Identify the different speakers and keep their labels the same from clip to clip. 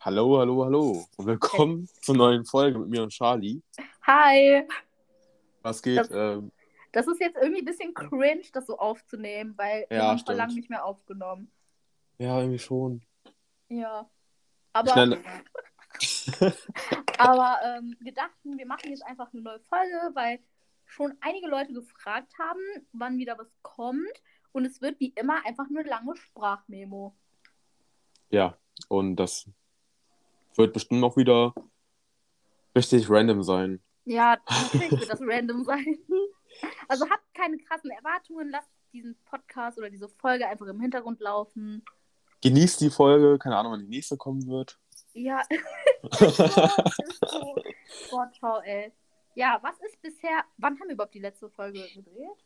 Speaker 1: Hallo, hallo, hallo und willkommen zur neuen Folge mit mir und Charlie.
Speaker 2: Hi.
Speaker 1: Was geht?
Speaker 2: Das-
Speaker 1: Ähm,
Speaker 2: Das ist jetzt irgendwie ein bisschen cringe, das so aufzunehmen, weil wir
Speaker 1: Ja,
Speaker 2: haben vor
Speaker 1: stimmt.
Speaker 2: lange nicht mehr aufgenommen.
Speaker 1: ja, irgendwie schon.
Speaker 2: Ja. Aber,
Speaker 1: Schnell-
Speaker 2: aber ähm, wir dachten, wir machen jetzt einfach eine neue Folge, weil schon einige Leute gefragt haben, wann wieder was kommt. Und es wird wie immer einfach eine lange Sprachmemo.
Speaker 1: Ja, und das wird bestimmt auch wieder richtig random sein.
Speaker 2: Ja, natürlich wird das random sein. Also habt keine krassen Erwartungen, lasst diesen Podcast oder diese Folge einfach im Hintergrund laufen.
Speaker 1: Genießt die Folge, keine Ahnung, wann die nächste kommen wird.
Speaker 2: Ja, so. Boah, ciao, ey. Ja, was ist bisher, wann haben wir überhaupt die letzte Folge gedreht?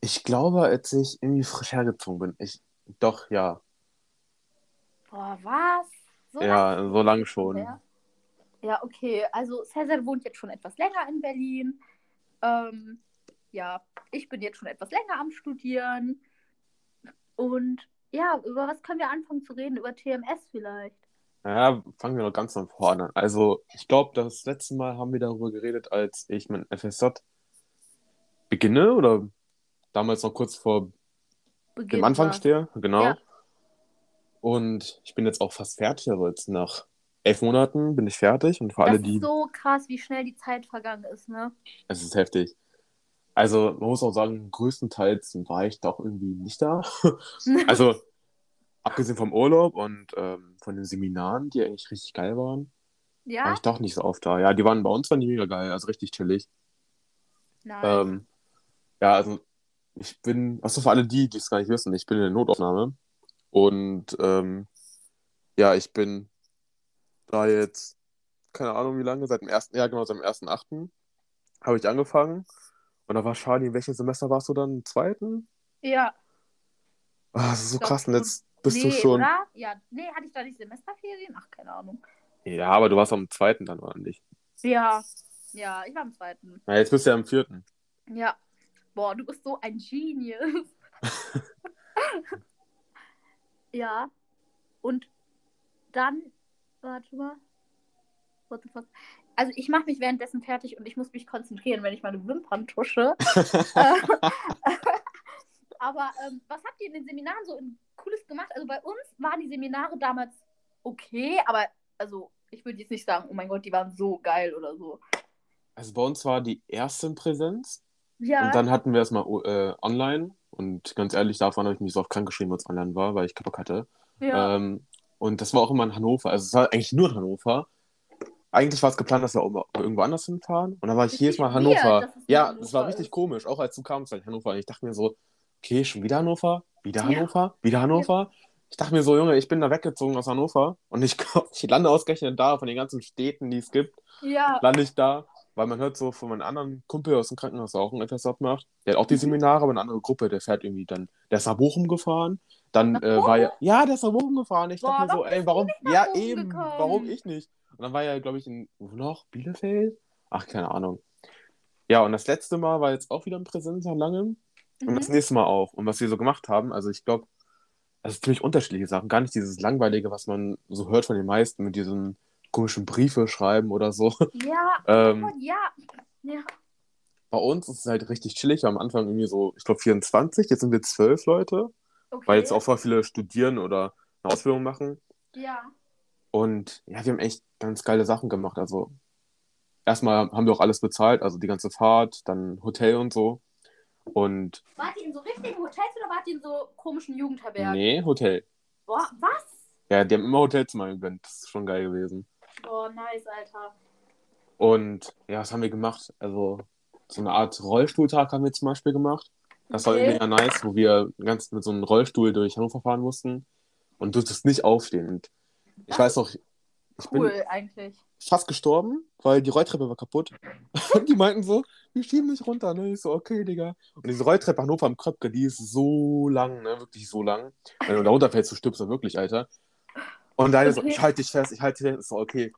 Speaker 1: Ich glaube, als ich irgendwie frisch hergezogen bin. Ich, doch, ja.
Speaker 2: Boah, was? So
Speaker 1: Ja,
Speaker 2: lange
Speaker 1: so
Speaker 2: das
Speaker 1: schon.
Speaker 2: her? Ja, okay. Also Cesar wohnt jetzt schon etwas länger in Berlin. Ähm, ja, ich bin jetzt schon etwas länger am Studieren. Und ja, über was können wir anfangen zu reden? Über TMS vielleicht.
Speaker 1: Ja, fangen wir noch ganz von vorne an. Also, ich glaube, das letzte Mal haben wir darüber geredet, als ich mein FSJ beginne oder damals noch kurz vor
Speaker 2: Beginn
Speaker 1: dem Anfang stehe. Genau.
Speaker 2: Ja.
Speaker 1: Und ich bin jetzt auch fast fertig, also jetzt nach elf Monaten bin ich fertig und für alle,
Speaker 2: Das
Speaker 1: die,
Speaker 2: ist so krass, wie schnell die Zeit vergangen ist, ne?
Speaker 1: es ist heftig. Also man muss auch sagen, größtenteils war ich doch irgendwie nicht da. Also abgesehen vom Urlaub und ähm, von den Seminaren, die eigentlich richtig geil waren, war
Speaker 2: ja,
Speaker 1: ich doch nicht so oft da. Ja, die waren bei uns waren die mega geil, also richtig chillig.
Speaker 2: nice.
Speaker 1: Ähm, ja, also ich bin, achso, für alle die, die es gar nicht wissen, ich bin in der Notaufnahme und ähm, ja, ich bin da jetzt, keine Ahnung wie lange, seit dem ersten, ja genau, seit dem ersten Achten habe ich angefangen und da war Charlie, in welchem Semester warst du dann? Im zweiten?
Speaker 2: ja.
Speaker 1: Ah, das ist so
Speaker 2: glaub,
Speaker 1: krass und jetzt bist
Speaker 2: nee,
Speaker 1: du schon,
Speaker 2: Oder? Ja, nee, hatte ich da nicht Semesterferien? Ach, keine Ahnung.
Speaker 1: ja, aber du warst am zweiten dann, oder nicht?
Speaker 2: Ja, ja, ich war am zweiten.
Speaker 1: Na, jetzt bist du ja am vierten.
Speaker 2: Ja. Boah, du bist so ein Genius. ja. Und dann, warte mal. What the fuck? Also ich mache mich währenddessen fertig und ich muss mich konzentrieren, wenn ich meine Wimpern tusche. Aber ähm, was habt ihr in den Seminaren so Cooles gemacht? Also bei uns waren die Seminare damals okay, aber also ich würde jetzt nicht sagen, oh mein Gott, die waren so geil oder so.
Speaker 1: Also bei uns war die erste Präsenz
Speaker 2: Ja.
Speaker 1: Und dann hatten wir es mal äh, online. Und ganz ehrlich, davon habe ich mich so oft krank geschrieben, als es online war, weil ich keinen Bock hatte.
Speaker 2: ja.
Speaker 1: Ähm, und das war auch immer in Hannover. Also es war eigentlich nur in Hannover. Eigentlich war es geplant, dass wir irgendwo anders hinfahren. Und dann war ich jedes Mal Hannover.
Speaker 2: nur
Speaker 1: ja,
Speaker 2: Hannover
Speaker 1: das war richtig
Speaker 2: ist.
Speaker 1: komisch. Auch als du kamst, halt Hannover. Und ich dachte mir so, okay, schon wieder Hannover? Wieder
Speaker 2: Ja.
Speaker 1: Hannover? Wieder Hannover? Ich dachte mir so, Junge, ich bin da weggezogen aus Hannover. Und ich, ich lande ausgerechnet da, von den ganzen Städten, die es gibt
Speaker 2: ja.
Speaker 1: lande ich da, weil man hört so von meinem anderen Kumpel aus dem Krankenhaus, der auch ein FSJ macht, der hat auch die
Speaker 2: Mhm.
Speaker 1: Seminare, aber eine andere Gruppe, der fährt irgendwie dann, der ist nach Bochum gefahren, dann äh, war ja, ja, der ist nach Bochum gefahren, ich
Speaker 2: Boah,
Speaker 1: dachte mir so,
Speaker 2: warum
Speaker 1: ey, warum, ja eben,
Speaker 2: gekommen?
Speaker 1: warum ich nicht? Und dann war ja, glaube ich, in, wo noch, Bielefeld? Ach, keine Ahnung. Ja, und das letzte Mal war jetzt auch wieder in Präsenz nach langem und das
Speaker 2: Mhm.
Speaker 1: nächste Mal auch. Und was wir so gemacht haben, also ich glaube, das sind ziemlich unterschiedliche Sachen, gar nicht dieses langweilige, was man so hört von den meisten mit diesen komischen Briefe schreiben oder so.
Speaker 2: Ja,
Speaker 1: Ähm,
Speaker 2: oh, ja. Ja.
Speaker 1: Bei uns ist es halt richtig chillig. Am Anfang irgendwie so, ich glaube 24, jetzt sind wir zwölf Leute,
Speaker 2: Okay.
Speaker 1: weil jetzt auch voll viele studieren oder eine Ausbildung machen.
Speaker 2: Ja.
Speaker 1: Und ja, wir haben echt ganz geile Sachen gemacht. Also erstmal haben wir auch alles bezahlt, also die ganze Fahrt, dann Hotel und so. Und
Speaker 2: Wart ihr in so richtigen Hotels oder wart ihr in so komischen Jugendherbergen?
Speaker 1: nee, Hotel.
Speaker 2: Boah, was?
Speaker 1: Ja, die haben immer Hotelzimmer gegönnt. Das ist schon geil gewesen.
Speaker 2: Boah, nice, Alter.
Speaker 1: Und ja, was haben wir gemacht? Also so eine Art Rollstuhltag haben wir zum Beispiel gemacht. Das war
Speaker 2: Okay.
Speaker 1: irgendwie mega nice, wo wir ganz mit so einem Rollstuhl durch Hannover fahren mussten und du durftest nicht aufstehen. Und ich
Speaker 2: Das
Speaker 1: weiß noch, ich
Speaker 2: Cool,
Speaker 1: bin
Speaker 2: eigentlich.
Speaker 1: fast gestorben, weil die Rolltreppe war kaputt. Und die meinten so, wir schieben mich runter. Ne? Ich so, okay, Digga. Und diese Rolltreppe Hannover am Kröpke, die ist so lang, ne? wirklich so lang. Wenn du da runterfällst, du stirbst du wirklich, Alter. Und da so,
Speaker 2: Okay.
Speaker 1: ich halte dich fest, ich halte dich fest. Ich so, okay.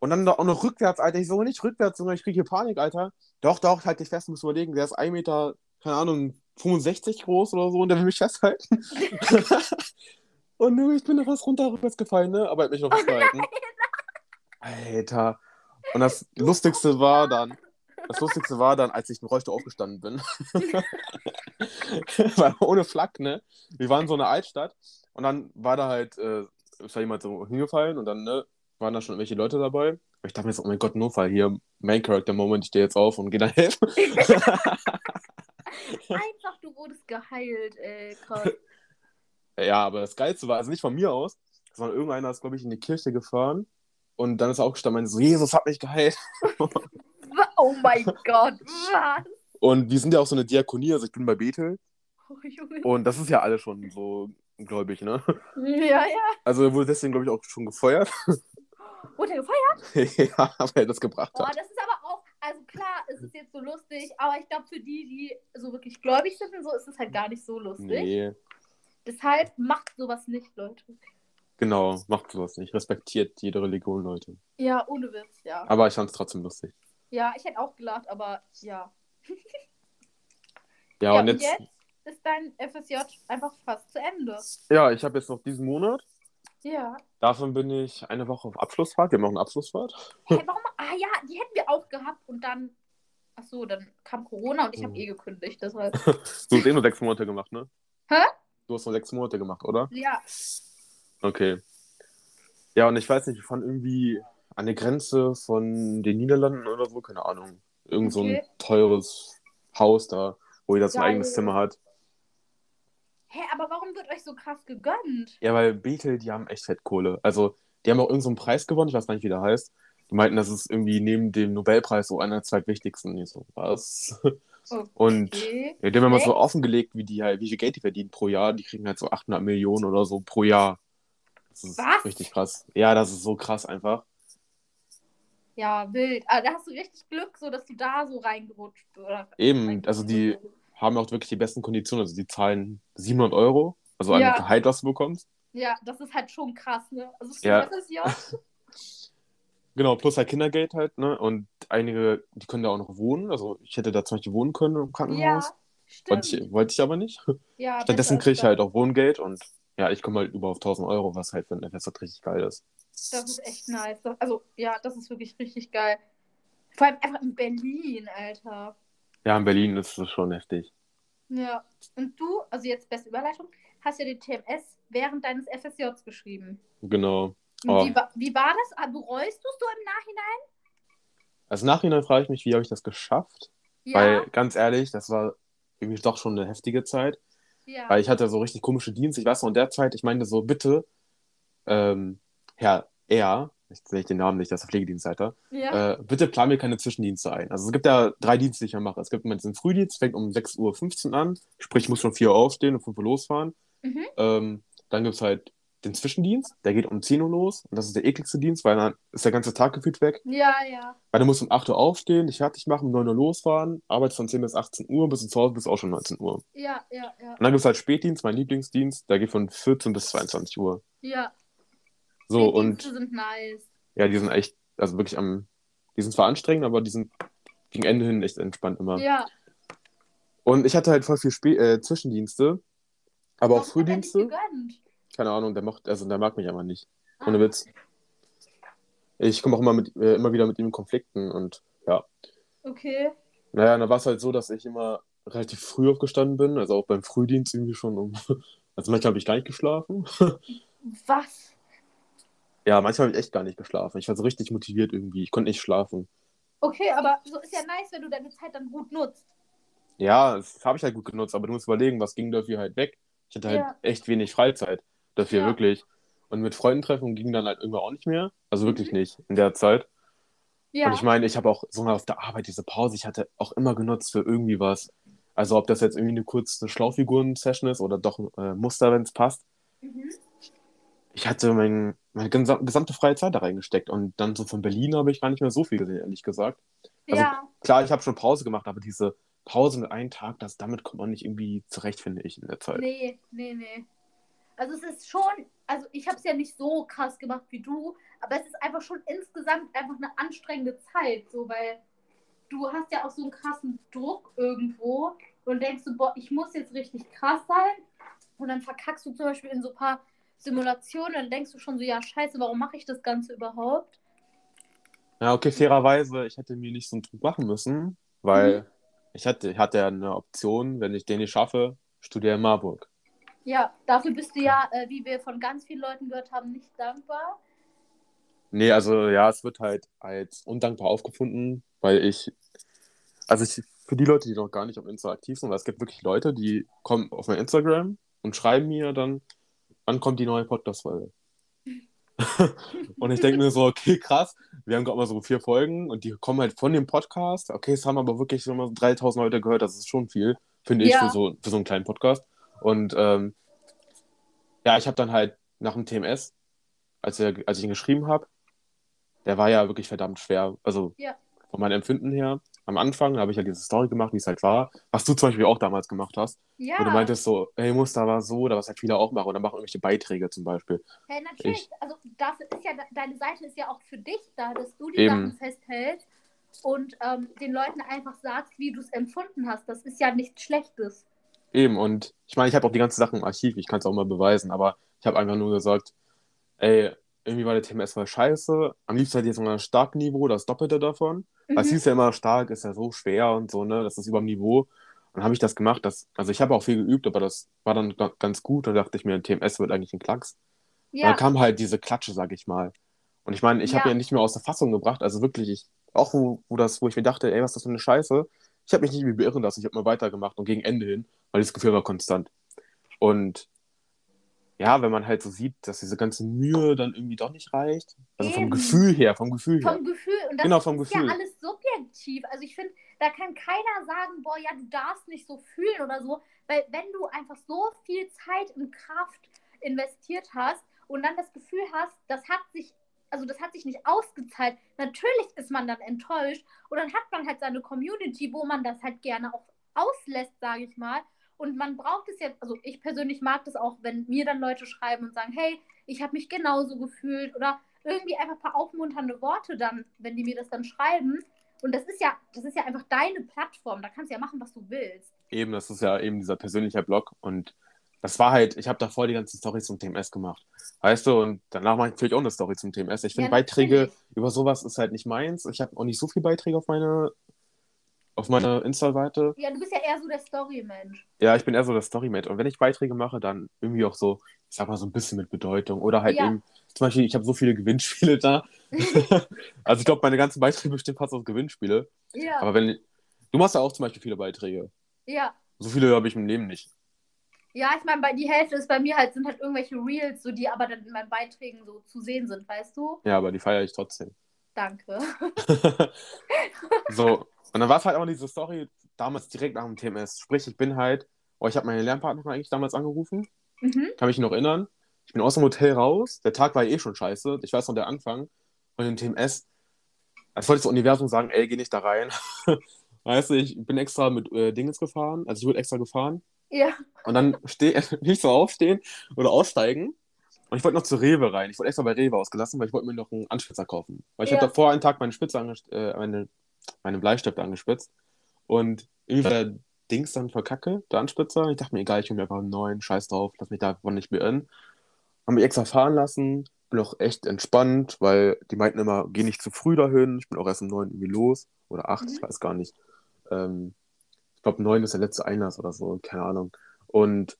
Speaker 1: Und dann auch noch rückwärts, Alter. Ich so, nicht rückwärts, Junge, ich kriege hier Panik, Alter. Doch, doch, halt dich fest, musst überlegen. Der ist 1 Meter, keine Ahnung, 65 groß oder so und der will mich festhalten. Und nö, ich bin da fast runter rückwärts gefallen, ne? Aber er hat mich noch festgehalten. Alter. Und das Lustigste war dann, das Lustigste war dann, als ich im Rollstuhl aufgestanden bin. Weil ohne Flak, ne? Wir waren in so einer Altstadt und dann war da halt, äh, ist da jemand so hingefallen und dann, ne, waren da schon irgendwelche Leute dabei. Und ich dachte mir jetzt, oh mein Gott, Notfall hier, Main Character Moment, ich stehe jetzt auf und gehe da helfen.
Speaker 2: Einfach, du wurdest geheilt, ey. Krass.
Speaker 1: Ja, aber das Geilste war, also nicht von mir aus, sondern irgendeiner ist, glaube ich, in die Kirche gefahren und dann ist er aufgestanden und meinte so, Jesus hat mich geheilt.
Speaker 2: Oh mein Gott, was?
Speaker 1: Und wir sind ja auch so eine Diakonie, also ich bin bei Bethel
Speaker 2: Oh,
Speaker 1: und das ist ja alle schon so gläubig, ne?
Speaker 2: Ja, ja.
Speaker 1: Also er wurde deswegen, glaube ich, auch schon gefeuert.
Speaker 2: Wurde er gefeiert?
Speaker 1: ja, weil er das gebracht
Speaker 2: Boah,
Speaker 1: hat.
Speaker 2: das ist aber auch, also klar, es ist jetzt so lustig, aber ich glaube, für die, die so wirklich gläubig sind und so, ist es halt gar nicht so lustig.
Speaker 1: Nee,
Speaker 2: Deshalb macht sowas nicht, Leute.
Speaker 1: genau, macht sowas nicht. Respektiert jede Religion, Leute.
Speaker 2: Ja, ohne Witz, ja.
Speaker 1: Aber ich fand es trotzdem lustig.
Speaker 2: Ja, ich hätte auch gelacht, aber ja.
Speaker 1: Ja, und jetzt,
Speaker 2: ist dein FSJ einfach fast zu Ende.
Speaker 1: ja, ich habe jetzt noch diesen Monat.
Speaker 2: Ja.
Speaker 1: Davon bin ich eine Woche auf Abschlussfahrt. Wir haben auch eine Abschlussfahrt.
Speaker 2: Hey, warum? Ah ja, die hätten wir auch gehabt und dann. Ach so, dann kam Corona und ich habe
Speaker 1: Mhm.
Speaker 2: eh gekündigt. Deshalb.
Speaker 1: Du hast eh nur sechs Monate gemacht, ne?
Speaker 2: Hä?
Speaker 1: Du hast nur sechs Monate gemacht, oder?
Speaker 2: Ja.
Speaker 1: Okay. Ja, und ich weiß nicht, wir fahren irgendwie an der Grenze von den Niederlanden oder so, keine Ahnung. Irgend so ein teures Haus da, wo jeder sein eigenes Zimmer hat.
Speaker 2: Hä, aber warum wird euch so krass gegönnt?
Speaker 1: Ja, weil Bethel, die haben echt Fettkohle. Also, die haben auch irgendeinen so einen Preis gewonnen, ich weiß gar nicht, wie der heißt. Die meinten, das ist irgendwie neben dem Nobelpreis so einer der zweitwichtigsten. Ich so, was? Und
Speaker 2: Okay.
Speaker 1: ja, die haben immer so offengelegt, wie, die halt, wie viel Geld die verdienen pro Jahr. Die kriegen halt so 800 Millionen oder so pro Jahr. Das ist
Speaker 2: Was?
Speaker 1: richtig krass. Ja, das ist so krass einfach.
Speaker 2: Ja, wild. Ah, da hast du richtig Glück, so dass du da so reingerutscht oder.
Speaker 1: Eben, also die haben auch wirklich die besten Konditionen. Also die zahlen 700 Euro, also an
Speaker 2: Ja.
Speaker 1: Gehalt, was du bekommst.
Speaker 2: Ja, das ist halt schon krass, ne? Also
Speaker 1: Ja.
Speaker 2: FSJ.
Speaker 1: Genau, plus halt Kindergeld halt, ne? Und einige, die können da auch noch wohnen. Also ich hätte da zum Beispiel wohnen können im
Speaker 2: Ja,
Speaker 1: Krankenhaus.
Speaker 2: stimmt.
Speaker 1: wollte, ich, wollte ich aber nicht.
Speaker 2: ja,
Speaker 1: Stattdessen kriege ich
Speaker 2: ist
Speaker 1: halt auch Wohngeld und ja, ich komme halt über auf 1000 Euro, was halt für ein FSJ richtig geil ist.
Speaker 2: Das Das ist echt nice. Das, also, ja, das ist wirklich richtig geil. Vor allem einfach in Berlin, Alter.
Speaker 1: Ja, in Berlin ist es schon heftig.
Speaker 2: Ja. Und du, also jetzt beste Überleitung, hast ja die TMS während deines FSJs geschrieben.
Speaker 1: Genau.
Speaker 2: Und
Speaker 1: Oh.
Speaker 2: Wie, wie war das? Ah, Bereust du es so im Nachhinein?
Speaker 1: Als Nachhinein frage ich mich, wie habe ich das geschafft?
Speaker 2: Ja.
Speaker 1: Weil, ganz ehrlich, das war irgendwie doch schon eine heftige Zeit.
Speaker 2: ja.
Speaker 1: Weil ich hatte so richtig komische Dienste. Ich weiß noch, in der Zeit, ich meinte so, bitte, ähm, Herr R., ich sehe den Namen nicht, das ist der Pflegedienstleiter,
Speaker 2: ja.
Speaker 1: äh, bitte plan mir keine Zwischendienste ein. Also es gibt ja drei Dienste, die ich ja mache. Es gibt diesen Frühdienst, fängt um 6.15 Uhr an, sprich, ich muss schon 4 Uhr aufstehen und 5 Uhr losfahren.
Speaker 2: Mhm.
Speaker 1: Ähm, dann gibt es halt den Zwischendienst, der geht um 10 Uhr los und das ist der ekligste Dienst, weil dann ist der ganze Tag gefühlt weg.
Speaker 2: ja, ja.
Speaker 1: Weil du musst um 8 Uhr aufstehen, dich fertig machen, um 9 Uhr losfahren, arbeitest von 10 bis 18 Uhr, bis du zu Hause bist auch schon 19 Uhr.
Speaker 2: Ja, ja, ja.
Speaker 1: Und dann gibt es halt Spätdienst, mein Lieblingsdienst, der geht von 14 bis 22 Uhr.
Speaker 2: Ja.
Speaker 1: So,
Speaker 2: Die
Speaker 1: und
Speaker 2: Dienste sind nice.
Speaker 1: ja, die sind echt, also wirklich am, die sind zwar anstrengend, aber die sind gegen Ende hin echt entspannt immer.
Speaker 2: Ja.
Speaker 1: Und ich hatte halt voll viel Spä äh, Zwischendienste, aber auch
Speaker 2: Warum dich
Speaker 1: Frühdienste. Keine Ahnung, der macht, also der mag mich einfach nicht.
Speaker 2: Ah.
Speaker 1: Ohne Witz. Ich komme auch immer, mit, äh, immer wieder mit ihm in Konflikten und ja.
Speaker 2: Okay.
Speaker 1: Naja, dann war es halt so, dass ich immer relativ früh aufgestanden bin, also auch beim Frühdienst irgendwie schon um. Also manchmal habe ich gar nicht geschlafen.
Speaker 2: Was?
Speaker 1: Ja, manchmal habe ich echt gar nicht geschlafen. Ich war so richtig motiviert irgendwie. Ich konnte nicht schlafen.
Speaker 2: Okay, aber so ist ja nice, wenn du deine Zeit dann gut nutzt.
Speaker 1: Ja, das habe ich halt gut genutzt, aber du musst überlegen, was ging dafür halt weg. Ich hatte halt
Speaker 2: Ja.
Speaker 1: echt wenig Freizeit dafür,
Speaker 2: Ja.
Speaker 1: wirklich. Und mit Freunden treffen ging dann halt irgendwann auch nicht mehr. Also wirklich nicht in der Zeit.
Speaker 2: Ja.
Speaker 1: Und ich meine, ich habe auch sogar auf der Arbeit diese Pause, ich hatte auch immer genutzt für irgendwie was. Also ob das jetzt irgendwie eine kurze Schlauchfiguren-Session ist oder doch ein äh, Muster, wenn es passt.
Speaker 2: Mhm.
Speaker 1: Ich hatte mein, meine gesam- gesamte freie Zeit da reingesteckt. Und dann so von Berlin habe ich gar nicht mehr so viel gesehen, ehrlich gesagt. Also,
Speaker 2: ja.
Speaker 1: Klar, ich habe schon Pause gemacht, aber diese Pause mit einem Tag, das, damit kommt man nicht irgendwie zurecht, finde ich, in der Zeit.
Speaker 2: Nee, nee, nee. Also es ist schon, also ich habe es ja nicht so krass gemacht wie du, aber es ist einfach schon insgesamt einfach eine anstrengende Zeit, so weil du hast ja auch so einen krassen Druck irgendwo und denkst du, boah, ich muss jetzt richtig krass sein und dann verkackst du zum Beispiel in so ein paar Simulation, dann denkst du schon so, ja, scheiße, warum mache ich das Ganze überhaupt?
Speaker 1: Ja, okay, fairerweise, ich hätte mir nicht so einen Druck machen müssen, weil
Speaker 2: Mhm.
Speaker 1: ich hatte, ich hatte ja eine Option, wenn ich den nicht schaffe, studiere in Marburg.
Speaker 2: Ja, dafür bist du ja, äh, wie wir von ganz vielen Leuten gehört haben, nicht dankbar.
Speaker 1: Nee, also ja, es wird halt als undankbar aufgefunden, weil ich, also ich, für die Leute, die noch gar nicht auf Insta aktiv sind, weil es gibt wirklich Leute, die kommen auf mein Instagram und schreiben mir dann, wann kommt die neue Podcast-Folge? und ich denke mir so, okay, krass, wir haben gerade mal so vier Folgen und die kommen halt von dem Podcast. Okay, es haben aber wirklich schon mal 3000 Leute gehört, das ist schon viel, finde ich,
Speaker 2: Ja.
Speaker 1: für so, für so einen kleinen Podcast. Und ähm, ja, ich habe dann halt nach dem TMS, als, er, als ich ihn geschrieben habe, der war ja wirklich verdammt schwer. Also
Speaker 2: Ja.
Speaker 1: von meinem Empfinden her. Am Anfang habe ich halt diese Story gemacht, wie es halt war. Was du zum Beispiel auch damals gemacht hast.
Speaker 2: Ja,
Speaker 1: Wo du meintest so, hey, Muster war so, oder was halt viele auch machen. Oder machen irgendwelche Beiträge zum Beispiel.
Speaker 2: hey, natürlich. Also dafür ist ja, deine Seite ist ja auch für dich da, dass du die
Speaker 1: Eben.
Speaker 2: Sachen festhältst und ähm, den Leuten einfach sagst, wie du es empfunden hast. Das ist ja nichts Schlechtes.
Speaker 1: Eben, und ich meine, ich habe auch die ganzen Sachen im Archiv, ich kann es auch mal beweisen, aber ich habe einfach nur gesagt, ey, irgendwie war der TMS voll scheiße. Am liebsten hätte ich jetzt mal ein Starkniveau, das Doppelte davon. Weil es
Speaker 2: Mhm.
Speaker 1: hieß ja immer, stark ist ja so schwer und so, ne? Das ist über dem Niveau. Und dann habe ich das gemacht. Das, also ich habe auch viel geübt, aber das war dann ga- ganz gut. Da dachte ich mir, ein TMS wird eigentlich ein Klacks.
Speaker 2: Ja,
Speaker 1: dann kam halt diese Klatsche, sag ich mal. Und ich meine, ich habe
Speaker 2: Ja.
Speaker 1: ja nicht mehr aus der Fassung gebracht. Also wirklich, ich, auch wo, wo, das, wo ich mir dachte, ey, was ist das für eine Scheiße. Ich habe mich nicht mehr beirren lassen. Ich habe mal weitergemacht und gegen Ende hin, weil das Gefühl war konstant. Und ja, wenn man halt so sieht, dass diese ganze Mühe dann irgendwie doch nicht reicht. Also vom
Speaker 2: Eben.
Speaker 1: Gefühl her, vom Gefühl her.
Speaker 2: vom Gefühl. Und das
Speaker 1: Genau, vom
Speaker 2: ist
Speaker 1: Gefühl.
Speaker 2: ja alles subjektiv. Also ich finde, da kann keiner sagen, boah, ja, du darfst nicht so fühlen oder so. Weil wenn du einfach so viel Zeit und Kraft investiert hast und dann das Gefühl hast, das hat sich, also das hat sich nicht ausgezahlt, natürlich ist man dann enttäuscht. Und dann hat man halt seine Community, wo man das halt gerne auch auslässt, sage ich mal. Und man braucht es jetzt, also ich persönlich mag das auch, wenn mir dann Leute schreiben und sagen, hey, ich habe mich genauso gefühlt oder irgendwie einfach ein paar aufmunternde Worte dann, wenn die mir das dann schreiben. Und das ist ja, das ist ja einfach deine Plattform. Da kannst du ja machen, was du willst.
Speaker 1: Eben, das ist ja eben dieser persönliche Blog und das war halt, ich habe davor die ganzen Storys zum TMS gemacht, weißt du, und danach mache ich natürlich auch eine Story zum TMS. Ich finde
Speaker 2: Ja,
Speaker 1: Beiträge über sowas ist halt nicht meins. Ich habe auch nicht so viele Beiträge auf meine auf meiner Insta-Seite.
Speaker 2: Ja, du bist ja eher so der Story-Mensch.
Speaker 1: Ja, ich bin eher so der Story-Mate und wenn ich Beiträge mache, dann irgendwie auch so, ich sag mal so ein bisschen mit Bedeutung oder halt
Speaker 2: Ja.
Speaker 1: eben, zum Beispiel, ich habe so viele Gewinnspiele da. also ich glaube, meine ganzen Beiträge bestehen fast aus Gewinnspiele.
Speaker 2: Ja,
Speaker 1: Aber wenn, du machst ja auch zum Beispiel viele Beiträge.
Speaker 2: ja.
Speaker 1: So viele habe ich im Leben nicht.
Speaker 2: Ja, ich meine, die Hälfte ist bei mir halt, sind halt irgendwelche Reels, so die aber dann in meinen Beiträgen so zu sehen sind, weißt du?
Speaker 1: Ja, aber die feiere ich trotzdem.
Speaker 2: Danke.
Speaker 1: so, und dann war es halt auch diese Story damals direkt nach dem TMS. Sprich, ich bin halt, oh, ich habe meine Lernpartnerin eigentlich damals angerufen,
Speaker 2: Mhm.
Speaker 1: kann mich noch erinnern. Ich bin aus dem Hotel raus, der Tag war eh schon scheiße, ich weiß noch der Anfang. Und im TMS, als wollte das Universum sagen, ey, geh nicht da rein. weißt du, ich bin extra mit äh, Dingens gefahren, also ich wurde extra gefahren.
Speaker 2: Ja,
Speaker 1: Und dann nicht so aufstehen oder aussteigen. Und ich wollte noch zu Rewe rein. Ich wollte extra bei Rewe ausgelassen, weil ich wollte mir noch einen Anspitzer kaufen. Weil ich
Speaker 2: Ja.
Speaker 1: hatte davor einen Tag meine Spitze äh, meine, meine Bleistifte angespitzt. Und irgendwie war der Dings dann verkacke, der Anspitzer. Ich dachte mir, egal, ich hole mir einfach einen neuen, scheiß drauf, lass mich davon nicht mehr in. Haben mich extra fahren lassen. Bin auch echt entspannt, weil die meinten immer, geh nicht zu früh dahin. Ich bin auch erst um neun irgendwie los. Oder acht,
Speaker 2: Mhm.
Speaker 1: ich weiß gar nicht. Ähm, ich glaube, neun ist der letzte Einlass oder so, keine Ahnung. Und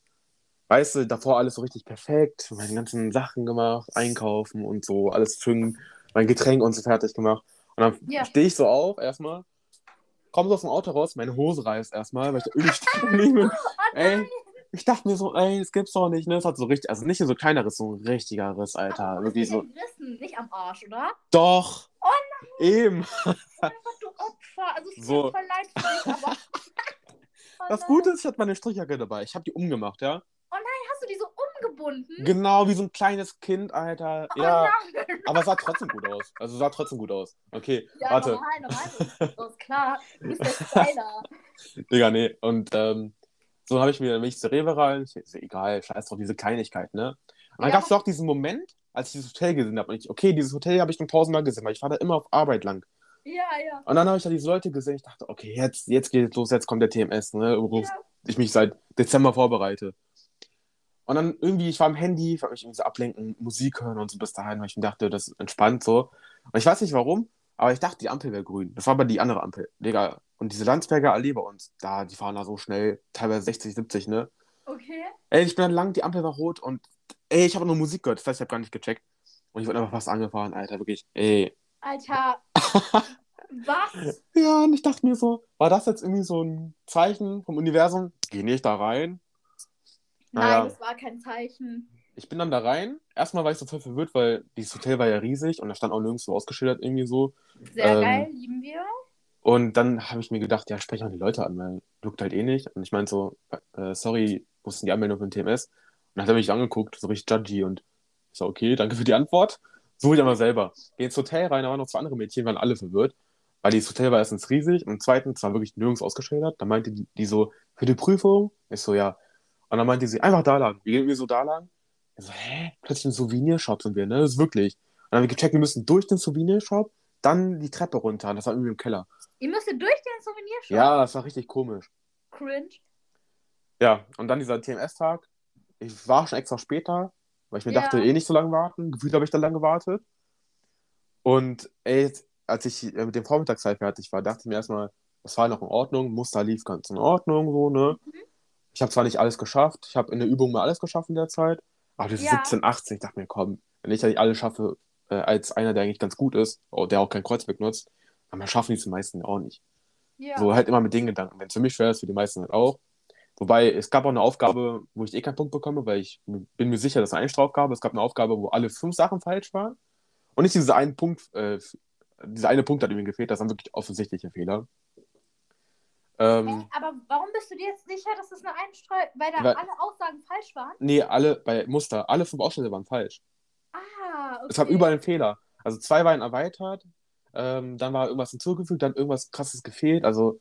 Speaker 1: weißt du, davor alles so richtig perfekt, meine ganzen Sachen gemacht, einkaufen und so, alles schön, mein Getränk und so fertig gemacht. Und dann
Speaker 2: Ja.
Speaker 1: stehe ich so auf, erstmal, komme so aus dem Auto raus, meine Hose reißt erstmal, weil ich da irgendwie stehen geblieben bin. Ey, ich dachte mir so, ey, das gibt's doch nicht, ne? Es hat so richtig, also nicht so ein kleiner Riss, so ein richtiger Riss, Alter.
Speaker 2: Aber
Speaker 1: Wirklich so,
Speaker 2: gerissen, nicht am Arsch, oder?
Speaker 1: doch, eben.
Speaker 2: Oh mein Gott, du Opfer. Also es
Speaker 1: So.
Speaker 2: voll leid für dich, aber... Oh
Speaker 1: Das
Speaker 2: nein.
Speaker 1: Gute ist, ich hatte meine Strichjacke dabei. Ich habe die umgemacht, ja.
Speaker 2: Hast du die so umgebunden?
Speaker 1: Genau wie so ein kleines Kind, Alter.
Speaker 2: Oh
Speaker 1: Ja,
Speaker 2: nein.
Speaker 1: aber es sah trotzdem gut aus. Also sah trotzdem gut aus. Okay,
Speaker 2: Ja,
Speaker 1: warte.
Speaker 2: normal, normal. Das ist klar. Du bist der Styler.
Speaker 1: Digga, nee. Und ähm, so habe ich mir, dann bin ich zur Rewe rein. Ist ja egal, scheiß drauf, diese Kleinigkeit, ne? Und dann
Speaker 2: Ja.
Speaker 1: gab es auch diesen Moment, als ich dieses Hotel gesehen habe. Und ich, okay, dieses Hotel habe ich schon tausendmal gesehen, weil ich fahre da immer auf Arbeit lang.
Speaker 2: Ja, ja.
Speaker 1: Und dann habe ich da diese Leute gesehen. Ich dachte, okay, jetzt, jetzt geht es los, jetzt kommt der TMS, ne? Worauf
Speaker 2: Ja.
Speaker 1: ich mich seit Dezember vorbereite. Und dann irgendwie, ich war am Handy, ich wollte mich irgendwie so ablenken, Musik hören und so bis dahin, weil ich mir dachte, das ist entspannt so. Und ich weiß nicht warum, aber ich dachte, die Ampel wäre grün. Das war aber die andere Ampel, Digga. Und diese Landsberger Allee bei uns, da, die fahren da so schnell, teilweise 60, 70, ne?
Speaker 2: Okay.
Speaker 1: Ey, ich bin dann lang, die Ampel war rot und ey, ich habe nur Musik gehört, das heißt, ich habe gar nicht gecheckt. Und ich wurde einfach fast angefahren, Alter, wirklich. Ey.
Speaker 2: Alter. Was?
Speaker 1: Ja, und ich dachte mir so, war das jetzt irgendwie so ein Zeichen vom Universum? Geh nicht da rein.
Speaker 2: Nein,
Speaker 1: Naja.
Speaker 2: das war kein Zeichen.
Speaker 1: Ich bin dann da rein. Erstmal war ich total verwirrt, weil dieses Hotel war ja riesig und da stand auch nirgends so ausgeschildert irgendwie so.
Speaker 2: Sehr
Speaker 1: Ähm,
Speaker 2: geil, lieben wir.
Speaker 1: Und dann habe ich mir gedacht, ja, spreche auch die Leute an, weil juckt halt eh nicht. Und ich meinte so, äh, sorry, denn die Anmeldung für den TMS? Und dann hat er mich angeguckt, so richtig judgy und ich so, okay, danke für die Antwort. Suche ich aber selber. Geh ins Hotel rein, da waren noch zwei andere Mädchen, waren alle verwirrt. Weil dieses Hotel war erstens riesig und zweitens war wirklich nirgends ausgeschildert. Da meinte die, die so, für die Prüfung? Ich so, ja. Und dann meinte sie, einfach da lang. Wir gehen irgendwie so da lang. Ich so, hä? Plötzlich ein Souvenirshop sind wir, ne? Das ist wirklich. Und dann haben wir gecheckt, wir müssen durch den Souvenirshop, dann die Treppe runter. Und das war irgendwie im Keller.
Speaker 2: Ihr müsst durch den Souvenirshop.
Speaker 1: Ja, das war richtig komisch.
Speaker 2: Cringe.
Speaker 1: Ja, und dann dieser TMS-Tag. Ich war schon extra später, weil ich mir
Speaker 2: Ja.
Speaker 1: dachte, eh nicht so lange warten. Gefühlt habe ich da lange gewartet. Und ey, als ich äh, mit dem Vormittagszeit fertig war, dachte ich mir erstmal, das war noch in Ordnung, Muster lief ganz in Ordnung, so, ne?
Speaker 2: Mhm.
Speaker 1: Ich habe zwar nicht alles geschafft, ich habe in der Übung mal alles geschafft in der Zeit, aber das ist
Speaker 2: Ja.
Speaker 1: 17, 18, ich dachte mir, komm, wenn ich ja nicht alles schaffe, äh, als einer, der eigentlich ganz gut ist, oh, der auch kein Kreuzweg nutzt, dann schaffen die es die meisten auch nicht.
Speaker 2: Ja.
Speaker 1: So halt immer mit den Gedanken. Wenn es für mich schwer ist, für die meisten halt auch. Wobei, es gab auch eine Aufgabe, wo ich eh keinen Punkt bekomme, weil ich bin mir sicher, dass eine Extra-Aufgabe. Es gab eine Aufgabe, wo alle fünf Sachen falsch waren. Und nicht dieser einen Punkt, äh, dieser eine Punkt hat irgendwie gefehlt, das waren wirklich offensichtliche Fehler. Ähm,
Speaker 2: Hä, aber warum bist du dir jetzt sicher, dass es eine Einstreu... Weil da
Speaker 1: Weil-
Speaker 2: alle Aussagen falsch waren?
Speaker 1: nee, alle, bei Muster, alle fünf Ausschnitte waren falsch.
Speaker 2: Ah, okay.
Speaker 1: Es gab überall einen Fehler. Also zwei waren erweitert, ähm, dann war irgendwas hinzugefügt, dann irgendwas krasses gefehlt. Also,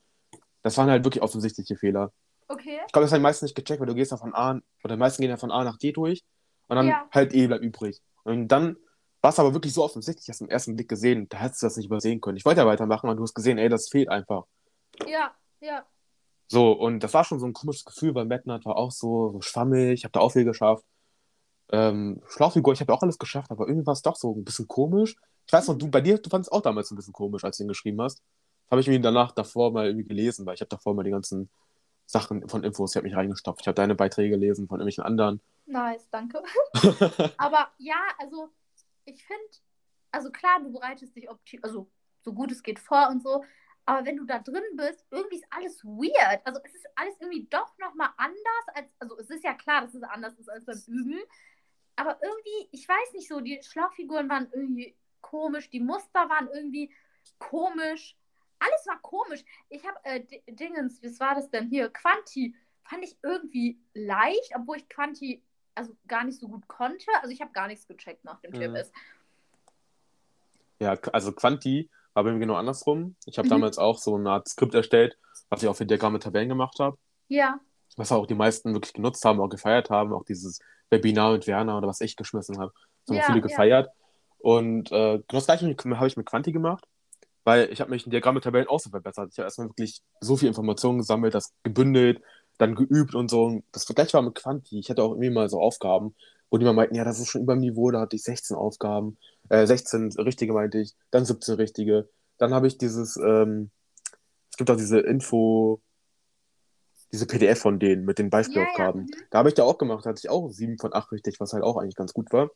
Speaker 1: das waren halt wirklich offensichtliche Fehler.
Speaker 2: Okay.
Speaker 1: Ich glaube, das haben die meisten nicht gecheckt, weil du gehst ja von A, oder die meisten gehen ja von A nach D durch und dann
Speaker 2: Ja.
Speaker 1: halt E bleibt übrig. Und dann war es aber wirklich so offensichtlich, hast du im ersten Blick gesehen, da hättest du das nicht übersehen können. Ich wollte ja weitermachen, aber du hast gesehen, ey, das fehlt einfach.
Speaker 2: Ja, ja.
Speaker 1: So, und das war schon so ein komisches Gefühl, weil Metnat war auch so, so schwammig, ich habe da auch viel geschafft. Ähm, Schlauchfigur, ich habe auch alles geschafft, aber irgendwie war es doch so ein bisschen komisch. Ich weiß noch, du, bei dir, du fandest es auch damals ein bisschen komisch, als du ihn geschrieben hast. Habe ich mir danach davor mal irgendwie gelesen, weil ich habe davor mal die ganzen Sachen von Infos, ich habe mich reingestopft. Ich habe deine Beiträge gelesen von irgendwelchen anderen.
Speaker 2: Nice, danke. Aber ja, also ich finde, also klar, du bereitest dich opti also so gut es geht vor und so, aber wenn du da drin bist, irgendwie ist alles weird. Also es ist alles irgendwie doch nochmal anders als, also es ist ja klar, dass es anders ist als beim Üben, aber irgendwie, ich weiß nicht so, die Schlauchfiguren waren irgendwie komisch, die Muster waren irgendwie komisch, alles war komisch. Ich habe äh, Dingens, was war das denn hier? Quanti fand ich irgendwie leicht, obwohl ich Quanti also gar nicht so gut konnte. Also ich habe gar nichts gecheckt nach dem
Speaker 1: Mhm.
Speaker 2: TMS.
Speaker 1: Ja, also Quanti war bei mir genau andersrum. Ich habe
Speaker 2: Mhm.
Speaker 1: damals auch so eine Art Skript erstellt, was ich auch für Diagramme Tabellen gemacht habe.
Speaker 2: Ja,
Speaker 1: Was auch die meisten wirklich genutzt haben, auch gefeiert haben. Auch dieses Webinar mit Werner oder was ich geschmissen habe. Das haben
Speaker 2: Ja,
Speaker 1: viele
Speaker 2: ja.
Speaker 1: gefeiert. Und äh, genau das gleiche habe ich mit Quanti gemacht, weil ich habe mich in Diagramme Tabellen auch so verbessert. Ich habe erstmal wirklich so viel Informationen gesammelt, das gebündelt, dann geübt und so. Und das gleiche war mit Quanti. Ich hatte auch irgendwie mal so Aufgaben, wo die mal meinten, ja, das ist schon über dem Niveau, da hatte ich 16 Aufgaben, äh, 16 richtige meinte ich, dann 17 richtige. Dann habe ich dieses, ähm, es gibt auch diese Info, diese PDF von denen mit den Beispielaufgaben.
Speaker 2: Ja, ja, mhm.
Speaker 1: Da habe ich da auch gemacht, da hatte ich auch 7 von 8 richtig, was halt auch eigentlich ganz gut war.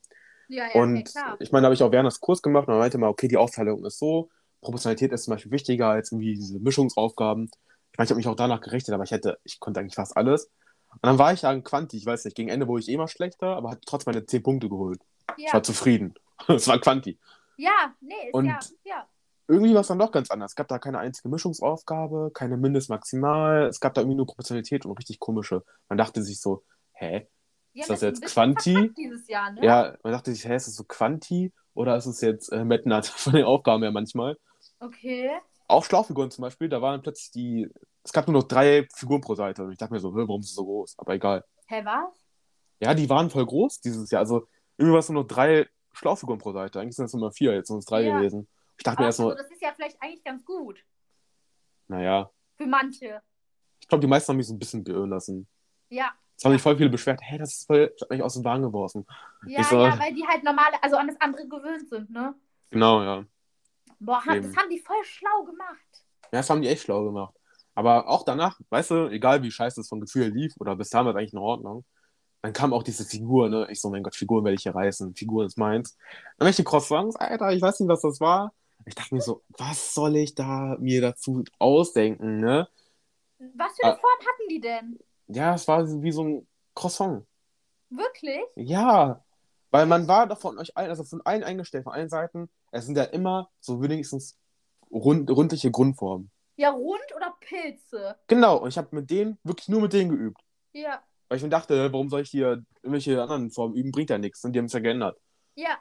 Speaker 2: ja, ja,
Speaker 1: Und
Speaker 2: klar.
Speaker 1: ich meine, da habe ich auch Werners Kurs gemacht und er meinte mal, okay, die Aufteilung ist so, Proportionalität ist zum Beispiel wichtiger als irgendwie diese Mischungsaufgaben. Ich meine, ich habe mich auch danach gerichtet, aber ich hätte, ich konnte eigentlich fast alles. Und dann war ich ja in Quanti, ich weiß nicht, gegen Ende wurde ich eh mal schlechter, aber hatte trotzdem meine 10 Punkte geholt. Ich
Speaker 2: Ja,
Speaker 1: war zufrieden. Es war Quanti.
Speaker 2: ja nee, ist
Speaker 1: Und-
Speaker 2: ja, ja.
Speaker 1: Irgendwie war es dann doch ganz anders. Es gab da keine einzige Mischungsaufgabe, keine Mindestmaximal. Es gab da irgendwie nur Proportionalität und richtig komische. Man dachte sich so, hä? Ist das
Speaker 2: ein
Speaker 1: jetzt Quanti?
Speaker 2: Jahr, ne?
Speaker 1: Ja, man dachte sich, hä, ist das so Quanti oder ist es jetzt äh, Metnat von den Aufgaben her manchmal?
Speaker 2: Okay.
Speaker 1: Auch Schlauchfiguren zum Beispiel, da waren plötzlich die. Es gab nur noch drei Figuren pro Seite. Und ich dachte mir so, warum ist es so groß? Aber egal.
Speaker 2: Hä, was?
Speaker 1: Ja, die waren voll groß dieses Jahr. Also irgendwie war es nur noch drei Schlauchfiguren pro Seite. Eigentlich sind es nur mal vier, jetzt sind es drei
Speaker 2: Ja.
Speaker 1: gewesen. Ich dachte mir
Speaker 2: Ach,
Speaker 1: erst
Speaker 2: also,
Speaker 1: nur,
Speaker 2: das ist ja vielleicht eigentlich ganz gut.
Speaker 1: naja,
Speaker 2: Für manche.
Speaker 1: ich glaube, die meisten haben mich so ein bisschen beirren lassen.
Speaker 2: Ja.
Speaker 1: Es haben sich voll viele beschwert, hey, das ist voll, das hat mich aus dem Bahn geworfen.
Speaker 2: Ja,
Speaker 1: Ich so-
Speaker 2: ja, weil die halt normale, also an das andere gewöhnt sind, ne?
Speaker 1: Genau, ja.
Speaker 2: Boah,
Speaker 1: Eben.
Speaker 2: das haben die voll schlau gemacht.
Speaker 1: Ja, das haben die echt schlau gemacht. Aber auch danach, weißt du, egal wie scheiße es vom Gefühl lief oder bis es eigentlich in Ordnung, dann kam auch diese Figur, ne? Ich so, mein Gott, Figuren werde ich hier reißen, Figuren ist meins. Dann welche Croissants, Alter, ich weiß nicht, was das war. Ich dachte mir so, was soll ich da mir dazu ausdenken, ne?
Speaker 2: Was für eine
Speaker 1: Ah.
Speaker 2: Form hatten die denn?
Speaker 1: Ja, es war wie so ein Croissant.
Speaker 2: Wirklich?
Speaker 1: Ja, weil man war doch von euch allen, also von allen eingestellt, von allen Seiten, es sind ja immer so wenigstens rund, rundliche Grundformen.
Speaker 2: Ja, rund oder Pilze?
Speaker 1: Genau, und ich habe mit denen, wirklich nur mit denen geübt.
Speaker 2: Ja,
Speaker 1: Weil ich mir dachte, warum soll ich hier irgendwelche anderen Formen üben, bringt ja nichts. Und die haben es ja geändert.
Speaker 2: ja.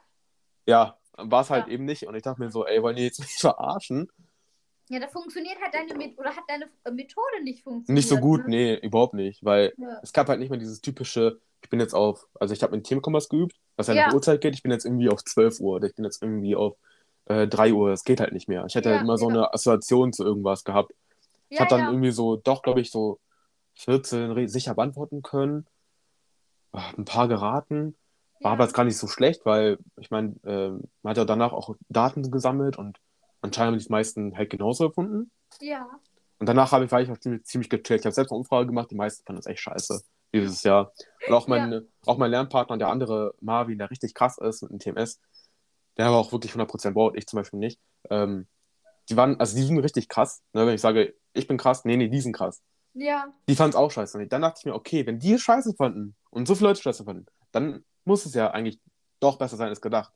Speaker 1: Ja, war es halt
Speaker 2: Ja.
Speaker 1: eben nicht. Und ich dachte mir so, ey, wollen die jetzt mich verarschen?
Speaker 2: Ja, da funktioniert halt deine Met oder hat deine äh, Methode nicht funktioniert.
Speaker 1: Nicht so gut,
Speaker 2: ne?
Speaker 1: nee, überhaupt nicht. Weil
Speaker 2: Ja.
Speaker 1: es gab halt nicht mehr dieses typische, ich bin jetzt auf, also ich habe mit Themenkompass geübt, was ja
Speaker 2: Ja.
Speaker 1: nach Uhrzeit geht, ich bin jetzt irgendwie auf 12 Uhr oder ich bin jetzt irgendwie auf äh, 3 Uhr. Das geht halt nicht mehr. Ich hätte
Speaker 2: Ja,
Speaker 1: halt immer so
Speaker 2: ja.
Speaker 1: eine Assoziation zu irgendwas gehabt. Ich habe dann irgendwie so, doch, glaube ich, so 14 re- sicher beantworten können. Ah, Ein paar geraten. War aber jetzt gar nicht so schlecht, weil ich meine, ähm, man hat ja danach auch Daten gesammelt und anscheinend haben die meisten halt genauso gefunden.
Speaker 2: Ja.
Speaker 1: Und danach habe ich, war ich auch ziemlich, ziemlich gechillt. Ich habe selbst eine Umfrage gemacht, die meisten fanden das echt scheiße dieses Jahr. Und auch mein, auch mein Lernpartner, der andere Marvin, der richtig krass ist mit dem TMS, der aber auch wirklich 100% baut, ich zum Beispiel nicht. Ähm, die waren, also die sind richtig krass. Ne? Wenn ich sage, ich bin krass, nee, nee, die sind krass.
Speaker 2: Ja.
Speaker 1: Die fanden es auch scheiße. Und dann dachte ich mir, okay, wenn die es scheiße fanden und so viele Leute scheiße fanden, dann muss es ja eigentlich doch besser sein als gedacht.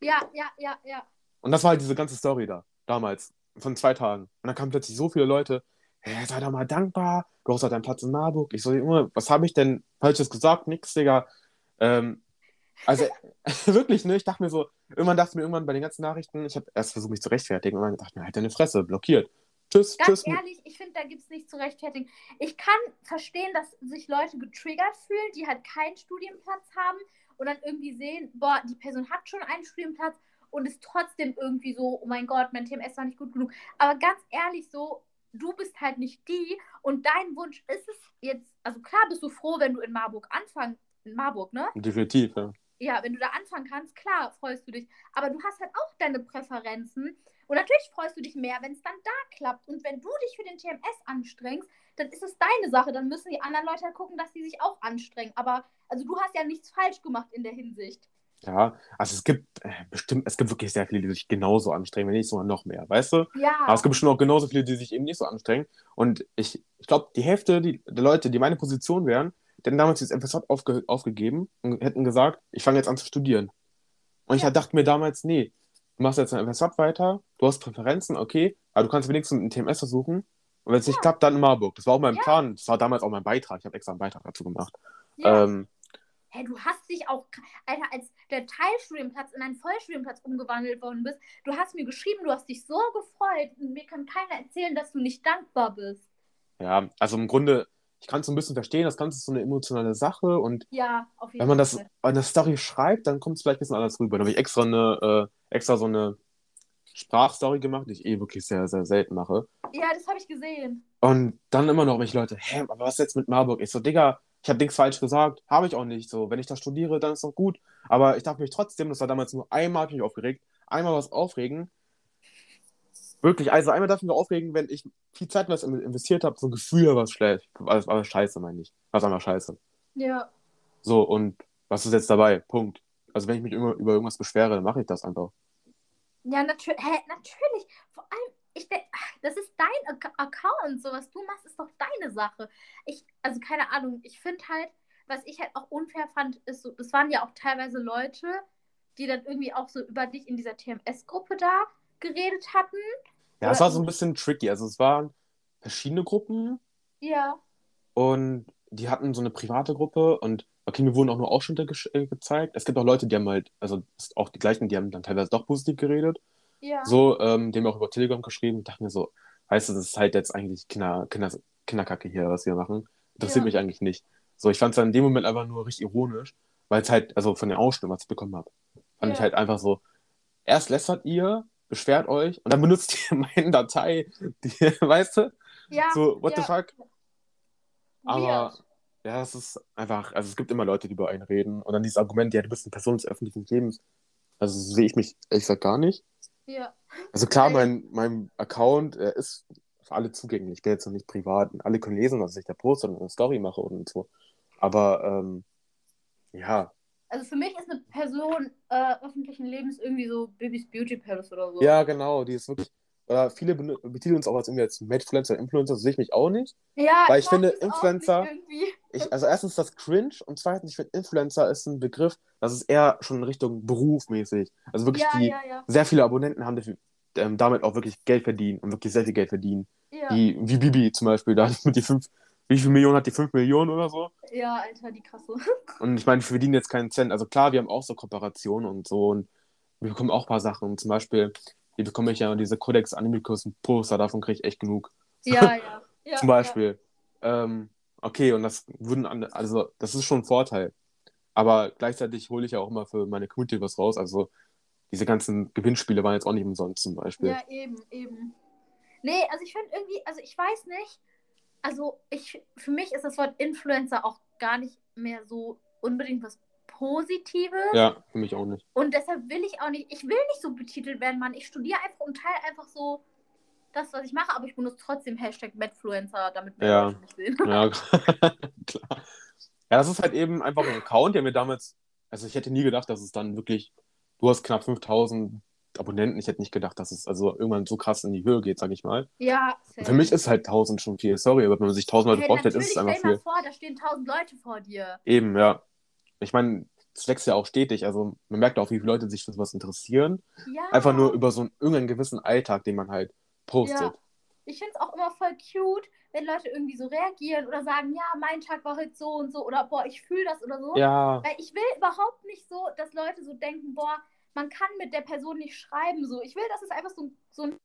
Speaker 2: Ja, ja, ja, ja.
Speaker 1: Und das war halt diese ganze Story da, damals, von zwei Tagen. Und dann kamen plötzlich so viele Leute, hey, sei doch mal dankbar, du hast halt deinen Platz in Marburg. Ich so, Junge, was habe ich denn Falsches gesagt? Nix, Digga. Ähm, also, wirklich, ne, ich dachte mir so, irgendwann dachte ich mir irgendwann bei den ganzen Nachrichten, ich habe erst versucht, mich zu rechtfertigen, und dann dachte ich mir, halt deine Fresse, blockiert. Tschüss,
Speaker 2: Ganz
Speaker 1: tschüss.
Speaker 2: ehrlich, ich finde, da gibt es nichts zu rechtfertigen. Ich kann verstehen, dass sich Leute getriggert fühlen, die halt keinen Studienplatz haben und dann irgendwie sehen, boah, die Person hat schon einen Studienplatz und ist trotzdem irgendwie so, oh mein Gott, mein TMS war nicht gut genug. Aber ganz ehrlich, so, du bist halt nicht die und dein Wunsch ist es jetzt, also klar bist du froh, wenn du in Marburg anfangen, in Marburg, ne?
Speaker 1: Definitiv, ja.
Speaker 2: ja, wenn du da anfangen kannst, klar, freust du dich. Aber du hast halt auch deine Präferenzen. Und natürlich freust du dich mehr, wenn es dann da klappt. Und wenn du dich für den TMS anstrengst, dann ist es deine Sache. Dann müssen die anderen Leute halt gucken, dass sie sich auch anstrengen. Aber also du hast ja nichts falsch gemacht in der Hinsicht.
Speaker 1: Ja, also es gibt äh, bestimmt, es gibt wirklich sehr viele, die sich genauso anstrengen, wenn nicht sogar noch mehr, weißt du?
Speaker 2: Ja.
Speaker 1: Aber es gibt bestimmt auch genauso viele, die sich eben nicht so anstrengen. Und ich, ich glaube, die Hälfte die, der Leute, die meine Position wären, hätten damals dieses FSJ aufge, aufgegeben und hätten gesagt, ich fange jetzt an zu studieren. Und
Speaker 2: Ja.
Speaker 1: ich dachte mir damals, nee, du machst jetzt ein FSJ weiter, du hast Präferenzen, okay, aber du kannst wenigstens einen TMS versuchen. Und wenn es nicht klappt, dann in Marburg. Das war auch mein
Speaker 2: Ja.
Speaker 1: Plan. Das war damals auch mein Beitrag. Ich habe extra einen Beitrag dazu gemacht.
Speaker 2: ja.
Speaker 1: Ähm,
Speaker 2: Hey, du hast dich auch, Alter, als der Teilstudienplatz in einen Vollstudienplatz umgewandelt worden bist, du hast mir geschrieben, du hast dich so gefreut und mir kann keiner erzählen, dass du nicht dankbar bist.
Speaker 1: ja, also im Grunde, ich kann es so ein bisschen verstehen, das Ganze ist so eine emotionale Sache und
Speaker 2: Ja, auf jeden
Speaker 1: wenn man das
Speaker 2: Fall.
Speaker 1: eine Story schreibt, dann kommt es vielleicht ein bisschen anders rüber. Da habe ich extra eine, äh, extra so eine Sprachstory gemacht, die ich eh wirklich sehr, sehr selten mache.
Speaker 2: Ja, das habe ich gesehen.
Speaker 1: Und dann immer noch welche Leute, hä, aber was jetzt mit Marburg? Ich so, Digga, ich habe nichts falsch gesagt, habe ich auch nicht. So, wenn ich da studiere, dann ist doch gut. Aber ich dachte mich trotzdem, das war damals nur einmal, mich aufgeregt, einmal was aufregen. Wirklich, also einmal darf ich mich aufregen, wenn ich viel Zeit in was investiert habe, so ein Gefühl was schlecht, was, was scheiße, meine ich. Was einfach scheiße.
Speaker 2: Ja.
Speaker 1: So, und was ist jetzt dabei? Punkt. Also wenn ich mich immer über irgendwas beschwere, dann mache ich das einfach.
Speaker 2: Ja, natür hä, natürlich. Ich denke, das ist dein Ac Account. So, was du machst, ist doch deine Sache. Ich, also keine Ahnung, ich finde halt, was ich halt auch unfair fand, ist so, das waren ja auch teilweise Leute, die dann irgendwie auch so über dich in dieser TMS-Gruppe da geredet hatten.
Speaker 1: Ja, es war so ein bisschen tricky. Also es waren verschiedene Gruppen
Speaker 2: Ja.
Speaker 1: und die hatten so eine private Gruppe und okay, mir wurden auch nur Ausschnitte gesch- äh, gezeigt. Es gibt auch Leute, die haben halt, also auch die gleichen, die haben dann teilweise doch positiv geredet.
Speaker 2: Ja.
Speaker 1: So, ähm, haben auch über Telegram geschrieben und dachte mir so, weißt du, das ist halt jetzt eigentlich Kinder, Kinder, Kinderkacke hier, was wir machen. Interessiert
Speaker 2: Ja.
Speaker 1: mich eigentlich nicht. So, ich fand es dann in dem Moment einfach nur richtig ironisch, weil es halt, also von den Ausschnitten, was ich bekommen habe, fand
Speaker 2: Ja.
Speaker 1: ich halt einfach so, erst lästert ihr, beschwert euch und dann benutzt ihr meine Datei, die, weißt du?
Speaker 2: ja.
Speaker 1: So, what the
Speaker 2: ja.
Speaker 1: fuck? Aber
Speaker 2: Weird.
Speaker 1: Ja, es ist einfach, also es gibt immer Leute, die über einen reden. Und dann dieses Argument, ja, du bist eine Person des öffentlichen Lebens. Also so sehe ich mich ehrlich gesagt gar nicht.
Speaker 2: Ja.
Speaker 1: Also klar, mein, mein Account er ist für alle zugänglich. Ich bin jetzt noch nicht privat. Und alle können lesen, was ich da poste und eine Story mache und so. Aber ähm, ja,
Speaker 2: Also für mich ist eine Person äh, öffentlichen Lebens irgendwie so Bibis Beauty Palace oder so.
Speaker 1: ja, genau, die ist wirklich. Oder viele betiteln uns auch als irgendwie als Medfluencer, Influencer, so sehe ich mich auch nicht.
Speaker 2: Ja,
Speaker 1: Weil ich finde, Influencer-. Ich, also erstens das cringe und zweitens, ich finde Influencer ist ein Begriff, das ist eher schon in Richtung berufmäßig. Also wirklich
Speaker 2: Ja,
Speaker 1: die
Speaker 2: ja, ja.
Speaker 1: sehr viele Abonnenten haben, die ähm, damit auch wirklich Geld verdienen und wirklich sehr viel Geld verdienen. Die, wie Bibi zum Beispiel, da mit die fünf, wie viel Millionen hat die? Fünf Millionen oder so?
Speaker 2: ja, Alter, die krasse.
Speaker 1: Und ich meine, wir verdienen jetzt keinen Cent. Also klar, wir haben auch so Kooperationen und so und wir bekommen auch ein paar Sachen. Zum Beispiel, hier bekomme ich ja diese Codex Animicus Poster, davon kriege ich echt genug.
Speaker 2: Ja, ja. ja
Speaker 1: Zum Beispiel. Ähm, okay, und das würden also das ist schon ein Vorteil. Aber gleichzeitig hole ich ja auch immer für meine Community was raus. Also diese ganzen Gewinnspiele waren jetzt auch nicht umsonst zum Beispiel.
Speaker 2: Ja, eben, eben. Nee, also ich finde irgendwie, also ich weiß nicht, also ich, für mich ist das Wort Influencer auch gar nicht mehr so unbedingt was Positives.
Speaker 1: Ja, für mich auch nicht.
Speaker 2: Und deshalb will ich auch nicht, ich will nicht so betitelt werden, Mann. Ich studiere einfach und teile einfach so das, was ich mache, aber ich benutze trotzdem Hashtag Medfluencer, damit mehr
Speaker 1: Ja.
Speaker 2: Mich sehen.
Speaker 1: Ja, klar. Ja, das ist halt eben einfach ein Account, der mir damals, also ich hätte nie gedacht, dass es dann wirklich, du hast knapp 5000 Abonnenten, ich hätte nicht gedacht, dass es also irgendwann so krass in die Höhe geht, sag ich mal.
Speaker 2: Ja,
Speaker 1: für mich ist halt 1000 schon viel, sorry, aber wenn man sich 1000 Leute
Speaker 2: hey,
Speaker 1: vorstellt, ist es einfach
Speaker 2: stell mal
Speaker 1: viel.
Speaker 2: vor, da stehen tausend Leute vor dir.
Speaker 1: Eben, ja. Ich meine, es wächst ja auch stetig, also man merkt auch, wie viele Leute sich für sowas interessieren.
Speaker 2: Ja.
Speaker 1: Einfach nur über so einen, irgendeinen gewissen Alltag, den man halt postet.
Speaker 2: Ja. Ich finde es auch immer voll cute, wenn Leute irgendwie so reagieren oder sagen, ja, mein Tag war heute so und so oder boah, ich fühle das oder so.
Speaker 1: Ja,
Speaker 2: Weil ich will überhaupt nicht so, dass Leute so denken, boah, man kann mit der Person nicht schreiben. So. Ich will, dass es einfach so, so ein,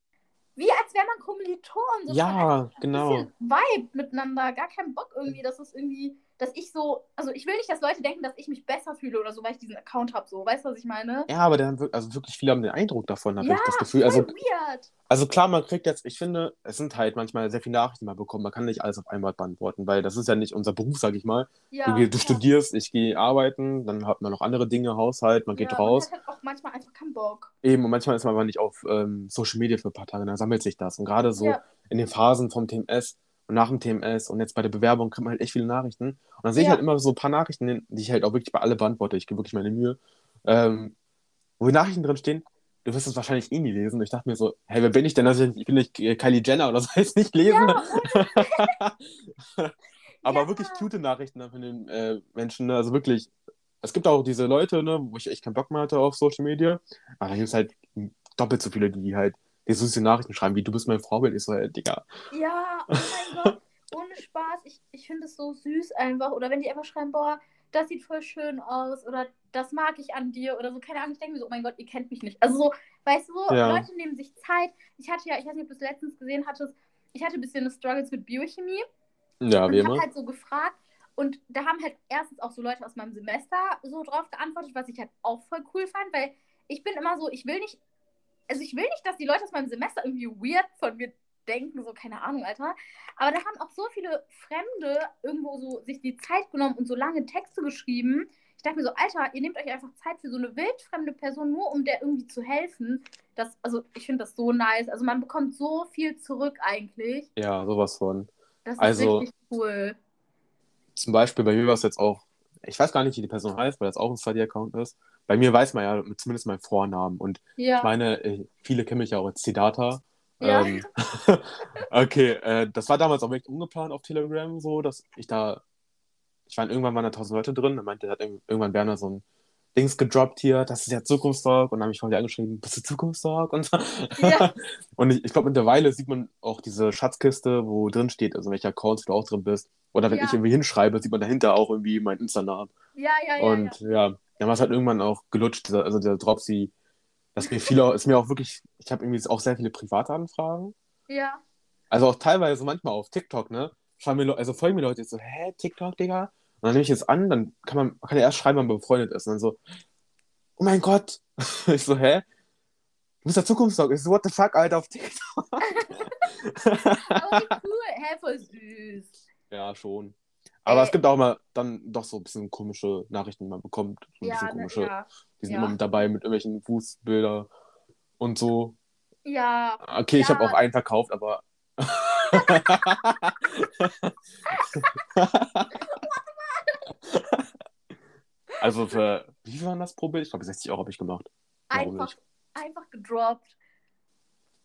Speaker 2: wie als wäre man Kommilitonen. So
Speaker 1: ja,
Speaker 2: ein
Speaker 1: genau.
Speaker 2: bisschen Vibe miteinander. Gar keinen Bock irgendwie, dass es irgendwie, dass ich so, also ich will nicht, dass Leute denken, dass ich mich besser fühle oder so, weil ich diesen Account habe. So, weißt du, was ich meine?
Speaker 1: Ja, aber dann, also wirklich viele haben den Eindruck davon, habe
Speaker 2: Ja,
Speaker 1: ich das Gefühl. Also,
Speaker 2: weird.
Speaker 1: also klar, man kriegt jetzt, ich finde, es sind halt manchmal sehr viele Nachrichten mal bekommen. Man kann nicht alles auf einmal beantworten, weil das ist ja nicht unser Beruf, sag ich mal.
Speaker 2: Ja,
Speaker 1: Du, du
Speaker 2: ja.
Speaker 1: studierst, ich gehe arbeiten, dann hat man noch andere Dinge, Haushalt, man geht raus.
Speaker 2: Man hat halt auch manchmal einfach keinen Bock.
Speaker 1: Eben, und manchmal ist man aber nicht auf ähm, Social Media für ein paar Tage, dann sammelt sich das. Und gerade so in den Phasen vom TMS und nach dem TMS und jetzt bei der Bewerbung kriegt man halt echt viele Nachrichten. Und dann sehe ich
Speaker 2: Ja.
Speaker 1: halt immer so ein paar Nachrichten, die ich halt auch wirklich bei alle beantworte. Ich gebe wirklich meine Mühe. Ähm, wo die Nachrichten drin stehen, du wirst es wahrscheinlich eh nie lesen. Und ich dachte mir so, hey, wer bin ich denn? Also ich bin nicht äh, Kylie Jenner oder so, heißt nicht lesen. Aber
Speaker 2: Ja.
Speaker 1: wirklich cute Nachrichten von den äh, Menschen. Ne? Also wirklich, es gibt auch diese Leute, ne, wo ich echt keinen Bock mehr hatte auf Social Media. Aber da gibt es halt doppelt so viele, die halt die süße Nachrichten schreiben, wie du bist mein Vorbild. Ich so, hey, Digga.
Speaker 2: Ja, oh mein Gott, ohne Spaß. Ich, ich finde es so süß einfach. Oder wenn die einfach schreiben, boah, das sieht voll schön aus oder das mag ich an dir oder so. Keine Ahnung, ich denke mir so, oh mein Gott, ihr kennt mich nicht. Also so, weißt du, so,
Speaker 1: Ja.
Speaker 2: Leute nehmen sich Zeit. Ich hatte ja, ich weiß nicht, ob du es letztens gesehen hattest, ich hatte ein bisschen Struggles mit Biochemie.
Speaker 1: Ja,
Speaker 2: und
Speaker 1: wie
Speaker 2: ich
Speaker 1: immer.
Speaker 2: habe halt so gefragt und da haben halt erstens auch so Leute aus meinem Semester so drauf geantwortet, was ich halt auch voll cool fand, weil ich bin immer so, ich will nicht, also ich will nicht, dass die Leute aus meinem Semester irgendwie weird von mir denken, so keine Ahnung, Alter. Aber da haben auch so viele Fremde irgendwo so sich die Zeit genommen und so lange Texte geschrieben. Ich dachte mir so, Alter, ihr nehmt euch einfach Zeit für so eine wildfremde Person, nur um der irgendwie zu helfen. Das, also ich finde das so nice. Also man bekommt so viel zurück eigentlich.
Speaker 1: Ja, sowas von.
Speaker 2: Das ist
Speaker 1: Also-
Speaker 2: richtig cool.
Speaker 1: Zum Beispiel bei mir war es jetzt auch, ich weiß gar nicht, wie die Person heißt, weil das auch ein Study-Account ist. Bei mir weiß man ja zumindest meinen Vornamen. Und
Speaker 2: Ja.
Speaker 1: ich meine, äh, viele kennen mich ja auch als Siddhartha.
Speaker 2: Ja.
Speaker 1: Ähm, okay, äh, das war damals auch wirklich ungeplant auf Telegram, so, dass ich da, ich meine, irgendwann waren da tausend Leute drin, dann meinte, hat irg- irgendwann Werner so ein Dings gedroppt hier, das ist ja Zukunftstalk, und dann habe ich vorhin angeschrieben, bist du Zukunftstalk? Und.
Speaker 2: Ja.
Speaker 1: und ich, ich glaube, mittlerweile sieht man auch diese Schatzkiste, wo drin steht, also welcher Accounts du auch drin bist. Oder wenn
Speaker 2: Ja.
Speaker 1: ich irgendwie hinschreibe, sieht man dahinter auch irgendwie mein Insta-Namen.
Speaker 2: Ja, ja, ja.
Speaker 1: Und ja, dann war es halt irgendwann auch gelutscht, dieser, also dieser Dropsy, dass mir viele, ist mir auch wirklich, ich habe irgendwie auch sehr viele private Anfragen.
Speaker 2: ja.
Speaker 1: Also auch teilweise manchmal auf TikTok, ne? Schreiben mir, also folgen mir Leute jetzt so, hä, TikTok, Digga? Und dann nehme ich jetzt an, dann kann man, man kann ja erst schreiben, wenn man befreundet ist. Und dann so, oh mein Gott. Ich so, hä? Du bist der Zukunftstalk. Ich so, what the fuck, Alter, auf TikTok.
Speaker 2: Aber wie cool. Hä, voll süß.
Speaker 1: ja, schon. Aber es gibt auch mal dann doch so ein bisschen komische Nachrichten, die man bekommt. So ein
Speaker 2: ja,
Speaker 1: bisschen komische.
Speaker 2: ja,
Speaker 1: Die sind
Speaker 2: ja.
Speaker 1: immer mit dabei mit irgendwelchen Fußbildern und so.
Speaker 2: ja,
Speaker 1: Okay, ich habe auch einen verkauft, aber. also für. Wie viel waren das pro Bild? Ich glaube 60 Euro habe ich gemacht. Warum
Speaker 2: einfach,
Speaker 1: nicht?
Speaker 2: einfach gedroppt.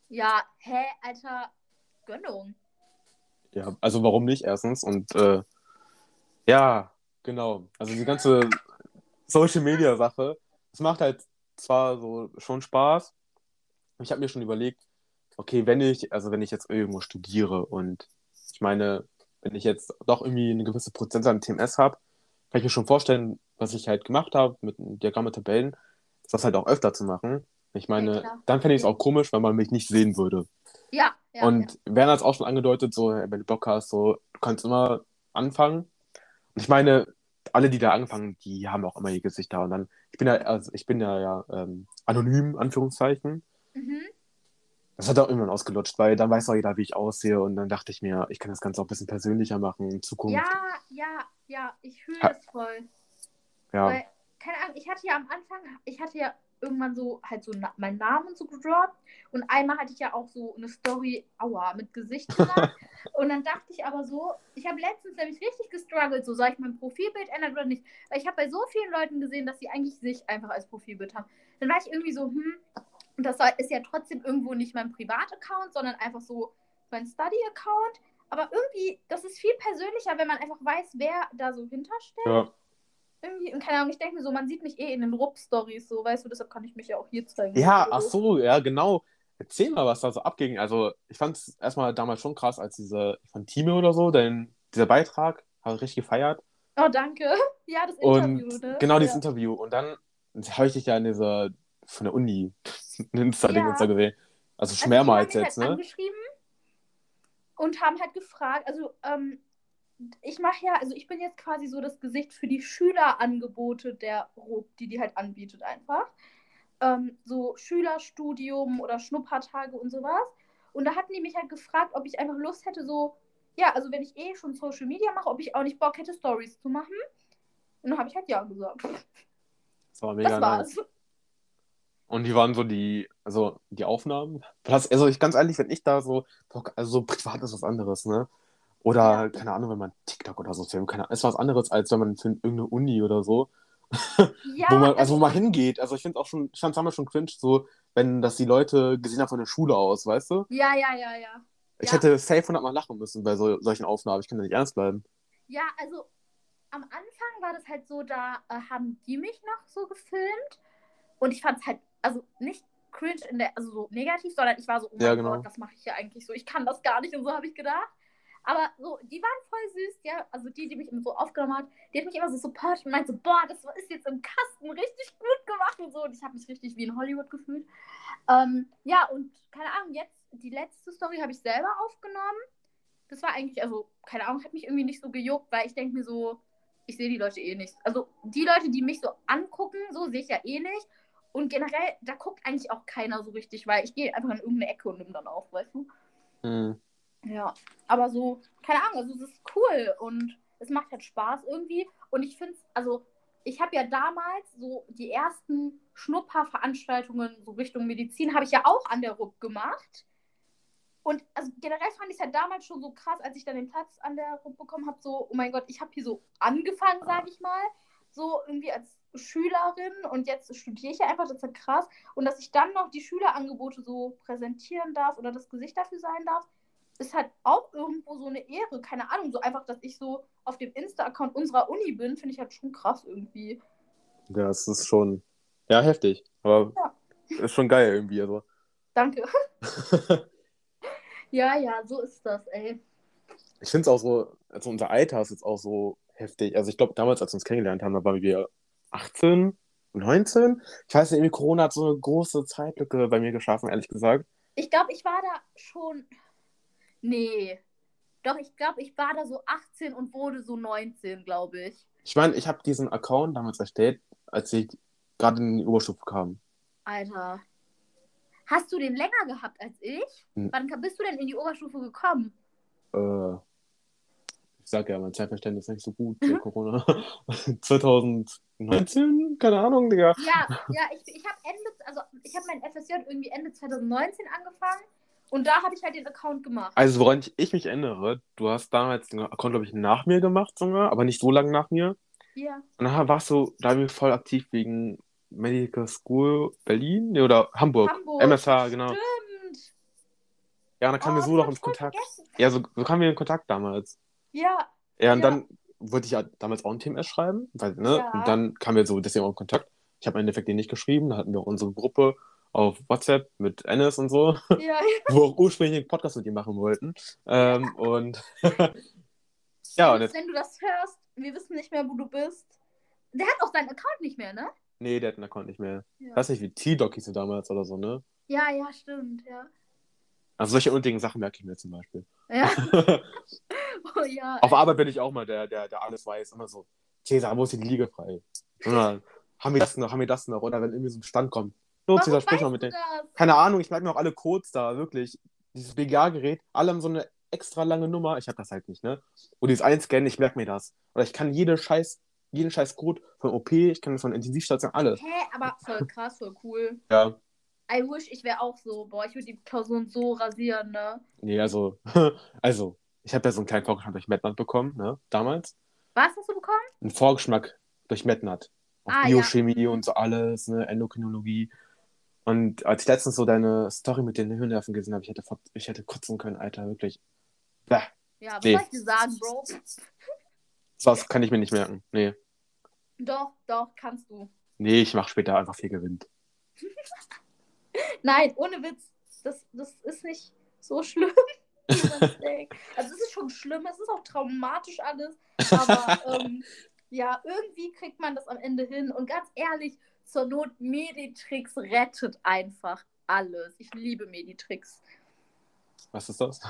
Speaker 2: Ja, hä, Alter, Gönnung.
Speaker 1: Ja, also warum nicht erstens? Und äh, ja, genau. Also die ganze Social Media Sache, es macht halt zwar so schon Spaß. Ich habe mir schon überlegt, okay, wenn ich, also wenn ich jetzt irgendwo studiere und ich meine, wenn ich jetzt doch irgendwie eine gewisse Prozentzahl an TMS habe, kann ich mir schon vorstellen, was ich halt gemacht habe mit Diagramme, Tabellen, das halt auch öfter zu machen. Ich meine,
Speaker 2: Ja,
Speaker 1: dann fände ich es auch komisch, wenn man mich nicht sehen würde.
Speaker 2: Ja, ja.
Speaker 1: und Werner hat es auch schon angedeutet, so, wenn du Bock hast, so, du kannst immer anfangen. Ich meine, alle, die da angefangen, die haben auch immer ihr Gesicht da. Und dann, ich bin ja, also ich bin ja, ja ähm, anonym, Anführungszeichen.
Speaker 2: Mhm.
Speaker 1: Das hat auch irgendwann ausgelutscht, weil dann weiß auch jeder, wie ich aussehe. Und dann dachte ich mir, ich kann das Ganze auch ein bisschen persönlicher machen in Zukunft.
Speaker 2: Ja, ja, ja, ich fühle das voll.
Speaker 1: Ja,
Speaker 2: Weil, keine Ahnung, ich hatte ja am Anfang, ich hatte ja irgendwann so halt so na meinen Namen so gedroppt und einmal hatte ich ja auch so eine Story, aua, mit Gesicht gemacht. und dann dachte ich aber so, ich habe letztens nämlich richtig gestruggelt, so soll ich mein Profilbild ändern oder nicht? Weil ich habe bei so vielen Leuten gesehen, dass sie eigentlich sich einfach als Profilbild haben. Dann war ich irgendwie so, hm, und das ist ja trotzdem irgendwo nicht mein Privataccount, sondern einfach so mein Study-Account. Aber irgendwie, das ist viel persönlicher, wenn man einfach weiß, wer da so hintersteht
Speaker 1: ja.
Speaker 2: Irgendwie, und keine Ahnung, ich denke mir so, man sieht mich eh in den Rupp-Stories, so, weißt du, deshalb kann ich mich ja auch hier zeigen.
Speaker 1: Ja,
Speaker 2: So.
Speaker 1: ach so, ja, genau. Erzähl mal, was da so abging. Also, ich fand es erstmal damals schon krass, als diese von Time oder so, denn dieser Beitrag, habe ich richtig gefeiert.
Speaker 2: Oh, danke. Ja, das Interview,
Speaker 1: Und
Speaker 2: ne?
Speaker 1: genau dieses
Speaker 2: ja.
Speaker 1: Interview. Und dann habe ich dich ja in dieser, von der Uni, Insta-Ding
Speaker 2: Ja.
Speaker 1: uns da gesehen. Also
Speaker 2: Also,
Speaker 1: mehrmals
Speaker 2: mich
Speaker 1: jetzt,
Speaker 2: halt
Speaker 1: ne?
Speaker 2: angeschrieben und haben halt gefragt, also, ähm, ich mache ja, also ich bin jetzt quasi so das Gesicht für die Schülerangebote der RUB, die die halt anbietet einfach. Ähm, so Schülerstudium oder Schnuppertage und sowas. Und da hatten die mich halt gefragt, ob ich einfach Lust hätte, so, ja, also wenn ich eh schon Social Media mache, ob ich auch nicht Bock hätte, Stories zu machen. Und dann habe ich halt ja gesagt.
Speaker 1: Das war mega
Speaker 2: Das
Speaker 1: nice.
Speaker 2: war's.
Speaker 1: Und die waren so die, also die Aufnahmen. Das, also ich ganz ehrlich, wenn ich da so, also so privat ist was anderes, ne? Oder,
Speaker 2: Ja.
Speaker 1: keine Ahnung, wenn man TikTok oder so filmt, keine Ahnung, ist was anderes, als wenn man für irgendeine Uni oder so,
Speaker 2: Ja,
Speaker 1: wo man, also wo man hingeht. Also ich finde auch schon, ich fand es damals schon cringe, so, wenn das die Leute gesehen haben von der Schule aus, weißt du?
Speaker 2: ja, ja, ja, ja.
Speaker 1: Ich
Speaker 2: Ja.
Speaker 1: hätte safe 100 Mal lachen müssen bei so, solchen Aufnahmen. Ich kann da nicht ernst bleiben.
Speaker 2: Ja, also am Anfang war das halt so, da äh, haben die mich noch so gefilmt und ich fand es halt, also nicht cringe in der, also so negativ, sondern ich war so, oh mein
Speaker 1: Ja, genau.
Speaker 2: Gott, was mache ich hier eigentlich so? Ich kann das gar nicht und so habe ich gedacht. Aber so, die waren voll süß, ja. Also die, die mich immer so aufgenommen hat, die hat mich immer so supportet und meinte so, boah, das ist jetzt im Kasten richtig gut gemacht und so. Und ich habe mich richtig wie in Hollywood gefühlt. Ähm, ja, und keine Ahnung, jetzt, die letzte Story habe ich selber aufgenommen. Das war eigentlich, also, keine Ahnung, hat mich irgendwie nicht so gejuckt, weil ich denke mir so, ich sehe die Leute eh nicht. Also die Leute, die mich so angucken, so sehe ich ja eh nicht. Und generell, da guckt eigentlich auch keiner so richtig, weil ich gehe einfach in irgendeine Ecke und nehme dann auf, weißt du?
Speaker 1: Hm.
Speaker 2: Ja, aber so, keine Ahnung, also es ist cool und es macht halt Spaß irgendwie. Und ich finde es, also ich habe ja damals so die ersten Schnupperveranstaltungen so Richtung Medizin, habe ich ja auch an der RUB gemacht. Und also generell fand ich es halt damals schon so krass, als ich dann den Platz an der RUB bekommen habe, so, oh mein Gott, ich habe hier so angefangen, sage ich mal, so irgendwie als Schülerin und jetzt studiere ich ja einfach, das ist halt krass. Und dass ich dann noch die Schülerangebote so präsentieren darf oder das Gesicht dafür sein darf, ist halt auch irgendwo so eine Ehre. Keine Ahnung, so einfach, dass ich so auf dem Insta-Account unserer Uni bin, finde ich halt schon krass irgendwie.
Speaker 1: Ja, es ist schon, ja, heftig. Aber ist schon geil irgendwie. Also.
Speaker 2: Danke. ja, ja, so ist das, ey.
Speaker 1: Ich finde es auch so, also unser Alter ist jetzt auch so heftig. Also ich glaube, damals, als wir uns kennengelernt haben, da waren wir 18, 19. Ich weiß nicht, irgendwie Corona hat so eine große Zeitlücke bei mir geschaffen, ehrlich gesagt.
Speaker 2: Ich glaube, ich war da schon. Nee. Doch, ich glaube, ich war da so 18 und wurde so 19, glaube ich.
Speaker 1: Ich meine, ich habe diesen Account damals erstellt, als ich gerade in die Oberstufe kam.
Speaker 2: Alter. Hast du den länger gehabt als ich?
Speaker 1: Hm.
Speaker 2: Wann bist du denn in die Oberstufe gekommen?
Speaker 1: Äh, sag ja, mein Zeitverständnis ist nicht so gut wegen Corona. 2019? Keine Ahnung, Digga.
Speaker 2: Ja, ja, ich, ich habe Ende, also ich habe mein FSJ irgendwie Ende 2019 angefangen und da habe ich halt den Account gemacht.
Speaker 1: Also, woran ich, ich mich erinnere, du hast damals den Account, glaube ich, nach mir gemacht sogar, aber nicht so lange nach mir.
Speaker 2: Ja.
Speaker 1: Und dann warst du da irgendwie voll aktiv wegen Medical School Berlin nee, oder Hamburg.
Speaker 2: Hamburg.
Speaker 1: MSH, genau.
Speaker 2: Stimmt.
Speaker 1: Ja, und dann kamen
Speaker 2: Oh,
Speaker 1: wir so noch
Speaker 2: ich voll
Speaker 1: Kontakt.
Speaker 2: vergessen.
Speaker 1: Ja, so, so kamen wir in Kontakt damals.
Speaker 2: Ja,
Speaker 1: Ja, und
Speaker 2: Ja.
Speaker 1: dann wollte ich ja damals auch ein TMS schreiben, weil, ne?
Speaker 2: Ja.
Speaker 1: Und dann kamen wir so deswegen auch in Kontakt. Ich habe im Endeffekt den nicht geschrieben, da hatten wir auch unsere Gruppe auf WhatsApp mit Ennis und so,
Speaker 2: ja,
Speaker 1: wo wir auch ursprünglich einen Podcast mit ihm machen wollten. Ähm, und ja, und jetzt,
Speaker 2: wenn du das hörst, wir wissen nicht mehr, wo du bist. Der hat auch seinen Account nicht mehr, ne?
Speaker 1: nee, der hat einen Account nicht mehr.
Speaker 2: Ja,
Speaker 1: Weiß nicht, wie T-Doc hieß damals oder so, ne?
Speaker 2: ja, ja stimmt, ja.
Speaker 1: Also solche unnötigen Sachen merke ich mir zum Beispiel.
Speaker 2: Ja, oh, ja.
Speaker 1: Auf. Arbeit bin ich auch mal der, der, der alles weiß. Immer so, Cäsar, wo ist die Liege frei? Haben wir das noch, haben wir das noch? Oder wenn irgendwie so ein Stand kommt. So,
Speaker 2: Warum
Speaker 1: Cäsar, sprich mal mit denen.
Speaker 2: das?
Speaker 1: Keine Ahnung, ich merke mir auch alle Codes da, wirklich. Dieses BGA-Gerät, alle haben so eine extra lange Nummer. Ich habe das halt nicht, ne? Und dieses Einscannen, ich merke mir das. Oder ich kann jede Scheiß, jeden Scheiß Code von OP, ich kann von Intensivstation, alles.
Speaker 2: Hä, aber voll krass, voll cool.
Speaker 1: Ja.
Speaker 2: I wish, ich wäre auch so. Boah, ich würde die Klausuren so rasieren, ne?
Speaker 1: Nee, also, also, ich habe ja so einen kleinen Vorgeschmack durch MedNat bekommen, ne? Damals.
Speaker 2: Was hast du bekommen?
Speaker 1: Einen Vorgeschmack durch MedNat. Auf
Speaker 2: Ah, ja.
Speaker 1: Biochemie und so alles, ne? Endokrinologie. Und als ich letztens so deine Story mit den Hirnnerven gesehen habe, ich hätte, ich hätte kotzen können, Alter, wirklich. Bäh.
Speaker 2: Ja, was
Speaker 1: Nee.
Speaker 2: soll ich dir sagen, Bro?
Speaker 1: Das kann ich mir nicht merken. Nee.
Speaker 2: Doch, doch, kannst du.
Speaker 1: Nee, ich mache später einfach viel Gewinn.
Speaker 2: Nein, ohne Witz. Das, das ist nicht so schlimm, denkt. Also es ist schon schlimm, es ist auch traumatisch alles. Aber ähm, ja, irgendwie kriegt man das am Ende hin. Und ganz ehrlich, zur Not, Meditrix rettet einfach alles. Ich liebe Meditrix.
Speaker 1: Was ist das?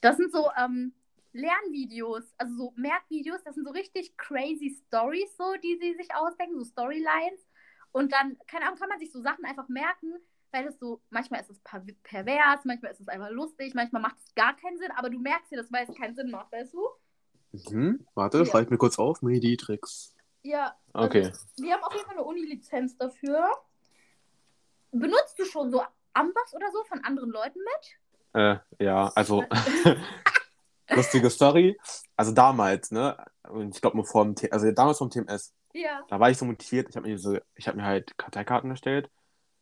Speaker 2: Das sind so ähm, Lernvideos, also so Merkvideos, das sind so richtig crazy Stories, so, die sie sich ausdenken, so Storylines. Und dann, keine Ahnung, kann man sich so Sachen einfach merken, weil es so, manchmal ist es per pervers, manchmal ist es einfach lustig, manchmal macht es gar keinen Sinn, aber du merkst dir das, weil es keinen Sinn macht, weißt du?
Speaker 1: Mhm. Warte, schreib mir kurz auf. Meditrix.
Speaker 2: Ja. also
Speaker 1: Okay.
Speaker 2: Wir haben auf jeden Fall eine Uni-Lizenz dafür. Benutzt du schon so Amboss oder so von anderen Leuten mit?
Speaker 1: Äh, ja, also, lustige Story. Also damals, ne? Ich glaube nur vor dem T also damals vom TMS.
Speaker 2: Ja.
Speaker 1: Da war ich so motiviert, ich habe mir so, ich habe mir halt Karteikarten erstellt,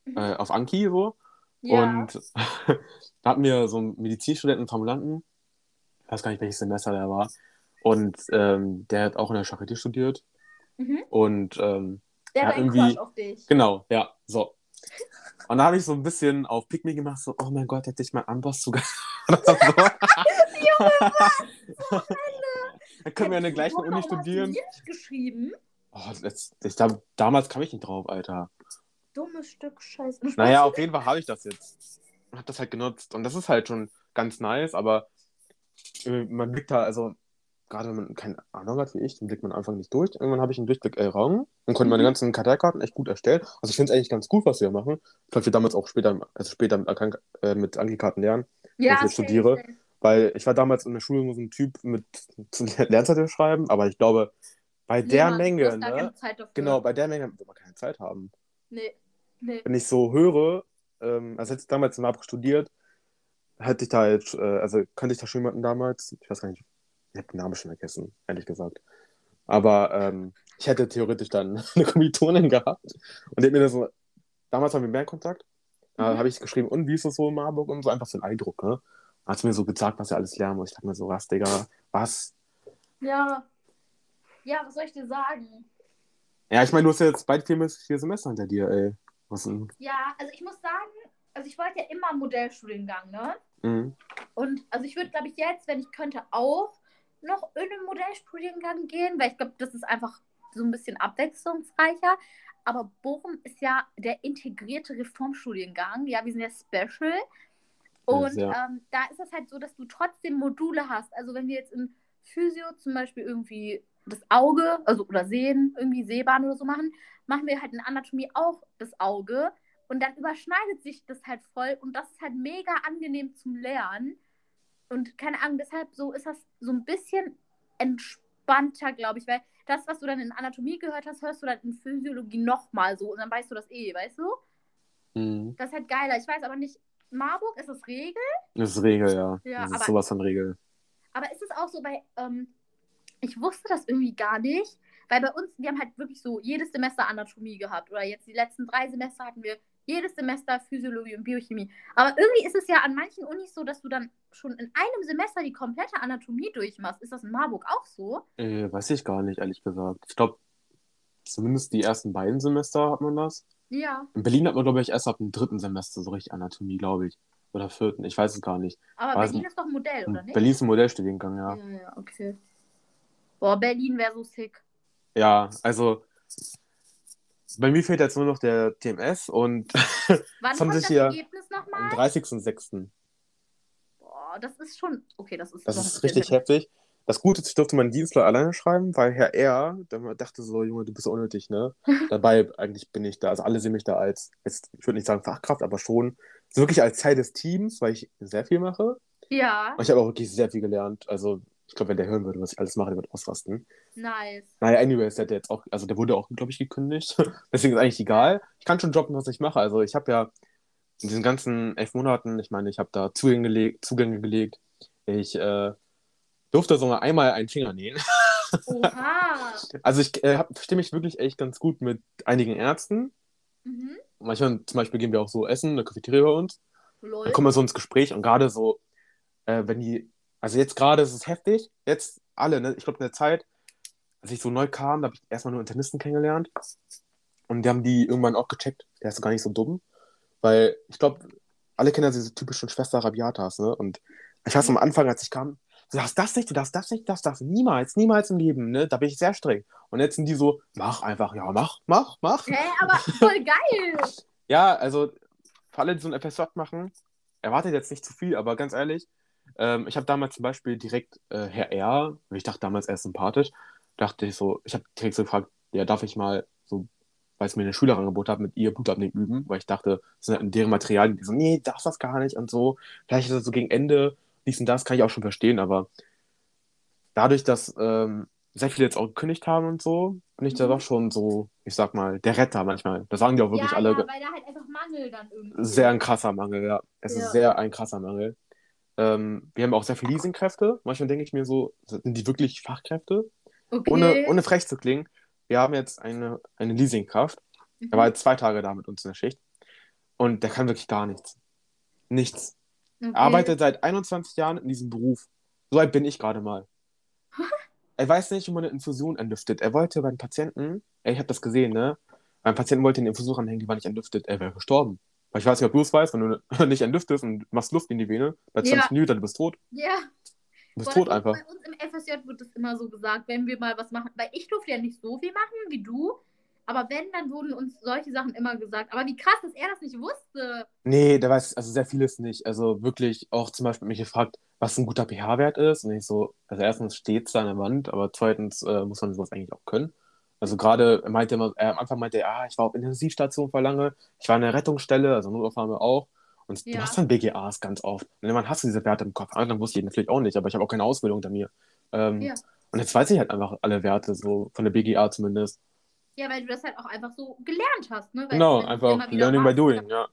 Speaker 2: Mhm.
Speaker 1: äh, auf Anki so.
Speaker 2: ja.
Speaker 1: Und da hatten wir so einen Medizinstudenten, Formulanten, ich weiß gar nicht, welches Semester der war. Und ähm, der hat auch in der Charité studiert.
Speaker 2: Mhm.
Speaker 1: Und ähm,
Speaker 2: Der
Speaker 1: ja,
Speaker 2: hat
Speaker 1: irgendwie-
Speaker 2: Crush auf dich.
Speaker 1: genau, ja, so. Und da habe ich so ein bisschen auf Pick Me gemacht, so, oh mein Gott, hätte ich mal Amboss sogar. Oder so. Dann können wir an der gleichen Uni
Speaker 2: hast du
Speaker 1: studieren.
Speaker 2: dir nicht geschrieben?
Speaker 1: Oh, das, ich glaub, damals kam ich nicht drauf, Alter.
Speaker 2: Dummes Stück Scheiße.
Speaker 1: Naja, auf jeden Fall habe ich das jetzt. Habe das halt genutzt. Und das ist halt schon ganz nice, aber äh, man blickt da, also gerade wenn man keine Ahnung hat wie ich, dann blickt man einfach nicht durch. Irgendwann habe ich einen Durchblick errungen und konnte meine
Speaker 2: Mhm.
Speaker 1: ganzen Karteikarten echt gut erstellen. Also ich finde es eigentlich ganz gut, was wir machen. Falls wir damals auch später, also später mit, äh, mit Anki-Karten lernen.
Speaker 2: ja,
Speaker 1: ich jetzt
Speaker 2: safe,
Speaker 1: studiere.
Speaker 2: safe.
Speaker 1: Weil ich war damals in der Schule nur so ein Typ mit Lernzettel schreiben, aber ich glaube, bei der
Speaker 2: Niemand, du
Speaker 1: Menge, ne? Genau, bei der Menge wird man keine Zeit haben.
Speaker 2: Nee, nee.
Speaker 1: wenn ich so höre, ähm, also hätte ich damals in Marburg studiert, hätte ich da halt, äh, also kannte ich da schon jemanden damals, ich weiß gar nicht, ich habe den Namen schon vergessen, ehrlich gesagt. Aber ähm, ich hätte theoretisch dann eine Kommilitonin gehabt und die hat mir das so, damals haben wir mehr Kontakt, da
Speaker 2: Mhm.
Speaker 1: habe ich geschrieben, und wie ist es so in Marburg und so, einfach so ein Eindruck, ne? Hat sie mir so gesagt, was er alles lernen muss. Ich dachte mir so, was, Digga, was?
Speaker 2: Ja. Ja, was soll ich dir sagen?
Speaker 1: Ja, ich meine, du hast ja jetzt bald vier, vier Semester hinter dir, ey. Was denn?
Speaker 2: Ja, also ich muss sagen, also ich wollte ja immer Modellstudiengang, ne?
Speaker 1: Mhm.
Speaker 2: Und also ich würde, glaube ich, jetzt, wenn ich könnte, auch noch in einen Modellstudiengang gehen, weil ich glaube, das ist einfach so ein bisschen abwechslungsreicher. Aber Bochum ist ja der integrierte Reformstudiengang. Ja, wir sind ja special. Und
Speaker 1: Ja.
Speaker 2: ähm, da ist es halt so, dass du trotzdem Module hast. Also wenn wir jetzt in Physio zum Beispiel irgendwie das Auge, also oder Sehen, irgendwie Sehbahn oder so machen, machen wir halt in Anatomie auch das Auge. Und dann überschneidet sich das halt voll und das ist halt mega angenehm zum Lernen. Und keine Ahnung, deshalb so ist das so ein bisschen entspannter, glaube ich, weil das, was du dann in Anatomie gehört hast, hörst du dann in Physiologie nochmal so und dann weißt du das eh, weißt du?
Speaker 1: Mhm.
Speaker 2: Das ist halt geiler. Ich weiß aber nicht, Marburg, ist das Regel?
Speaker 1: Das ist Regel, ja.
Speaker 2: Ja,
Speaker 1: das ist sowas von Regel.
Speaker 2: Aber ist es auch so bei, ähm, ich wusste das irgendwie gar nicht, weil bei uns, wir haben halt wirklich so jedes Semester Anatomie gehabt oder jetzt die letzten drei Semester hatten wir jedes Semester Physiologie und Biochemie. Aber irgendwie ist es ja an manchen Unis so, dass du dann schon in einem Semester die komplette Anatomie durchmachst. Ist das in Marburg auch so?
Speaker 1: Äh, weiß ich gar nicht, ehrlich gesagt. Ich glaube, zumindest die ersten beiden Semester hat man das.
Speaker 2: Ja.
Speaker 1: In Berlin hat man, glaube ich, erst ab dem dritten Semester so richtig Anatomie, glaube ich. Oder vierten, ich weiß es gar nicht.
Speaker 2: Aber
Speaker 1: Also,
Speaker 2: Berlin ist doch ein Modell, oder nicht?
Speaker 1: Berlin ist ein Modellstudiengang, ja.
Speaker 2: Ja, ja, okay. Boah, Berlin wäre so sick.
Speaker 1: Ja, also bei mir fehlt jetzt nur noch der TMS und
Speaker 2: Wann
Speaker 1: haben
Speaker 2: kommt
Speaker 1: sich
Speaker 2: das
Speaker 1: hier
Speaker 2: Ergebnis
Speaker 1: am
Speaker 2: nochmal?
Speaker 1: 30.06.
Speaker 2: Boah, das ist schon. Okay, das ist.
Speaker 1: Das ist richtig heftig. Das Gute ist, ich durfte meinen Dienstler alleine schreiben, weil Herr R. dachte so, Junge, du bist unnötig, ne? Dabei eigentlich bin ich da, also alle sehen mich da als, als ich würde nicht sagen Fachkraft, aber schon wirklich als Teil des Teams, weil ich sehr viel mache.
Speaker 2: Ja,
Speaker 1: Und ich habe auch wirklich sehr viel gelernt. Also ich glaube, wenn der hören würde, was ich alles mache, der wird ausrasten.
Speaker 2: nice.
Speaker 1: Naja, anyways, der hat jetzt auch, also der wurde auch, glaube ich, gekündigt. Deswegen ist eigentlich egal. Ich kann schon droppen, was ich mache. Also ich habe ja in diesen ganzen elf Monaten, ich meine, ich habe da Zugänge gelegt, Zugänge gelegt. Ich äh, durfte sogar einmal einen Finger nähen.
Speaker 2: Oha.
Speaker 1: Also ich äh, verstehe mich wirklich echt ganz gut mit einigen Ärzten.
Speaker 2: Mhm.
Speaker 1: Manchmal zum Beispiel gehen wir auch so essen, in der Cafeteria bei uns.
Speaker 2: Lol.
Speaker 1: Dann kommen wir so ins Gespräch und gerade so, äh, wenn die, also jetzt gerade ist es heftig, jetzt alle, ne? Ich glaube in der Zeit, als ich so neu kam, da habe ich erstmal nur Internisten kennengelernt und die haben die irgendwann auch gecheckt, der ist gar nicht so dumm, weil ich glaube, alle kennen ja diese typischen Schwester Rabiatas, ne? Und ich weiß am Anfang, als ich kam, du darfst das nicht, du darfst das nicht, du darfst das niemals, niemals im Leben, ne? Da bin ich sehr streng. Und jetzt sind die so, mach einfach, ja, mach, mach, mach.
Speaker 2: Hä, aber voll geil.
Speaker 1: Ja, also für alle, die so ein FSJ machen, erwartet jetzt nicht zu viel, aber ganz ehrlich, ähm, ich habe damals zum Beispiel direkt äh, Herr R., ich dachte damals er ist sympathisch, dachte ich so, ich habe direkt so gefragt, ja, darf ich mal so, weil es mir eine Schülerangebot hat, mit ihr Blutabnehmen üben, weil ich dachte, das sind halt deren Materialien, die so, nee, darfst das gar nicht und so. Vielleicht ist das so gegen Ende, dies und das, kann ich auch schon verstehen, aber dadurch, dass ähm, sehr viele jetzt auch gekündigt haben und so, bin ich da
Speaker 2: Mhm.
Speaker 1: doch schon so, ich sag mal, der Retter manchmal. Das sagen die auch wirklich
Speaker 2: ja,
Speaker 1: alle.
Speaker 2: ja, weil da halt einfach Mangel dann irgendwie.
Speaker 1: Sehr ein krasser Mangel, ja. Es
Speaker 2: Ja.
Speaker 1: ist sehr ein krasser Mangel. Ähm, wir haben auch sehr viele Leasingkräfte. Manchmal denke ich mir so, sind die wirklich Fachkräfte?
Speaker 2: Okay.
Speaker 1: Ohne, ohne frech zu klingen. Wir haben jetzt eine, eine Leasingkraft.
Speaker 2: Mhm.
Speaker 1: Er war jetzt zwei Tage da mit uns in der Schicht. Und der kann wirklich gar nichts. Nichts.
Speaker 2: okay.
Speaker 1: Er arbeitet seit 21 Jahren in diesem Beruf. So alt bin ich gerade mal. er weiß nicht, wie man eine Infusion entlüftet. Er wollte beim Patienten, ich habe das gesehen, ne? Beim Patienten wollte eine Infusion anhängen, die war nicht entlüftet. Er wäre gestorben. Ich weiß nicht, ob du es weißt, wenn du nicht entlüftest und machst Luft in die Vene, bei 20
Speaker 2: Ja.
Speaker 1: Minuten, du bist tot.
Speaker 2: Ja.
Speaker 1: Du bist
Speaker 2: Boah,
Speaker 1: tot
Speaker 2: das-
Speaker 1: einfach.
Speaker 2: Bei uns im FSJ wird es immer so gesagt, wenn wir mal was machen. Weil ich durfte ja nicht so viel machen wie du. Aber wenn, dann wurden uns solche Sachen immer gesagt. Aber wie krass, dass er das nicht wusste.
Speaker 1: Nee, der weiß also sehr vieles nicht. Also wirklich auch zum Beispiel mich gefragt, was ein guter pH-Wert ist. Und ich so, also erstens steht es da an der Wand, aber zweitens äh, muss man sowas eigentlich auch können. Also gerade er meinte er, am Anfang meinte er, ah, ich war auf Intensivstation vor lange, ich war in der Rettungsstelle, also Notaufnahme auch. Und
Speaker 2: Ja.
Speaker 1: du hast dann BGAs ganz oft. Und irgendwann hast du diese Werte im Kopf. Dann wusste ich natürlich auch nicht, aber ich habe auch keine Ausbildung hinter mir. Ähm,
Speaker 2: Ja.
Speaker 1: Und jetzt weiß ich halt einfach alle Werte, so von der BGA zumindest.
Speaker 2: Ja, weil du das halt auch einfach so gelernt hast. Ne? Weil
Speaker 1: Genau, einfach Learning by doing, ja.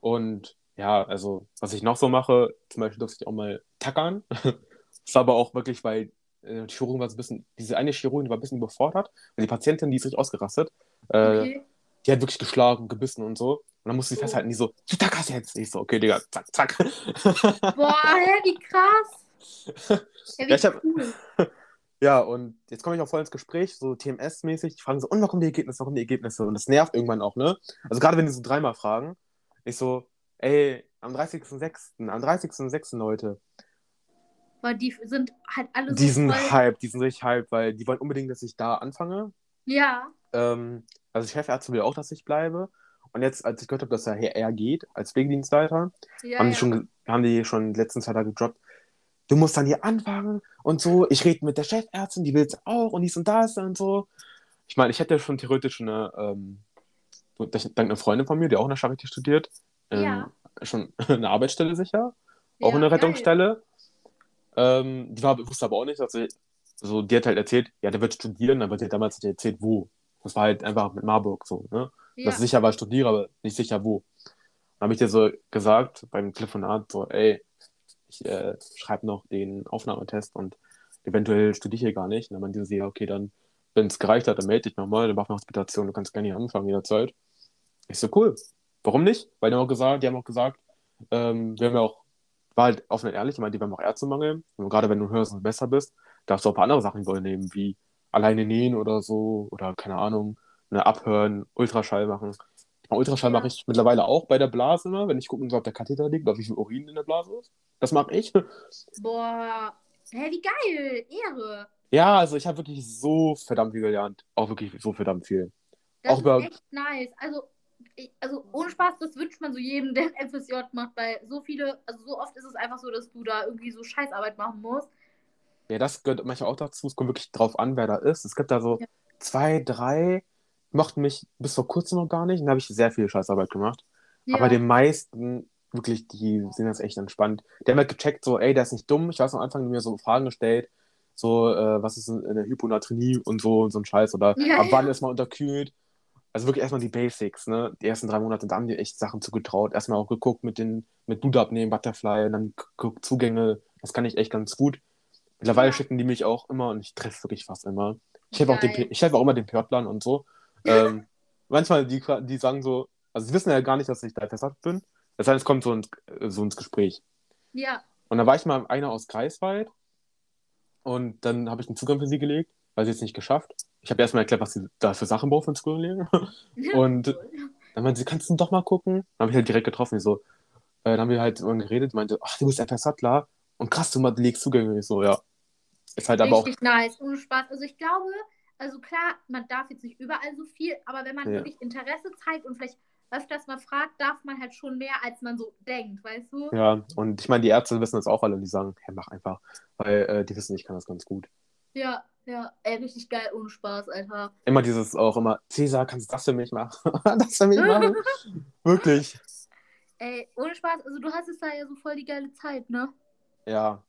Speaker 1: Und ja, also, was ich noch so mache, zum Beispiel durfte ich auch mal tackern. Das war aber auch wirklich, weil äh, die Chirurgin war so ein bisschen, diese eine Chirurgin war ein bisschen überfordert und die Patientin, die ist richtig ausgerastet. Äh,
Speaker 2: Okay.
Speaker 1: Die hat wirklich geschlagen, gebissen und so. Und dann musste sie
Speaker 2: Oh.
Speaker 1: festhalten, die so, du tackerst jetzt. Ich so, okay, Digga, zack, zack.
Speaker 2: Boah, hä, wie krass. Ja, wie
Speaker 1: Ja, hab-
Speaker 2: cool.
Speaker 1: Ja, und jetzt komme ich auch voll ins Gespräch, so TMS-mäßig. Die fragen so, und wann kommen die Ergebnisse, wann kommen die Ergebnisse? Und das nervt irgendwann auch, ne? Also gerade wenn die so dreimal fragen, ich so, ey, am 30.06., am 30.06., Leute,
Speaker 2: Boah, die sind halt alle so
Speaker 1: die sind
Speaker 2: voll...
Speaker 1: hype, die sind richtig hype, weil die wollen unbedingt, dass ich da anfange.
Speaker 2: Ja.
Speaker 1: Ähm, also die Chefärztin will auch, dass ich bleibe. Und jetzt, als ich gehört habe, dass er Herr R geht, als Pflegedienstleiter,
Speaker 2: Ja,
Speaker 1: haben,
Speaker 2: ja.
Speaker 1: die schon, haben die schon letzten zwei Tage gedroppt. Du musst dann hier anfangen und so. Ich rede mit der Chefärztin, die will es auch und dies und das und so. Ich meine, ich hätte schon theoretisch eine, ähm, dank einer Freundin von mir, die auch in der Charité studiert, ähm,
Speaker 2: Ja.
Speaker 1: schon eine Arbeitsstelle sicher, auch eine. Rettungsstelle. Ähm, die war, wusste aber auch nicht, dass sie, so, die hat halt erzählt, ja, der wird studieren, aber die hat damals nicht erzählt, wo. Das war halt einfach mit Marburg so, ne?
Speaker 2: Ja.
Speaker 1: Das ist sicher war studiere, aber nicht sicher wo. Dann habe ich dir so gesagt beim Telefonat, so, ey, ich äh, schreibe noch den Aufnahmetest und eventuell studiere ich hier gar nicht. Und dann meinte sie, ja, okay, dann, wenn es gereicht hat, dann melde dich nochmal, dann mach eine Hospitation, du kannst gerne hier anfangen jederzeit. Ich so, cool. Warum nicht? Weil die haben auch gesagt, die haben auch gesagt, ähm, wir haben ja auch, war halt offen und ehrlich, ich meine, die haben auch Ärztemangel. Und gerade wenn du höher und besser bist, darfst du auch ein paar andere Sachen übernehmen, wie alleine nähen oder so, oder keine Ahnung, ne, abhören, Ultraschall machen. Ultraschall mache ich mittlerweile auch bei der Blase immer, wenn ich gucken soll, ob der Katheter liegt oder wie viel Urin in der Blase ist. Das mache ich.
Speaker 2: Boah. Hä, wie geil. Ehre.
Speaker 1: Ja, also ich habe wirklich so verdammt viel gelernt. Auch wirklich so verdammt viel.
Speaker 2: Das
Speaker 1: Auch über-
Speaker 2: ist echt nice. Also, ich, also ohne Spaß, das wünscht man so jedem, der ein FSJ macht, weil so viele, also so oft ist es einfach so, dass du da irgendwie so Scheißarbeit machen musst.
Speaker 1: Ja, das gehört manchmal auch dazu. Es kommt wirklich drauf an, wer da ist. Es gibt da so
Speaker 2: Ja.
Speaker 1: zwei, drei, mochten mich bis vor kurzem noch gar nicht. Und da habe ich sehr viel Scheißarbeit gemacht.
Speaker 2: Ja.
Speaker 1: Aber den meisten, wirklich, die sind das echt entspannt. Die haben halt gecheckt, so, ey, der ist nicht dumm. Ich weiß am Anfang, mir so Fragen gestellt, so, äh, was ist in der Hyponatremie und so und so ein Scheiß. Oder
Speaker 2: Ja,
Speaker 1: ab wann
Speaker 2: ja.
Speaker 1: ist man unterkühlt. Also wirklich erstmal die Basics, ne? Die ersten drei Monate, da haben die echt Sachen zugetraut. Erstmal auch geguckt mit den, mit Dude abnehmen, Butterfly, und dann geguckt, Zugänge. Das kann ich echt ganz gut. Mittlerweile
Speaker 2: Ja.
Speaker 1: schicken die mich auch immer und ich treffe wirklich fast immer. Ich helfe auch, den,
Speaker 2: Geil.
Speaker 1: ich helfe auch immer den Pörtlern und so. Ähm, manchmal, die, die sagen so, also sie wissen ja gar nicht, dass ich da versagt bin. Das heißt, es kommt so ins, so ins Gespräch.
Speaker 2: Ja.
Speaker 1: Und da war ich mal einer aus Greifswald und dann habe ich einen Zugang für sie gelegt, weil sie es nicht geschafft. Ich habe erstmal erklärt, was sie da für Sachen braucht für Zugang legen. Und dann meinte sie, kannst du doch mal gucken? Dann habe ich halt direkt getroffen. Ich so, äh, dann haben wir halt geredet, meinte, ach, du bist FS Sattler und krass, du legst Zugänge. Ich so, ja. Ist halt aber auch,
Speaker 2: Richtig nice, ohne Spaß. Also ich glaube, also klar, man darf jetzt nicht überall so viel, aber wenn man
Speaker 1: Ja.
Speaker 2: wirklich Interesse zeigt und vielleicht öfters mal fragt, darf man halt schon mehr, als man so denkt, weißt du?
Speaker 1: ja. Und ich meine, die Ärzte wissen das auch alle und die sagen, hey, mach einfach. Weil äh, die wissen, ich kann das ganz gut.
Speaker 2: Ja, ja. Ey, richtig geil, ohne Spaß, Alter.
Speaker 1: Immer dieses auch immer, Cäsar, kannst du das für mich machen? das für mich machen? Wirklich.
Speaker 2: Ey, ohne Spaß, also du hast es da ja so voll die geile Zeit, ne?
Speaker 1: Ja,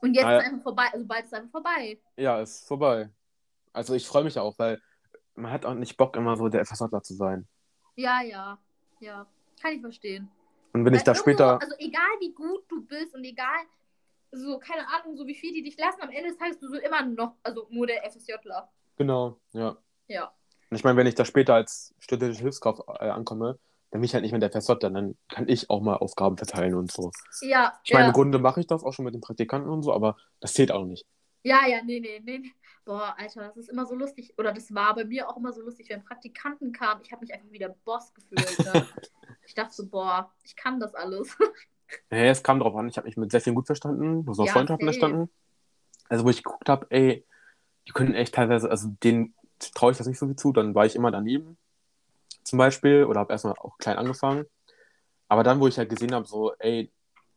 Speaker 2: Und jetzt
Speaker 1: ja.
Speaker 2: ist einfach vorbei, also bald ist einfach vorbei.
Speaker 1: ja, ist vorbei. Also ich freue mich auch, weil man hat auch nicht Bock, immer so der FSJler zu sein.
Speaker 2: Ja, ja, ja. Kann ich verstehen.
Speaker 1: Und wenn ich
Speaker 2: Weil
Speaker 1: da
Speaker 2: irgendwo-
Speaker 1: später.
Speaker 2: Also egal wie gut du bist und egal, so, keine Ahnung, so wie viel die dich lassen, am Ende des Tages bist du immer noch, also nur der FSJler.
Speaker 1: Genau, ja.
Speaker 2: Ja.
Speaker 1: Und ich meine, wenn ich da später als studentische Hilfskraft äh, ankomme, dann bin ich halt nicht mehr der FSJler, dann kann ich auch mal Aufgaben verteilen und so.
Speaker 2: Ja,
Speaker 1: Ich meine,
Speaker 2: ja.
Speaker 1: im Grunde mache ich das auch schon mit den Praktikanten und so, aber das zählt auch nicht.
Speaker 2: Ja, ja, nee, nee, nee. Boah, Alter, das ist immer so lustig. Oder das war bei mir auch immer so lustig, wenn Praktikanten kamen. Ich habe mich einfach wie der Boss gefühlt. Ne? ich dachte so, boah, ich kann das alles.
Speaker 1: Ja, es kam drauf an, ich habe mich mit sehr vielen gut verstanden, so
Speaker 2: Ja,
Speaker 1: Freundschaften
Speaker 2: safe.
Speaker 1: entstanden. Also, wo ich geguckt habe, ey, die können echt teilweise, also denen traue ich das nicht so viel zu, dann war ich immer daneben, zum Beispiel, oder habe erstmal auch klein angefangen. Aber dann, wo ich halt gesehen habe, so, ey,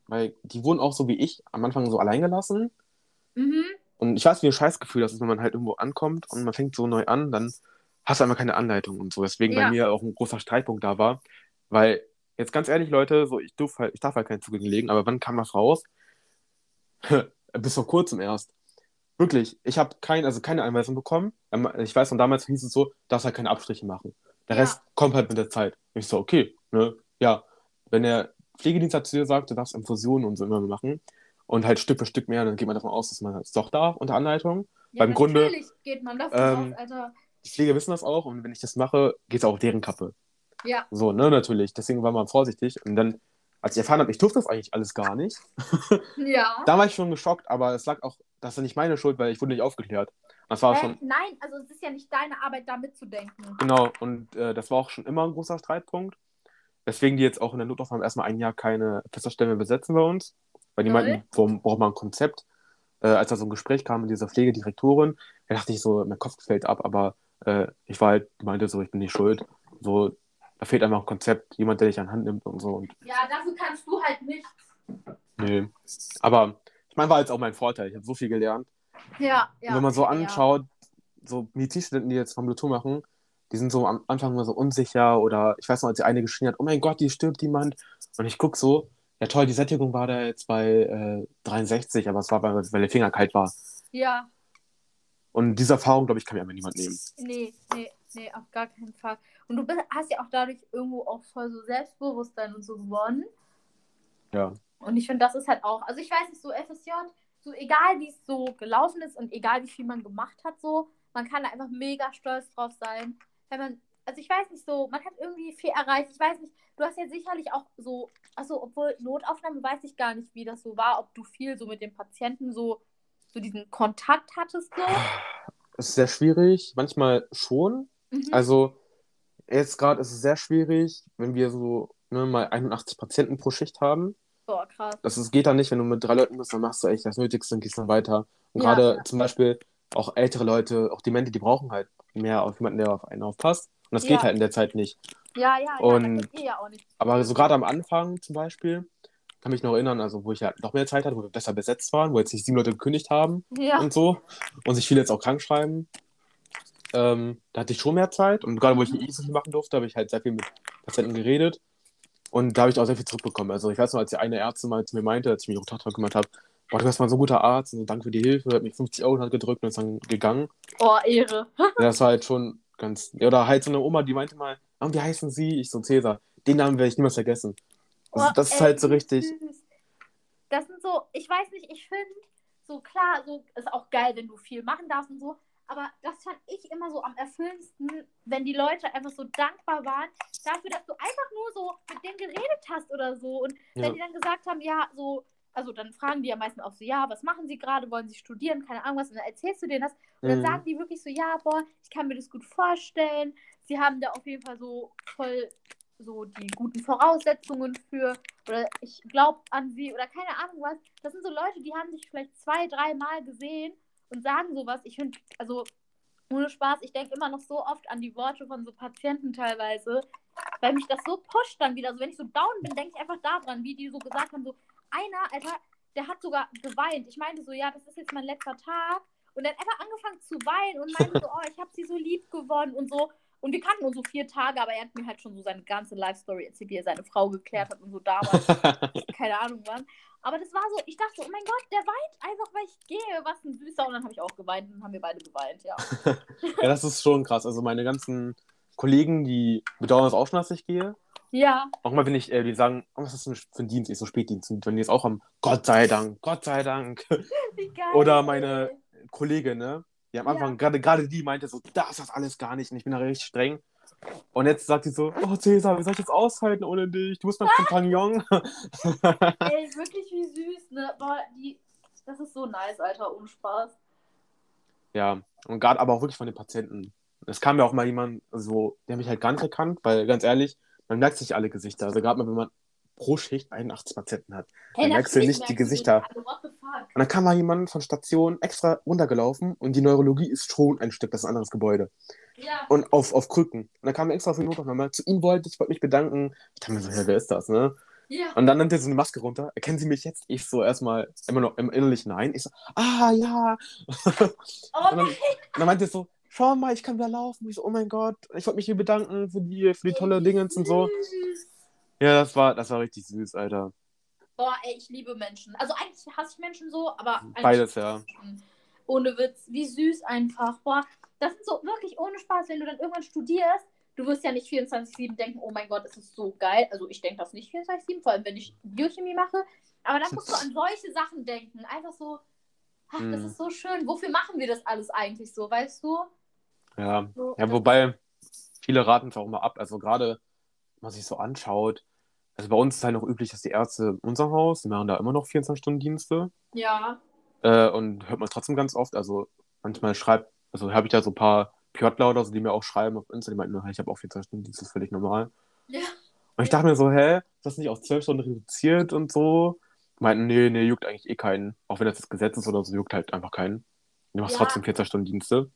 Speaker 1: weil die wurden auch so wie ich am Anfang so allein gelassen.
Speaker 2: mhm.
Speaker 1: Und ich weiß, wie ein Scheißgefühl das ist, wenn man halt irgendwo ankommt und man fängt so neu an, dann hast du einmal keine Anleitung und so. Deswegen
Speaker 2: Ja.
Speaker 1: bei mir auch ein großer Streitpunkt da war. Weil, jetzt ganz ehrlich, Leute, so ich, darf halt, ich darf halt keinen Zugänge legen, aber wann kam das raus? Bis vor kurzem erst. Wirklich, ich habe kein, also keine Anweisung bekommen. Ähm, Ich weiß von damals hieß es so, darfst halt keine Abstriche machen. Der
Speaker 2: Ja.
Speaker 1: Rest kommt halt mit der Zeit. Ich so, okay, ne? Ja. Wenn der Pflegedienst halt zu dir sagt, du darfst Infusionen und so immer machen und halt Stück für Stück mehr, dann geht man davon aus, dass man es doch darf unter Anleitung.
Speaker 2: Ja,
Speaker 1: Beim Grunde,
Speaker 2: natürlich geht man davon
Speaker 1: ähm,
Speaker 2: aus, Alter.
Speaker 1: Die Pfleger wissen das auch und wenn ich das mache, geht es auch auf deren Kappe.
Speaker 2: Ja,
Speaker 1: So, ne, natürlich. Deswegen war man vorsichtig. Und dann, als ich erfahren habe, ich durfte das eigentlich alles gar nicht,
Speaker 2: ja.
Speaker 1: da war ich schon geschockt, aber es lag auch, das ist ja nicht meine Schuld, weil ich wurde nicht aufgeklärt. Das war
Speaker 2: Hä?
Speaker 1: schon,
Speaker 2: Nein, also es ist ja nicht deine Arbeit, da mitzudenken.
Speaker 1: genau, und äh, das war auch schon immer ein großer Streitpunkt. Weswegen die jetzt auch in der Notaufnahme erstmal ein Jahr keine Festerstellen mehr besetzen bei uns. Weil die meinten, warum braucht man ein Konzept? Äh, als da so ein Gespräch kam mit dieser Pflegedirektorin, da dachte ich so, mein Kopf fällt ab, aber äh, ich war halt, die meinte so, ich bin nicht schuld. So, da fehlt einfach ein Konzept, jemand, der dich an Hand nimmt und so. Und
Speaker 2: Ja, dafür kannst du halt nichts.
Speaker 1: nee. Aber ich meine, war jetzt auch mein Vorteil. Ich habe so viel gelernt.
Speaker 2: Ja, ja.
Speaker 1: Und wenn man so
Speaker 2: ja.
Speaker 1: anschaut, so Medizinstudenten, die jetzt Formulatur machen, die sind so am Anfang immer so unsicher oder ich weiß noch, als die eine geschrien hat, oh mein Gott, die stirbt jemand. Und ich gucke so, Ja, toll, die Sättigung war da jetzt bei äh, 63, aber es war, weil, weil der Finger kalt war.
Speaker 2: Ja,
Speaker 1: Und diese Erfahrung, glaube ich, kann mir einfach niemand nehmen.
Speaker 2: nee, nee, nee, auf gar keinen Fall. Und du bist, hast ja auch dadurch irgendwo auch voll so Selbstbewusstsein und so gewonnen.
Speaker 1: Ja.
Speaker 2: Und ich finde, das ist halt auch, also ich weiß nicht, so FSJ, so egal wie es so gelaufen ist und egal wie viel man gemacht hat, so, man kann da einfach mega stolz drauf sein. Wenn man, also ich weiß nicht so, man hat irgendwie viel erreicht. Ich weiß nicht, du hast ja sicherlich auch so, also obwohl Notaufnahme weiß ich gar nicht, wie das so war, ob du viel so mit den Patienten so, so diesen Kontakt hattest, so.
Speaker 1: Es ist sehr schwierig, manchmal schon.
Speaker 2: Mhm.
Speaker 1: Also, jetzt gerade ist es sehr schwierig, wenn wir so ne, mal 81 Patienten pro Schicht haben.
Speaker 2: Boah, krass.
Speaker 1: Das ist, geht dann nicht, wenn du mit drei Leuten bist, dann machst du echt das Nötigste und gehst dann weiter. Und
Speaker 2: Ja,
Speaker 1: gerade
Speaker 2: ja.
Speaker 1: zum Beispiel auch ältere Leute, auch Demente, die brauchen halt mehr auf jemanden, der auf einen aufpasst. Und das
Speaker 2: Ja.
Speaker 1: geht halt in der Zeit nicht.
Speaker 2: Ja, ja, ja,
Speaker 1: Und-
Speaker 2: geht ja auch nicht.
Speaker 1: Aber so gerade am Anfang zum Beispiel, kann mich noch erinnern, also wo ich halt noch mehr Zeit hatte, wo wir besser besetzt waren, wo jetzt nicht sieben Leute gekündigt haben
Speaker 2: Ja,
Speaker 1: und so und sich viele jetzt auch krank schreiben. Ähm, da hatte ich schon mehr Zeit und gerade wo ich nicht so viel machen durfte, habe ich halt sehr viel mit Patienten geredet und da habe ich auch sehr viel zurückbekommen. Also ich weiß noch, als die eine Ärztin mal zu mir meinte, als ich mich auch Tochter gekümmert habe, boah, du bist mal so ein guter Arzt und so, danke für die Hilfe, hat mich 50 Euro die gedrückt und ist dann gegangen.
Speaker 2: oh, Ehre.
Speaker 1: Ja, das war halt schon ganz, ja, oder halt so eine Oma, die meinte mal, ah, wie heißen Sie? Ich so, Cäsar. Den Namen werde ich niemals vergessen. Also,
Speaker 2: Oh,
Speaker 1: das ist
Speaker 2: ey,
Speaker 1: halt so richtig,
Speaker 2: süß. Das sind so, ich weiß nicht, ich finde, so klar, so ist auch geil, wenn du viel machen darfst und so. Aber das fand ich immer so am erfüllendsten, wenn die Leute einfach so dankbar waren dafür, dass du einfach nur so mit denen geredet hast oder so. Und
Speaker 1: Ja.
Speaker 2: wenn die dann gesagt haben, ja, so, also dann fragen die ja meistens auch so, ja, was machen sie gerade, wollen sie studieren, keine Ahnung was, und dann erzählst du denen das. Und dann
Speaker 1: Mhm.
Speaker 2: sagen die wirklich so, ja, boah, ich kann mir das gut vorstellen. Sie haben da auf jeden Fall so voll so die guten Voraussetzungen für oder ich glaube an sie oder keine Ahnung was. Das sind so Leute, die haben sich vielleicht zwei, drei Mal gesehen und sagen sowas. Ich finde, also ohne Spaß, ich denke immer noch so oft an die Worte von so Patienten teilweise, weil mich das so pusht dann wieder. Also wenn ich so down bin, denke ich einfach daran, wie die so gesagt haben, so einer, Alter, der hat sogar geweint. Ich meinte so, ja, das ist jetzt mein letzter Tag. Und er hat einfach angefangen zu weinen und meinte so, oh, ich habe sie so lieb gewonnen und so. Und wir kannten uns so vier Tage, aber er hat mir halt schon so seine ganze Life-Story erzählt, wie er seine Frau geklärt hat und so damals, keine Ahnung wann. Aber das war so, ich dachte so, oh mein Gott, der weint einfach, weil ich gehe. Was ein süßer. Und dann habe ich auch geweint und dann haben wir beide geweint, ja.
Speaker 1: ja, das ist schon krass. Also meine ganzen Kollegen, die bedauern das auch schon, dass ich gehe.
Speaker 2: Ja,
Speaker 1: Auch mal, wenn ich, äh, die sagen, oh, was ist das für ein Dienst? Ich so Spätdienst. Und wenn die es auch haben, Gott sei Dank, Gott sei Dank.
Speaker 2: wie geil.
Speaker 1: Oder meine Kollegin, ne? Die am
Speaker 2: Ja.
Speaker 1: Anfang, gerade gerade die meinte so, das ist das alles gar nicht. Und ich bin da richtig streng. Und jetzt sagt sie so, oh Cäsar, wie soll ich das aushalten ohne dich? Du bist mein Kompagnon.
Speaker 2: Ey, wirklich wie süß, ne? Boah, die, das ist so nice, Alter, ohne Spaß.
Speaker 1: Ja, und gerade aber auch wirklich von den Patienten. Es kam ja auch mal jemand, so, der mich halt gar nicht erkannt, weil ganz ehrlich, man merkt sich alle Gesichter. Also gerade mal, wenn man pro Schicht 81 Patienten hat. Dann merkst du nicht die Gesichter.
Speaker 2: fuck?
Speaker 1: Und dann kam mal jemand von Station extra runtergelaufen und die Neurologie ist schon ein Stück, das ist ein anderes Gebäude.
Speaker 2: Ja,
Speaker 1: Und auf, auf Krücken. Und dann kam er extra auf die Notaufnahme. Zu ihm wollte ich, wollte mich bedanken. Ich dachte mir so, ja, wer ist das, ne?
Speaker 2: ja.
Speaker 1: Und dann nimmt er so eine Maske runter. Erkennen Sie mich jetzt? Ich so erstmal immer noch im innerlich nein. Ich so, ah ja.
Speaker 2: Oh
Speaker 1: Und dann, und dann meinte er so, schau mal, ich kann wieder laufen. Ich so, oh mein Gott, ich wollte mich hier bedanken für die, für die tolle Dingens und so. Ja, das war, das war richtig süß, Alter.
Speaker 2: Boah, ey, ich liebe Menschen. Also eigentlich hasse ich Menschen so, aber
Speaker 1: Beides, ja.
Speaker 2: Menschen. Ohne Witz, wie süß einfach. Boah, das sind so wirklich ohne Spaß, wenn du dann irgendwann studierst. Du wirst ja nicht 24-7 denken, oh mein Gott, es ist so geil. Also ich denke das nicht 24-7, vor allem wenn ich Biochemie mache. Aber dann musst du an solche Sachen denken. Einfach so, ach, das
Speaker 1: Mhm.
Speaker 2: ist so schön. Wofür machen wir das alles eigentlich so, weißt du?
Speaker 1: Ja,
Speaker 2: So,
Speaker 1: ja
Speaker 2: das-
Speaker 1: wobei viele raten es auch immer ab. Also gerade, wenn man sich so anschaut, also bei uns ist halt noch üblich, dass die Ärzte in unserem Haus, die machen da immer noch 24-Stunden-Dienste.
Speaker 2: Ja,
Speaker 1: Äh, und hört man trotzdem ganz oft. Also manchmal schreibt, also habe ich da so ein paar Pjotler oder so, die mir auch schreiben auf Insta, die meinten, "Na, ich habe auch 24 Stunden, das ist völlig normal.
Speaker 2: ja.
Speaker 1: Und ich dachte mir so, hä, ist das nicht auf 12 Stunden reduziert und so? Meinten, nee, nee, juckt eigentlich eh keinen. Auch wenn das das Gesetz ist oder so, juckt halt einfach keinen. Du machst
Speaker 2: Ja.
Speaker 1: trotzdem 14 Stunden Dienste. Und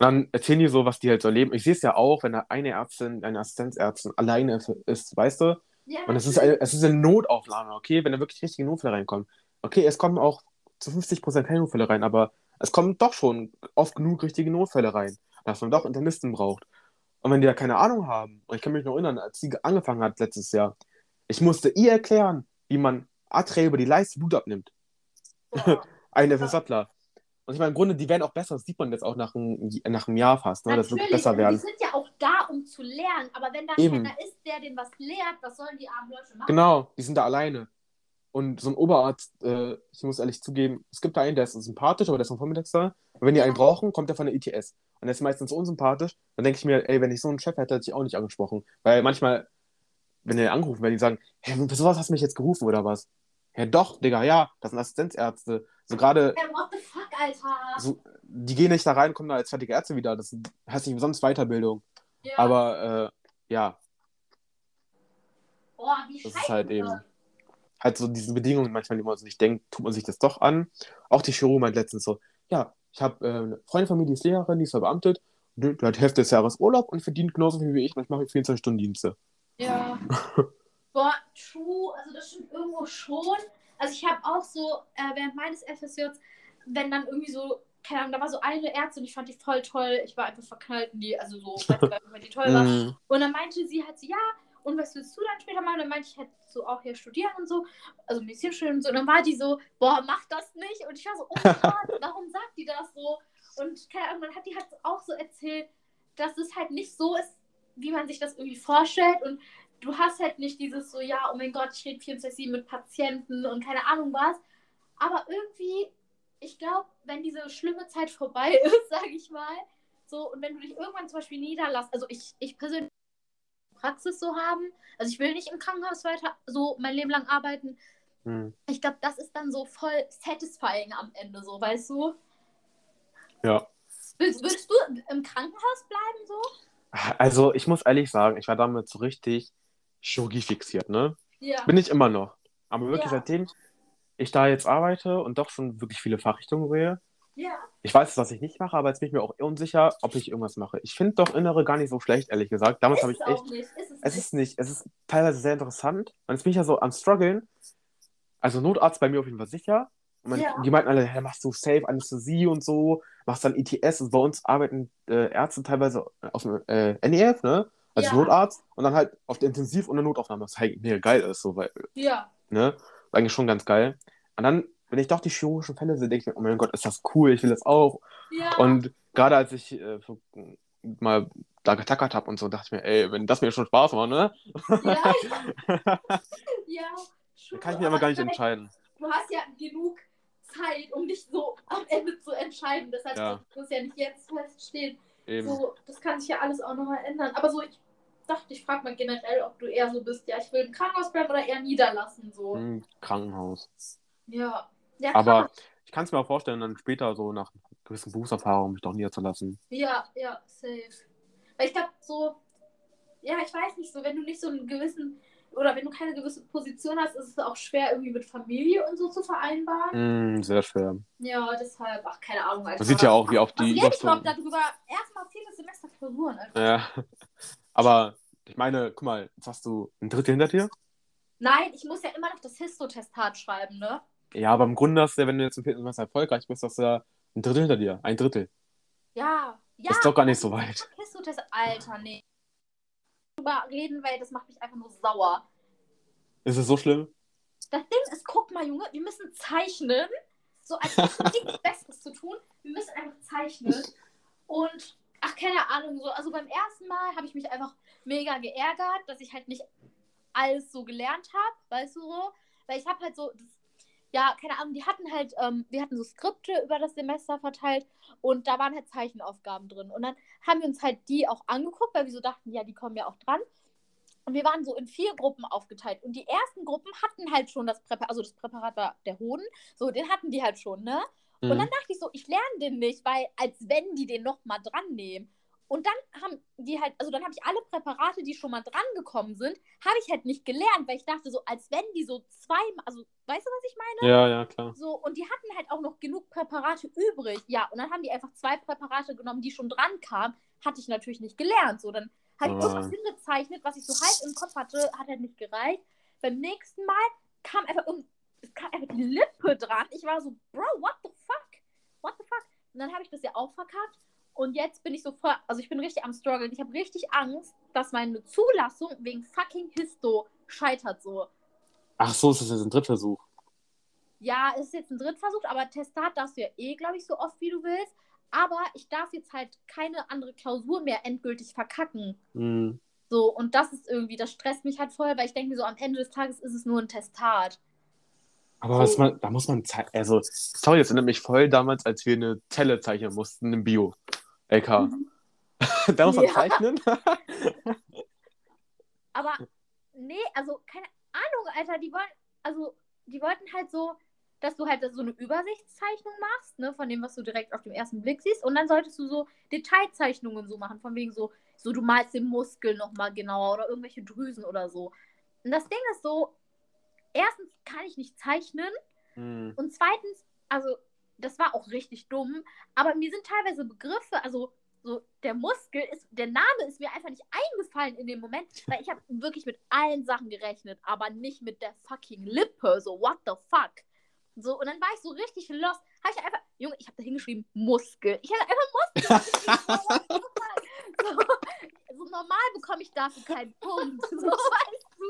Speaker 1: dann erzählen die so, was die halt so erleben. Ich sehe es ja auch, wenn da eine Ärztin, eine Assistenzärztin alleine ist, weißt du?
Speaker 2: ja
Speaker 1: Und es ist, eine, es ist eine Notaufnahme, okay? Wenn da wirklich richtige Notfälle reinkommen. Okay, es kommen auch zu 50% keine Notfälle rein, aber es kommen doch schon oft genug richtige Notfälle rein, dass man doch Internisten braucht. Und wenn die da keine Ahnung haben, und ich kann mich noch erinnern, als sie angefangen hat letztes Jahr, Ich musste ihr erklären, wie man arteriell über die Leiste Blut abnimmt.
Speaker 2: Boah.
Speaker 1: Ein FSJler. Und ich meine, im Grunde, die werden auch besser. Das sieht man jetzt auch nach einem, nach einem Jahr fast, ne? dass sie besser werden.
Speaker 2: Die sind ja auch da, um zu lernen. Aber wenn da
Speaker 1: Eben.
Speaker 2: keiner ist, der denen was lehrt, was sollen die armen Leute machen?
Speaker 1: Genau, die sind da alleine. Und so ein Oberarzt, äh, ich muss ehrlich zugeben, es gibt da einen, der ist sympathisch, aber der ist am Vormittags da. Und wenn die einen brauchen, kommt der von der ITS. Und der ist meistens unsympathisch. Dann denke ich mir, ey, wenn ich so einen Chef hätte, hätte ich auch nicht angesprochen. Weil manchmal, wenn die angerufen werden, die sagen, hey, für sowas hast du mich jetzt gerufen oder was? Ja, doch, Digga, ja, das sind Assistenzärzte. So gerade,
Speaker 2: Hey, what the fuck, Alter?
Speaker 1: so, die gehen nicht da rein, kommen da als fertige Ärzte wieder. Das heißt nicht umsonst Weiterbildung.
Speaker 2: ja.
Speaker 1: Aber, äh, ja,
Speaker 2: Boah, wie
Speaker 1: das ist halt eben. Halt so diese Bedingungen manchmal, die man sich denkt, tut man sich das doch an. Auch die Chirurg meint letztens so, ja, ich habe äh, eine Freundin von mir, die ist Lehrerin, die ist verbeamtet, die hat Hälfte des Jahres Urlaub und verdient genauso viel wie ich, ich mache 24 Stunden Dienste.
Speaker 2: Ja. Boah, true, also das stimmt irgendwo schon. Also ich habe auch so, äh, während meines FSJs, wenn dann irgendwie so, keine Ahnung, da war so eine Ärztin und ich fand die voll toll. Ich war einfach verknallt in die, also so, weiß gar nicht, weil die toll war.
Speaker 1: Mm,
Speaker 2: Und dann meinte sie halt so, ja, und was willst du dann später machen? Und dann meinte ich halt so auch hier studieren und so, also Medizin studieren und so. Und dann war die so, boah, mach das nicht. Und ich war so, oh mein Gott, warum sagt die das so? Und keine Ahnung, dann hat die halt auch so erzählt, dass es halt nicht so ist, wie man sich das irgendwie vorstellt. Und du hast halt nicht dieses so, ja, oh mein Gott, ich rede 24-7 mit Patienten und keine Ahnung was. Aber irgendwie, ich glaube, wenn diese schlimme Zeit vorbei ist, sage ich mal, so, und wenn du dich irgendwann zum Beispiel niederlässt, also ich, ich persönlich Praxis so haben, also ich will nicht im Krankenhaus weiter so mein Leben lang arbeiten.
Speaker 1: mm.
Speaker 2: Ich glaube, das ist dann so voll satisfying am Ende, so, weißt du?
Speaker 1: Ja.
Speaker 2: Willst, würdest du im Krankenhaus bleiben, so?
Speaker 1: Also, ich muss ehrlich sagen, ich war damit so richtig Chirurgie fixiert, ne?
Speaker 2: Ja.
Speaker 1: Bin ich immer noch. Aber wirklich,
Speaker 2: Ja.
Speaker 1: seitdem ich da jetzt arbeite und doch schon wirklich viele Fachrichtungen sehe,
Speaker 2: Ja.
Speaker 1: ich weiß, was ich nicht mache, aber jetzt bin ich mir auch unsicher, ob ich irgendwas mache. Ich finde doch Innere gar nicht so schlecht, ehrlich gesagt. Damals habe ich
Speaker 2: auch
Speaker 1: echt.
Speaker 2: nicht. Ist es,
Speaker 1: Es
Speaker 2: nicht.
Speaker 1: ist nicht, es ist teilweise sehr interessant. Und jetzt bin ich ja so am struggeln. Also Notarzt bei mir auf jeden Fall sicher. Und man,
Speaker 2: Ja.
Speaker 1: die meinten alle, hey, machst du Safe Anästhesie und so, machst dann ITS. Und bei uns arbeiten äh, Ärzte teilweise auf dem äh, NEF, ne? Als
Speaker 2: Ja.
Speaker 1: Notarzt und dann halt auf der Intensiv- und der Notaufnahme, was halt mega geil ist, so, weil,
Speaker 2: Ja.
Speaker 1: ne? Ist eigentlich schon ganz geil. Und dann, wenn ich doch die chirurgischen Fälle sehe, denke ich mir, oh mein Gott, ist das cool, ich will das auch.
Speaker 2: Ja.
Speaker 1: Und gerade als ich äh, mal da getackert habe und so, dachte ich mir, ey, wenn das mir schon Spaß macht, ne?
Speaker 2: ja. ja.
Speaker 1: Dann kann ich mir aber gar nicht entscheiden.
Speaker 2: Du hast ja genug Zeit, um dich so am Ende zu entscheiden. Deshalb
Speaker 1: Ja.
Speaker 2: muss ja nicht jetzt feststehen.
Speaker 1: Eben.
Speaker 2: So, das kann sich ja alles auch nochmal ändern. Aber so, ich dachte, ich frage mal generell, ob du eher so bist, ja, ich will im Krankenhaus bleiben oder eher niederlassen. So.
Speaker 1: Im Krankenhaus.
Speaker 2: Ja. Ja
Speaker 1: Aber ich kann es mir auch vorstellen, dann später so nach gewissen Berufserfahrungen mich doch niederzulassen.
Speaker 2: Ja, ja, safe. Weil ich glaube, so, ja, ich weiß nicht, so, wenn du nicht so einen gewissen, oder wenn du keine gewisse Position hast, ist es auch schwer, irgendwie mit Familie und so zu vereinbaren.
Speaker 1: Mm, sehr schwer.
Speaker 2: Ja, deshalb, ach, keine Ahnung, Alter.
Speaker 1: Man sieht ja auch, wie
Speaker 2: Was
Speaker 1: die
Speaker 2: rede ich überhaupt
Speaker 1: Überstunden.
Speaker 2: darüber? Erstmal viertes Semester Klausuren, Alter.
Speaker 1: Ja. Aber ich meine, guck mal, jetzt hast du ein Drittel hinter dir.
Speaker 2: Nein, ich muss ja immer noch das Histotestat schreiben, ne?
Speaker 1: Ja, aber im Grunde hast du, ja, wenn du jetzt im vierten Semester erfolgreich bist, hast du ja ein Drittel hinter dir. Ein Drittel.
Speaker 2: Ja, ja.
Speaker 1: ist doch gar nicht so weit.
Speaker 2: Histotest, Alter, nee. Drüber reden, weil das macht mich einfach nur sauer.
Speaker 1: Ist es so schlimm?
Speaker 2: Das Ding ist, guck mal, Junge, wir müssen zeichnen. So als nichts Besseres zu tun. Wir müssen einfach zeichnen. Und, ach, keine Ahnung, so. Also beim ersten Mal habe ich mich einfach mega geärgert, dass ich halt nicht alles so gelernt habe, weißt du so? Weil ich habe halt so, das, ja, keine Ahnung, die hatten halt, ähm, wir hatten so Skripte über das Semester verteilt und da waren halt Zeichenaufgaben drin. Und dann haben wir uns halt die auch angeguckt, weil wir so dachten, ja, die kommen ja auch dran. Und wir waren so in vier Gruppen aufgeteilt. Und die ersten Gruppen hatten halt schon das Präparat, also das Präparat war der Hoden. So, den hatten die halt schon, ne? Und dann
Speaker 1: Mhm.
Speaker 2: dachte ich so, ich lerne den nicht, weil als wenn die den nochmal dran nehmen. Und dann haben die halt, also dann habe ich alle Präparate, die schon mal dran gekommen sind, habe ich halt nicht gelernt, weil ich dachte so, als wenn die so zweimal, also weißt du, was ich meine?
Speaker 1: Ja, ja, klar.
Speaker 2: So, und die hatten halt auch noch genug Präparate übrig. Ja, und dann haben die einfach zwei Präparate genommen, die schon dran kamen. Hatte ich natürlich nicht gelernt. So, dann habe ich
Speaker 1: Ah.
Speaker 2: irgendwas hingezeichnet, was ich so halb im Kopf hatte, hat halt nicht gereicht. Beim nächsten Mal kam einfach irgend, es kam einfach die Lippe dran. Ich war so, Bro, what the fuck? What the fuck? Und dann habe ich das ja auch verkackt. Und jetzt bin ich so voll, also ich bin richtig am struggeln. Ich habe richtig Angst, dass meine Zulassung wegen fucking Histo scheitert so.
Speaker 1: Ach so, ist das jetzt ein Drittversuch?
Speaker 2: Ja, es ist jetzt ein Drittversuch, aber Testat darfst du ja eh, glaube ich, so oft wie du willst. Aber ich darf jetzt halt keine andere Klausur mehr endgültig verkacken.
Speaker 1: Hm.
Speaker 2: So, und das ist irgendwie, das stresst mich halt voll, weil ich denke mir so, am Ende des Tages ist es nur ein Testat.
Speaker 1: Aber was man, da muss man. Also, sorry, das erinnert mich voll damals, als wir eine Zelle zeichnen mussten im Bio. LK. Da muss man
Speaker 2: Ja.
Speaker 1: zeichnen.
Speaker 2: Aber nee, also keine Ahnung, Alter, die wollen, also die wollten halt so, dass du halt so eine Übersichtszeichnung machst, ne, von dem, was du direkt auf den ersten Blick siehst. Und dann solltest du so Detailzeichnungen so machen, von wegen so, so du malst den Muskel nochmal genauer oder irgendwelche Drüsen oder so. Und das Ding ist so, erstens kann ich nicht zeichnen
Speaker 1: Hm.
Speaker 2: und zweitens, also das war auch richtig dumm, aber mir sind teilweise Begriffe, also so der Muskel ist, der Name ist mir einfach nicht eingefallen in dem Moment, weil ich habe wirklich mit allen Sachen gerechnet, aber nicht mit der fucking Lippe, so what the fuck. So, und dann war ich so richtig lost. Habe ich einfach, Junge, ich habe da hingeschrieben Muskel. Ich hätte einfach Muskel. so, so normal bekomme ich dafür keinen Punkt. So, weißt du?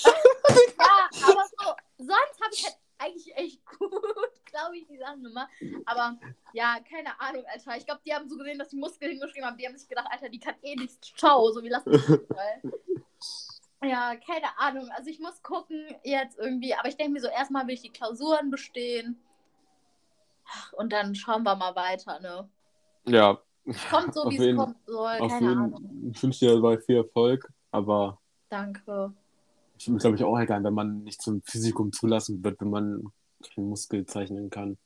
Speaker 2: ja, aber so, sonst habe ich halt eigentlich echt gut, glaube ich, die Sachen gemacht. Aber ja, keine Ahnung, Alter. Ich glaube, die haben so gesehen, dass die Muskeln hingeschrieben haben. Die haben sich gedacht, Alter, die kann eh nichts. Ciao, so wie lassen. Ja, keine Ahnung. Also ich muss gucken jetzt irgendwie. Aber ich denke mir so, erstmal will ich die Klausuren bestehen. Und dann schauen wir mal weiter, ne?
Speaker 1: Ja.
Speaker 2: Kommt so, wie es kommen soll. Keine Ahnung.
Speaker 1: Ich wünsche dir dabei viel Erfolg, aber
Speaker 2: Danke.
Speaker 1: Ich würde glaube ich auch egal, wenn man nicht zum Physikum zulassen wird, wenn man keinen Muskel zeichnen kann.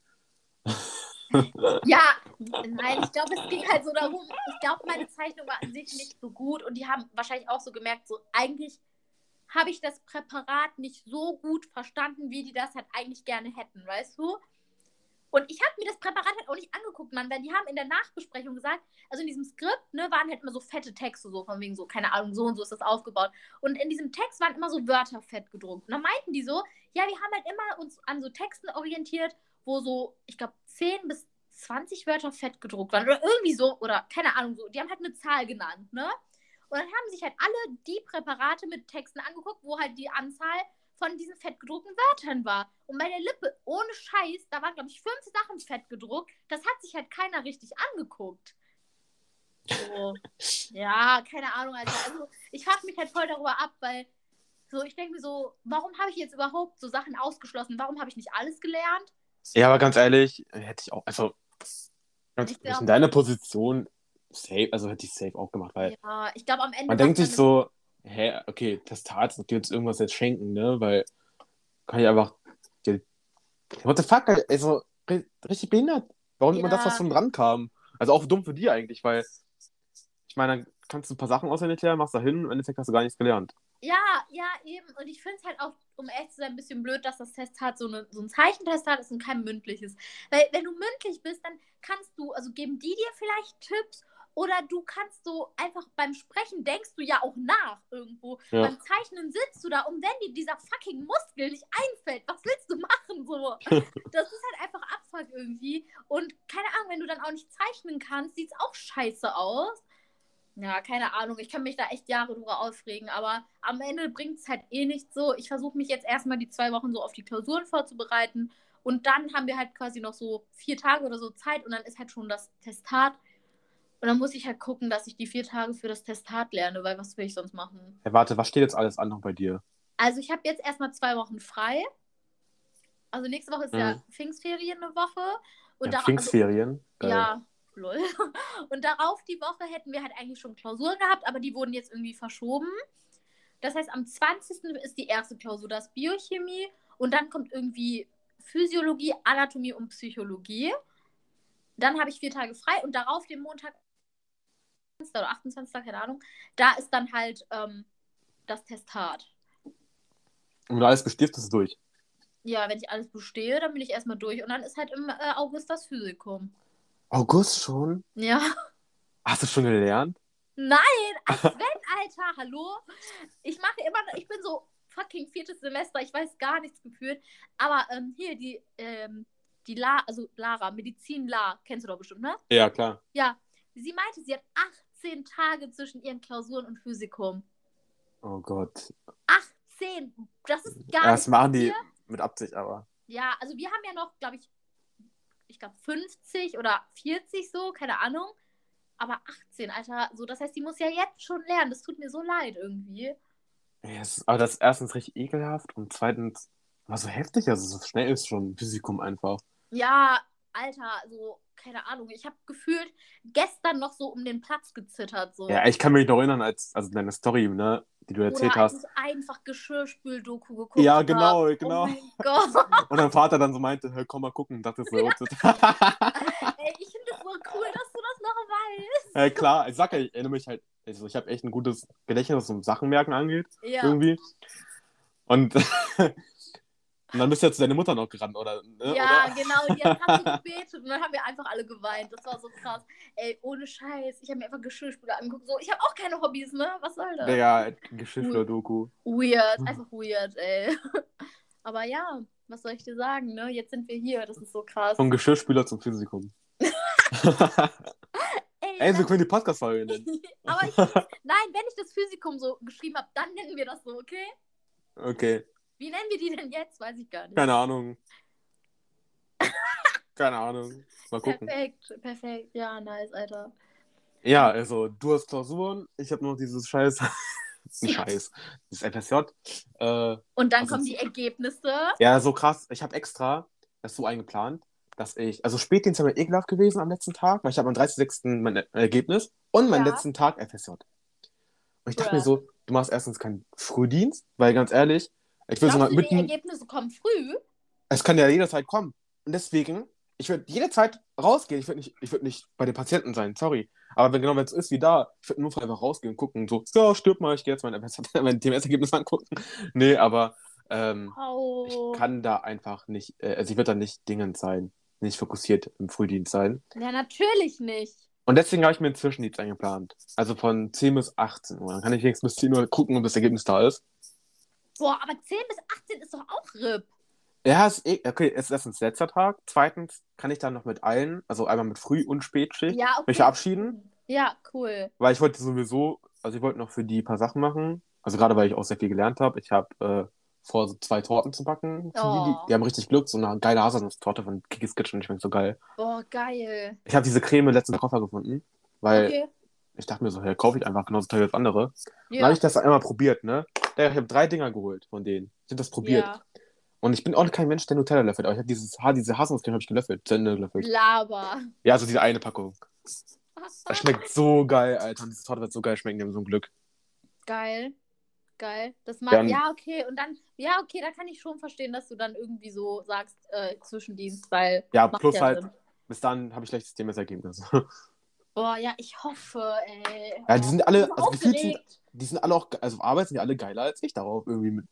Speaker 2: Ja, nein, ich glaube, es ging halt so darum, ich glaube, meine Zeichnung war an sich nicht so gut und die haben wahrscheinlich auch so gemerkt, so eigentlich habe ich das Präparat nicht so gut verstanden, wie die das halt eigentlich gerne hätten, weißt du? Und ich habe mir das Präparat halt auch nicht angeguckt, Mann, weil die haben in der Nachbesprechung gesagt, also in diesem Skript, ne, waren halt immer so fette Texte, so von wegen so, keine Ahnung, so und so ist das aufgebaut. Und in diesem Text waren immer so Wörter fett gedruckt. Und dann meinten die so, ja, wir haben halt immer uns an so Texten orientiert, wo so, ich glaube, 10 bis 20 Wörter fett gedruckt waren. Oder irgendwie so, oder keine Ahnung, so. Die haben halt eine Zahl genannt, ne? Und dann haben sich halt alle die Präparate mit Texten angeguckt, wo halt die Anzahl von diesen fett gedruckten Wörtern war. Und bei der Lippe, ohne Scheiß, da waren, glaube ich, fünf Sachen fett gedruckt. Das hat sich halt keiner richtig angeguckt. So. ja, keine Ahnung, Alter. Also, ich frage mich halt voll darüber ab, weil so, ich denke mir so, warum habe ich jetzt überhaupt so Sachen ausgeschlossen? Warum habe ich nicht alles gelernt?
Speaker 1: Ja, aber ganz ehrlich, hätte ich auch, also ganz
Speaker 2: Ich
Speaker 1: ehrlich, in deiner Position safe, also hätte ich safe auch gemacht, weil
Speaker 2: Ja, ich glaube, am Ende.
Speaker 1: man denkt sich so, hä, okay, Testat, das jetzt irgendwas jetzt schenken, ne, weil kann ich einfach, ja, what the fuck, also ri- richtig behindert. Warum nimmt man das,
Speaker 2: Ja.
Speaker 1: was schon dran kam? Also auch dumm für die eigentlich, weil ich meine, dann kannst du ein paar Sachen auswendig lernen, machst da hin, im Endeffekt hast du gar nichts gelernt.
Speaker 2: Ja, ja, eben. Und ich finde es halt auch, um ehrlich zu sein, ein bisschen blöd, dass das Testat so, eine, so ein Zeichentestat ist und kein mündliches. Weil, wenn du mündlich bist, dann kannst du, also geben die dir vielleicht Tipps oder du kannst so einfach beim Sprechen denkst du ja auch nach irgendwo.
Speaker 1: Ja.
Speaker 2: Beim Zeichnen sitzt du da und wenn dir dieser fucking Muskel nicht einfällt, was willst du machen so? Das ist halt einfach Abfuck irgendwie. Und keine Ahnung, wenn du dann auch nicht zeichnen kannst, sieht es auch scheiße aus. Ja, keine Ahnung. Ich kann mich da echt Jahre drüber aufregen, aber am Ende bringt es halt eh nicht so. Ich versuche mich jetzt erstmal die zwei Wochen so auf die Klausuren vorzubereiten und dann haben wir halt quasi noch so vier Tage oder so Zeit und dann ist halt schon das Testat. Und dann muss ich halt gucken, dass ich die vier Tage für das Testat lerne, weil was will ich sonst machen?
Speaker 1: Hey, warte, was steht jetzt alles an noch bei dir?
Speaker 2: Also ich habe jetzt erstmal zwei Wochen frei. Also nächste Woche ist ja
Speaker 1: Mhm.
Speaker 2: Pfingstferien eine Woche. Und
Speaker 1: ja,
Speaker 2: also,
Speaker 1: Pfingstferien? Geil.
Speaker 2: ja, lol. Und darauf die Woche hätten wir halt eigentlich schon Klausuren gehabt, aber die wurden jetzt irgendwie verschoben. Das heißt, am 20. ist die erste Klausur, das Biochemie. Und dann kommt irgendwie Physiologie, Anatomie und Psychologie. Dann habe ich vier Tage frei und darauf den Montag oder 28. keine Ahnung, da ist dann halt ähm, das Testat.
Speaker 1: Und wenn du alles bestehst, bist du durch.
Speaker 2: Ja, wenn ich alles bestehe, dann bin ich erstmal durch und dann ist halt im äh, August das Physikum.
Speaker 1: August schon?
Speaker 2: Ja.
Speaker 1: Hast du schon gelernt?
Speaker 2: Nein, als wenn, Alter, hallo? Ich mache immer, ich bin so fucking viertes Semester, ich weiß gar nichts gefühlt. Aber ähm, hier, die, ähm, die La, also Lara, Medizin La, kennst du doch bestimmt, ne?
Speaker 1: Ja, klar.
Speaker 2: Ja. Sie meinte, sie hat 18 Tage zwischen ihren Klausuren und Physikum.
Speaker 1: Oh Gott.
Speaker 2: 18! Das ist gar
Speaker 1: Das
Speaker 2: nicht
Speaker 1: machen die mit Absicht, aber.
Speaker 2: Ja, also wir haben ja noch, glaube ich, ich glaube 50 oder 40 so, keine Ahnung. Aber 18, Alter, so, das heißt, die muss ja jetzt schon lernen. Das tut mir so leid irgendwie.
Speaker 1: Ja, ist, aber das ist erstens richtig ekelhaft und zweitens war so heftig, also so schnell ist schon Physikum einfach.
Speaker 2: Ja, Alter, so, keine Ahnung. Ich habe gefühlt gestern noch so um den Platz gezittert. So.
Speaker 1: Ja, ich kann mich noch erinnern, als also deine Story, ne, die du erzählt
Speaker 2: Oder
Speaker 1: hast.
Speaker 2: ich einfach Geschirrspül-Doku geguckt
Speaker 1: Ja,
Speaker 2: hab.
Speaker 1: genau,
Speaker 2: Oh
Speaker 1: genau. Und dein Vater dann so meinte, hey, komm mal gucken, dachte so.
Speaker 2: Ey, ich finde es so cool, dass du das noch weißt.
Speaker 1: ja, klar, ich sag ja, ich erinnere mich halt, also ich habe echt ein gutes Gedächtnis, was so Sachen merken angeht,
Speaker 2: Ja.
Speaker 1: irgendwie. Und, und dann bist du ja zu deiner Mutter noch gerannt, oder? Ne?
Speaker 2: Ja,
Speaker 1: oder?
Speaker 2: genau. Jetzt haben sie gebetet und dann haben wir einfach alle geweint. Das war so krass. Ey, ohne Scheiß. Ich habe mir einfach Geschirrspüler angeguckt. So, ich habe auch keine Hobbys, ne? Was soll das?
Speaker 1: Digga, Geschirrspüler-Doku.
Speaker 2: Weird. Einfach weird, ey. Aber ja, was soll ich dir sagen, ne? Jetzt sind wir hier. Das ist so krass.
Speaker 1: Vom Geschirrspüler zum Physikum.
Speaker 2: Ey,
Speaker 1: so können die Podcast-Folge nennen.
Speaker 2: Aber ich, nein, wenn ich das Physikum so geschrieben habe, dann nennen wir das so, okay?
Speaker 1: Okay,
Speaker 2: Wie nennen wir die denn jetzt? Weiß ich gar nicht.
Speaker 1: keine Ahnung. Keine Ahnung. Mal gucken.
Speaker 2: Perfekt, perfekt. Ja, nice, Alter.
Speaker 1: Ja, also du hast Klausuren, ich habe noch dieses Scheiß. Scheiß. Dieses FSJ. Äh,
Speaker 2: Und dann
Speaker 1: Also
Speaker 2: kommen die Ergebnisse.
Speaker 1: ja, so krass. Ich habe extra das so eingeplant, dass ich. Also Spätdienst mir ekelhaft gewesen am letzten Tag, weil ich habe am 30.06. mein Ergebnis und meinen
Speaker 2: Ja.
Speaker 1: letzten Tag FSJ. Und ich dachte
Speaker 2: Bruh.
Speaker 1: mir so, du machst erstens keinen Frühdienst, weil ganz ehrlich, ich will so
Speaker 2: Glaubst die
Speaker 1: mitten.
Speaker 2: Ergebnisse kommen früh?
Speaker 1: Es kann ja jederzeit kommen. Und deswegen, ich würde jede Zeit rausgehen. Ich würde nicht, ich würd nicht bei den Patienten sein, sorry. Aber wenn genau wenn es ist wie da, ich würde nur einfach rausgehen und gucken, so, ja, stirb mal, ich gehe jetzt mein, mein TMS-Ergebnis angucken. Nee, aber ähm,
Speaker 2: Oh.
Speaker 1: ich kann da einfach nicht, äh, also ich würde da nicht dingend sein, nicht fokussiert im Frühdienst sein.
Speaker 2: Ja, natürlich nicht.
Speaker 1: Und deswegen habe ich mir einen Zwischendienst eingeplant. Also von 10 bis 18 Uhr. Dann kann ich wenigstens bis 10 Uhr gucken, ob das Ergebnis da ist.
Speaker 2: Boah, aber 10 bis 18 ist doch auch RIP.
Speaker 1: Ja, ist eh, okay, es ist erstens letzter Tag. Zweitens kann ich dann noch mit allen, also einmal mit Früh- und Spätschicht,
Speaker 2: Ja, okay.
Speaker 1: mich verabschieden.
Speaker 2: Ja, cool.
Speaker 1: Weil ich wollte sowieso, also ich wollte noch für die ein paar Sachen machen. Also gerade weil ich auch sehr viel gelernt habe. Ich habe äh, vor, so zwei Torten zu backen. Für die, die,
Speaker 2: Oh.
Speaker 1: haben richtig Glück. So eine geile Haselnuss-Torte von Kikis Kitchen, die schmeckt so geil.
Speaker 2: Boah, geil.
Speaker 1: Ich habe diese Creme letzten Koffer gefunden, weil
Speaker 2: Okay.
Speaker 1: Ich dachte mir so, hey, kaufe ich einfach genauso teuer als andere. Dann
Speaker 2: Ja.
Speaker 1: habe ich das einmal probiert, ne? Ja, Ich habe drei Dinger geholt von denen. Ich habe das probiert.
Speaker 2: ja.
Speaker 1: Und ich bin auch kein Mensch, der Nutella löffelt, aber ich habe dieses diese Haselnusscreme habe ich gelöffelt, zu Ende gelöffelt.
Speaker 2: Laber.
Speaker 1: Ja, also diese eine Packung. Das schmeckt so geil, Alter. Und diese Torte wird so geil schmecken, die haben so ein Glück.
Speaker 2: Geil. Geil. Das mag,
Speaker 1: Dann-
Speaker 2: ja, okay. Und dann, ja, okay, da kann ich schon verstehen, dass du dann irgendwie so sagst, äh, Zwischendienst, weil.
Speaker 1: Ja, plus halt,
Speaker 2: Sinn.
Speaker 1: bis dann habe ich schlechtes TMS-Ergebnis.
Speaker 2: Boah, ja, ich hoffe, ey.
Speaker 1: Ja, die sind alle- also gefühlt sind- die sind alle auch, also auf Arbeit sind die alle geiler als ich darauf irgendwie mit.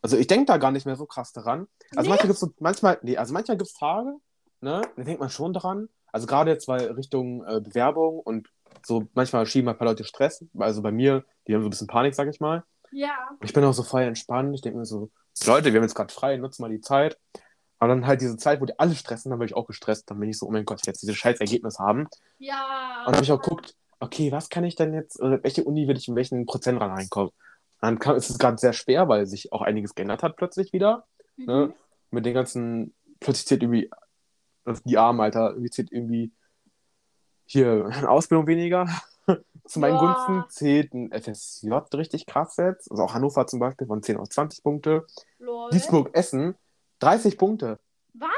Speaker 1: Also ich denke da gar nicht mehr so krass daran. Also
Speaker 2: Nee?
Speaker 1: manchmal gibt's so, manchmal, nee, also manchmal gibt's Tage, ne, da denkt man schon dran. Also gerade jetzt weil Richtung äh, Bewerbung und so manchmal schieben mal ein paar Leute Stress. Also bei mir, die haben so ein bisschen Panik, sag ich mal.
Speaker 2: Ja.
Speaker 1: Ich bin auch so voll entspannt. Ich denke mir so, Leute, wir haben jetzt gerade frei, nutzt mal die Zeit. Aber dann halt diese Zeit, wo die alle stressen, dann bin ich auch gestresst. Dann bin ich so, oh mein Gott, ich jetzt dieses scheiß Ergebnis haben.
Speaker 2: Ja.
Speaker 1: Und dann habe ich auch geguckt, okay, was kann ich denn jetzt, oder welche Uni will ich in welchen Prozent reinkommen? Dann kam, ist es gerade sehr schwer, weil sich auch einiges geändert hat plötzlich wieder.
Speaker 2: Mhm.
Speaker 1: Ne? Mit den ganzen, plötzlich zählt irgendwie, die Armen, Alter, irgendwie zählt irgendwie hier eine Ausbildung weniger. Zu meinen
Speaker 2: Boah.
Speaker 1: Gunsten zählt ein FSJ richtig krass jetzt. Also auch Hannover zum Beispiel von 10 auf 20 Punkte.
Speaker 2: Lol.
Speaker 1: Duisburg-Essen 30 Punkte.
Speaker 2: Was?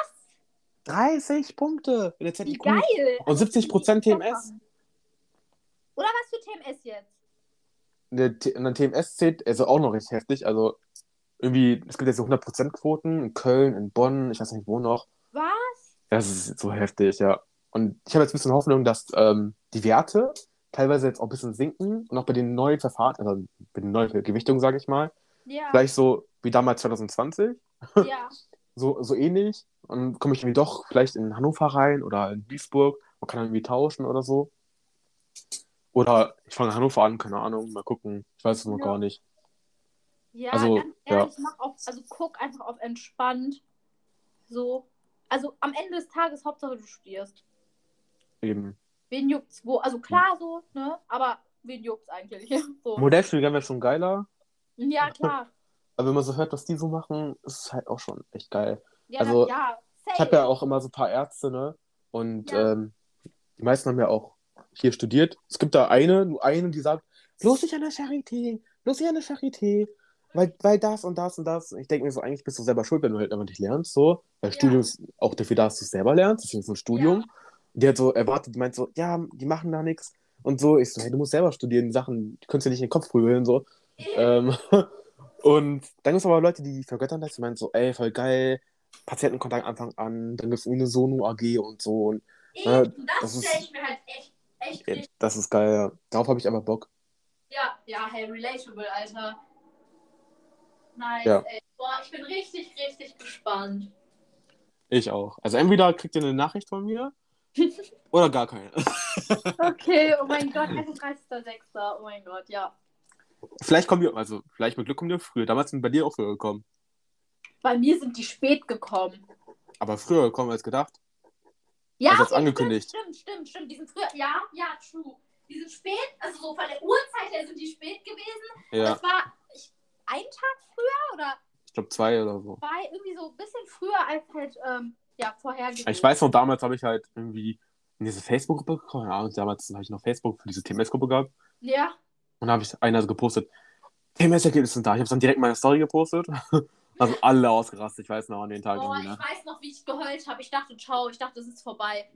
Speaker 1: 30 Punkte in der
Speaker 2: Wie
Speaker 1: ZIQ.
Speaker 2: geil.
Speaker 1: Und 70%
Speaker 2: die-
Speaker 1: TMS.
Speaker 2: Oder was für TMS jetzt?
Speaker 1: T- und dann TMS zählt, also auch noch recht heftig. Also irgendwie, es gibt jetzt so 100% Quoten in Köln, in Bonn, ich weiß nicht wo noch.
Speaker 2: Was?
Speaker 1: Das ist so heftig, ja. Und ich habe jetzt ein bisschen Hoffnung, dass ähm, die Werte teilweise jetzt auch ein bisschen sinken und auch bei den neuen Verfahren, also bei den neuen Gewichtungen, sage ich mal,
Speaker 2: Ja.
Speaker 1: vielleicht so wie damals 2020,
Speaker 2: Ja.
Speaker 1: so, so ähnlich. Und dann komme ich irgendwie doch vielleicht in Hannover rein oder in Duisburg und kann dann irgendwie tauschen oder so. Oder ich fange in Hannover an, keine Ahnung, mal gucken. Ich weiß es noch
Speaker 2: Ja.
Speaker 1: gar nicht.
Speaker 2: Ja,
Speaker 1: Also,
Speaker 2: ganz ehrlich, mach auf, also guck einfach auf entspannt. So. Also am Ende des Tages, Hauptsache du studierst.
Speaker 1: Eben.
Speaker 2: Wen juckt's wo? Also klar so, ne? Aber wen juckt's eigentlich? So.
Speaker 1: Modellstudiengang wäre schon geiler,
Speaker 2: Ja, klar.
Speaker 1: Aber wenn man so hört, was die so machen, ist es halt auch schon echt geil.
Speaker 2: Ja,
Speaker 1: Also,
Speaker 2: ja.
Speaker 1: Ich habe ja auch immer so ein paar Ärzte, ne? Und
Speaker 2: Ja.
Speaker 1: ähm, die meisten haben ja auch hier studiert. Es gibt da eine, nur eine, die sagt, bloß nicht an der Charité, bloß nicht an der Charité, weil, weil das und das und das. Ich denke mir so, eigentlich bist du selber schuld, wenn du halt einfach nicht lernst, so. Weil
Speaker 2: Ja.
Speaker 1: Studium ist auch dafür da, dass du es selber lernst, deswegen ist es ein Studium. Die hat so erwartet, die meint so, ja, die machen da nichts und so. Ich so, hey, du musst selber studieren, die Sachen, die kannst du nicht in den Kopf prügeln, so. Ähm, und dann gibt es aber Leute, die vergöttern das, die meinen so, ey, voll geil, Patientenkontakt Anfang an, dann gibt es eine Sono AG und so. Und
Speaker 2: Eben, das,
Speaker 1: das ist-
Speaker 2: stelle ich mir halt echt, echt
Speaker 1: ja, das ist geil, ja. Darauf habe ich aber Bock.
Speaker 2: Ja, ja, hey, relatable, Alter. Nice,
Speaker 1: Ja.
Speaker 2: ey. Boah, ich bin richtig, richtig gespannt.
Speaker 1: Ich auch. Also entweder kriegt ihr eine Nachricht von mir oder gar keine.
Speaker 2: Okay, oh mein Gott, 31.06. Oh mein Gott, ja.
Speaker 1: Vielleicht kommen wir, also vielleicht mit Glück kommen wir früher. Damals sind bei dir auch früher gekommen.
Speaker 2: Bei mir sind die spät gekommen.
Speaker 1: Aber früher gekommen als gedacht.
Speaker 2: Ja,
Speaker 1: Also als angekündigt.
Speaker 2: Stimmt, stimmt, stimmt. Die sind früher, ja, ja, true. Die sind spät, also so von der Uhrzeit her sind die spät gewesen.
Speaker 1: Ja,
Speaker 2: Das war ich, ein Tag früher oder
Speaker 1: ich glaube zwei oder so.
Speaker 2: zwei, irgendwie so ein bisschen früher als halt, ähm, ja, vorher gewesen.
Speaker 1: Ich weiß noch, damals habe ich halt irgendwie in diese Facebook-Gruppe gekommen. Ja, und damals habe ich noch Facebook für diese TMS-Gruppe gehabt.
Speaker 2: Ja,
Speaker 1: Und da habe ich einer so gepostet, TMS-Ergebnisse sind da. Ich habe es dann direkt in meine Story gepostet. Also alle ausgerastet, ich weiß noch an den Tag irgendwie,
Speaker 2: ich
Speaker 1: ne?
Speaker 2: weiß noch, wie ich geheult habe. Ich dachte, ciao, ich dachte, es ist vorbei.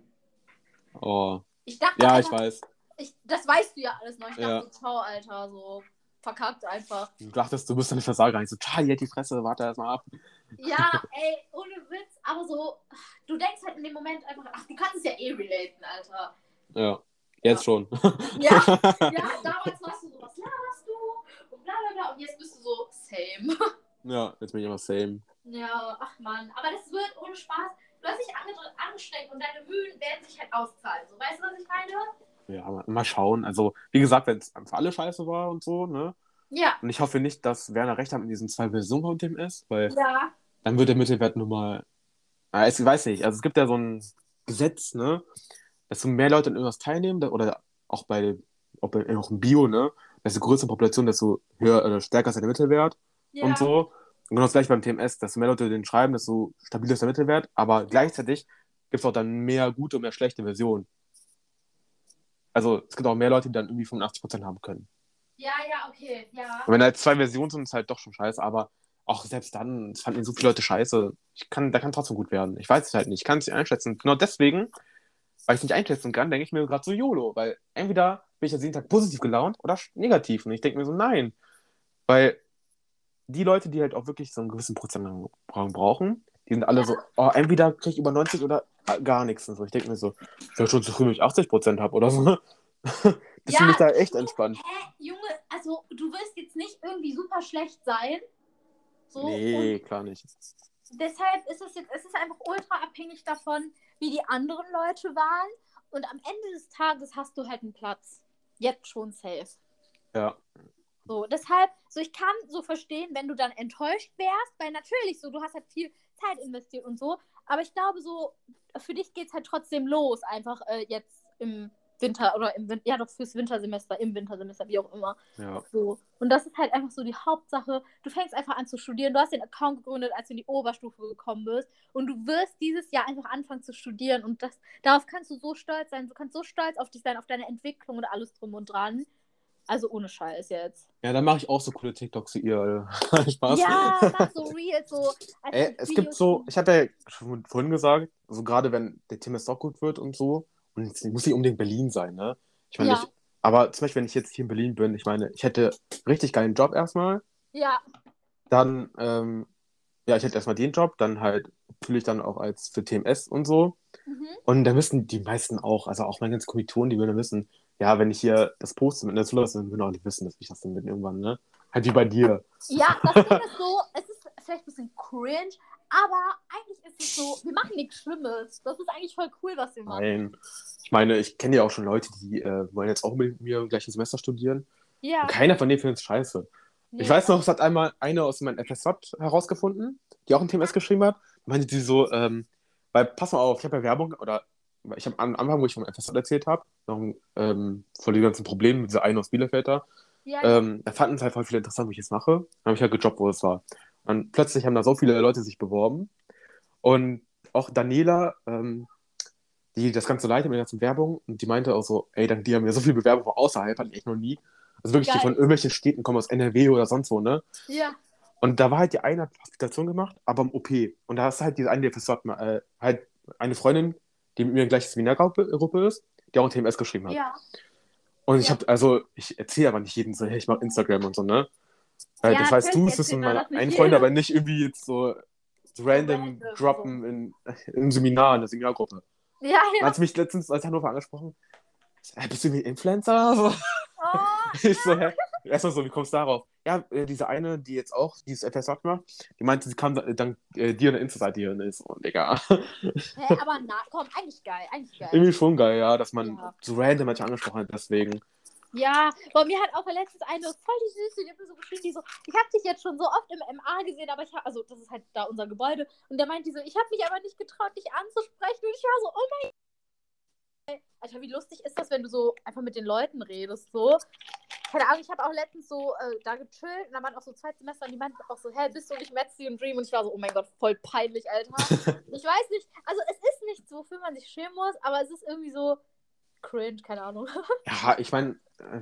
Speaker 1: Oh.
Speaker 2: Ich dachte,
Speaker 1: Ja, ich
Speaker 2: einfach,
Speaker 1: weiß.
Speaker 2: ich, das weißt du ja alles noch. Ich
Speaker 1: Ja.
Speaker 2: dachte, ciao, Alter, so verkackt einfach.
Speaker 1: Du dachtest, du bist eine Versager. Ich so, Charlie, halt die Fresse, warte erst mal ab.
Speaker 2: Ja, ey, ohne Witz, aber so, du denkst halt in dem Moment einfach, ach, du kannst es ja eh relaten, Alter.
Speaker 1: Ja, jetzt schon.
Speaker 2: Ja, ja, damals warst jetzt bist du so, same.
Speaker 1: ja, jetzt bin ich immer same.
Speaker 2: Ja, ach man, aber das wird ohne Spaß. Du hast dich ange angestrengt und deine Mühen werden sich halt auszahlen. So, weißt du, was ich meine?
Speaker 1: Ja, mal, mal schauen. Also, wie gesagt, wenn es für alle scheiße war und so, ne?
Speaker 2: Ja,
Speaker 1: Und ich hoffe nicht, dass Werner recht hat mit diesen zwei Versionen von TMS, weil
Speaker 2: ja,
Speaker 1: dann wird der Mittelwert nur mal. Ah, ich weiß nicht. Also, es gibt ja so ein Gesetz, ne? Dass so mehr Leute an irgendwas teilnehmen, oder auch bei, auch bei auch im Bio, ne? Desto größere Population, desto höher oder stärker ist der Mittelwert.
Speaker 2: ja.
Speaker 1: und so. Und genau das gleiche beim TMS, desto mehr Leute den schreiben, desto stabiler ist der Mittelwert, aber gleichzeitig gibt es auch dann mehr gute und mehr schlechte Versionen. Also es gibt auch mehr Leute, die dann irgendwie 85% haben können.
Speaker 2: Ja, ja, okay, ja.
Speaker 1: Und wenn halt zwei Versionen sind, ist halt doch schon scheiße, aber auch selbst dann, fanden so viele Leute scheiße. Ich kann, da kann trotzdem gut werden. Ich weiß es halt nicht, ich kann es nicht einschätzen. Genau deswegen, weil ich es nicht einschätzen kann, denke ich mir gerade so YOLO, weil entweder bin ich jetzt jeden Tag positiv gelaunt oder negativ. Und ich denke mir so, nein. Weil die Leute, die halt auch wirklich so einen gewissen Prozent brauchen, die sind alle so, oh, entweder kriege ich über 90 oder gar nichts. Und so. Ich denke mir so, ich wäre schon zufrieden, wenn ich 80 Prozent habe oder so. Das
Speaker 2: Ja,
Speaker 1: finde ich da echt entspannt.
Speaker 2: Hä, Junge, also du wirst jetzt nicht irgendwie super schlecht sein. So,
Speaker 1: Nee, klar nicht.
Speaker 2: deshalb ist es jetzt, es ist einfach ultra abhängig davon, wie die anderen Leute waren. Und am Ende des Tages hast du halt einen Platz. Jetzt schon safe.
Speaker 1: Ja.
Speaker 2: So, deshalb, so ich kann so verstehen, wenn du dann enttäuscht wärst, weil natürlich so, du hast halt viel Zeit investiert und so, aber ich glaube so, für dich geht es halt trotzdem los, einfach äh, jetzt im Winter oder im Winter, ja doch fürs Wintersemester, im Wintersemester, wie auch immer.
Speaker 1: Ja.
Speaker 2: So. Und das ist halt einfach so die Hauptsache. Du fängst einfach an zu studieren. Du hast den Account gegründet, als du in die Oberstufe gekommen bist. Und du wirst dieses Jahr einfach anfangen zu studieren. Und das, darauf kannst du so stolz sein. Du kannst so stolz auf dich sein, auf deine Entwicklung und alles drum und dran. Also ohne Scheiß jetzt.
Speaker 1: Ja, dann mache ich auch so coole TikToks wie ihr. Spaß.
Speaker 2: Ja, mach so real, so.
Speaker 1: Ey, es gibt so, ich habe ja schon vorhin gesagt, so gerade wenn der TMS doch gut wird und so, und es muss nicht unbedingt Berlin sein, ne? Ich meine,
Speaker 2: Ja.
Speaker 1: ich, aber zum Beispiel, wenn ich jetzt hier in Berlin bin, ich meine, ich hätte richtig geilen Job erstmal,
Speaker 2: Ja,
Speaker 1: dann, ähm, ja, ich hätte erstmal den Job, dann halt natürlich dann auch als für TMS und so.
Speaker 2: mhm.
Speaker 1: Und da wissen die meisten auch, also auch meine ganzen Kommilitonen, die würden wissen, ja, wenn ich hier das poste mit einer Zulassung, dann würden auch nicht wissen, dass ich das dann bin irgendwann, ne? Halt wie bei dir.
Speaker 2: ja das Ding ist so, es ist vielleicht ein bisschen cringe, aber eigentlich ist es so, wir machen nichts Schlimmes. Das ist eigentlich voll cool, was wir machen.
Speaker 1: Nein. Ich meine, ich kenne ja auch schon Leute, die äh, wollen jetzt auch mit mir im gleichen Semester studieren.
Speaker 2: Ja.
Speaker 1: Und keiner von denen findet es scheiße.
Speaker 2: nee.
Speaker 1: Ich weiß noch, es hat einmal eine aus meinem FSJ herausgefunden, die auch ein TMS geschrieben hat. Meinte die so, ähm, Weil, pass mal auf, ich habe ja Werbung, oder ich habe am Anfang, wo ich vom FSJ erzählt habe, noch ähm, von den ganzen Problemen mit dieser einen aus Bielefeld da,
Speaker 2: Ja, ja.
Speaker 1: ähm, da fanden es halt voll viele interessant, wie ich es mache. Dann habe ich halt gejobbt, wo es war. Und plötzlich haben da so viele Leute sich beworben. Und auch Daniela, ähm, die das Ganze leitet mit der ganzen Werbung, und die meinte auch so, ey, dann, die haben ja so viele Bewerbungen von außerhalb, hatte ich echt noch nie. Also wirklich, die
Speaker 2: Geil.
Speaker 1: von irgendwelchen Städten kommen aus NRW oder sonst wo, ne?
Speaker 2: ja.
Speaker 1: Und da war halt die eine hat Hospitation gemacht, aber im OP. Und da ist halt diese eine, die versorgt, äh, halt eine Freundin, die mit mir in gleicher Seminargruppe Gruppe ist, die auch ein TMS geschrieben hat.
Speaker 2: Ja.
Speaker 1: Und ich
Speaker 2: Ja.
Speaker 1: habe, also, ich erzähle aber nicht jedem so, hey, ich mache Instagram und so, ne? Weil
Speaker 2: Ja,
Speaker 1: das weißt du,
Speaker 2: natürlich
Speaker 1: es
Speaker 2: man das nicht
Speaker 1: ein Freund, aber nicht irgendwie jetzt so, so random droppen in, im Seminar, in der Seminargruppe.
Speaker 2: Ja,
Speaker 1: Ja.
Speaker 2: ja.
Speaker 1: Hat mich letztens als Hannover angesprochen, bist du irgendwie Influencer? So.
Speaker 2: Oh,
Speaker 1: Ich so, hä? Erstmal so, wie kommst du darauf? Ja, äh, diese eine, die jetzt auch dieses FSJ macht, die meinte, sie kam da- dank äh, dir eine Insta-Seite hier und ist. Und Digga,
Speaker 2: hä, aber na, komm, eigentlich geil, eigentlich geil.
Speaker 1: irgendwie schon geil, ja, dass man
Speaker 2: Ja.
Speaker 1: so random manche angesprochen hat, deswegen.
Speaker 2: Ja, bei mir hat auch letztens eine voll die Süße, die hat mir so geschrieben, die so, ich habe dich jetzt schon so oft im MA gesehen, aber ich habe, also das ist halt da unser Gebäude, und der meint die so, ich habe mich aber nicht getraut, dich anzusprechen, und ich war so, oh mein Alter, wie lustig ist das, wenn du so einfach mit den Leuten redest, so. Keine Ahnung, ich habe auch letztens so äh, da gechillt, und da waren auch so zwei Semester, und die meinten auch so, hä, bist du nicht Metzi und Dream? Und ich war so, oh mein Gott, voll peinlich, Alter. ich weiß nicht, also es ist nichts, wofür man sich schämen muss, aber es ist irgendwie so cringe, keine Ahnung.
Speaker 1: Ja, ich meine, äh,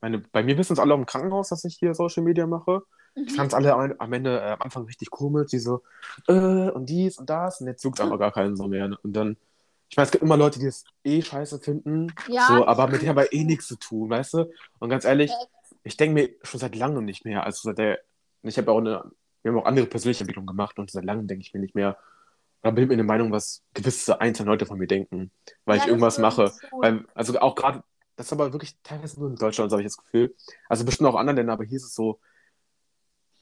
Speaker 1: meine, bei mir wissen es alle im Krankenhaus, dass ich hier Social Media mache. Ich fand es alle am, am Ende, äh, am Anfang richtig komisch, die so, äh, und dies und das, und jetzt juckt aber gar keinen so mehr. ne? Und dann, ich meine, es gibt immer Leute, die es eh scheiße finden,
Speaker 2: Ja,
Speaker 1: so, aber mit denen haben wir eh nichts zu tun, weißt du? Und ganz ehrlich, ich denke mir schon seit langem nicht mehr, also seit der, ich habe auch eine, wir haben auch andere persönliche Entwicklungen gemacht und seit langem denke ich mir nicht mehr, oder bin mir eine Meinung, was gewisse einzelne Leute von mir denken, weil
Speaker 2: Ja,
Speaker 1: ich irgendwas mache. Weil, also auch gerade, das ist aber wirklich teilweise nur in Deutschland, so habe ich das Gefühl. Also bestimmt auch in anderen Ländern, aber hier ist es so,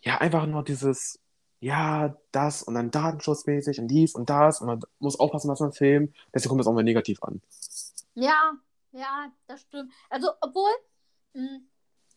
Speaker 1: ja, einfach nur dieses, ja, das und dann datenschutzmäßig und dies und das und man muss aufpassen, was man filmt. Deswegen kommt das auch mal negativ an.
Speaker 2: Ja, ja, das stimmt. Also, obwohl, mh,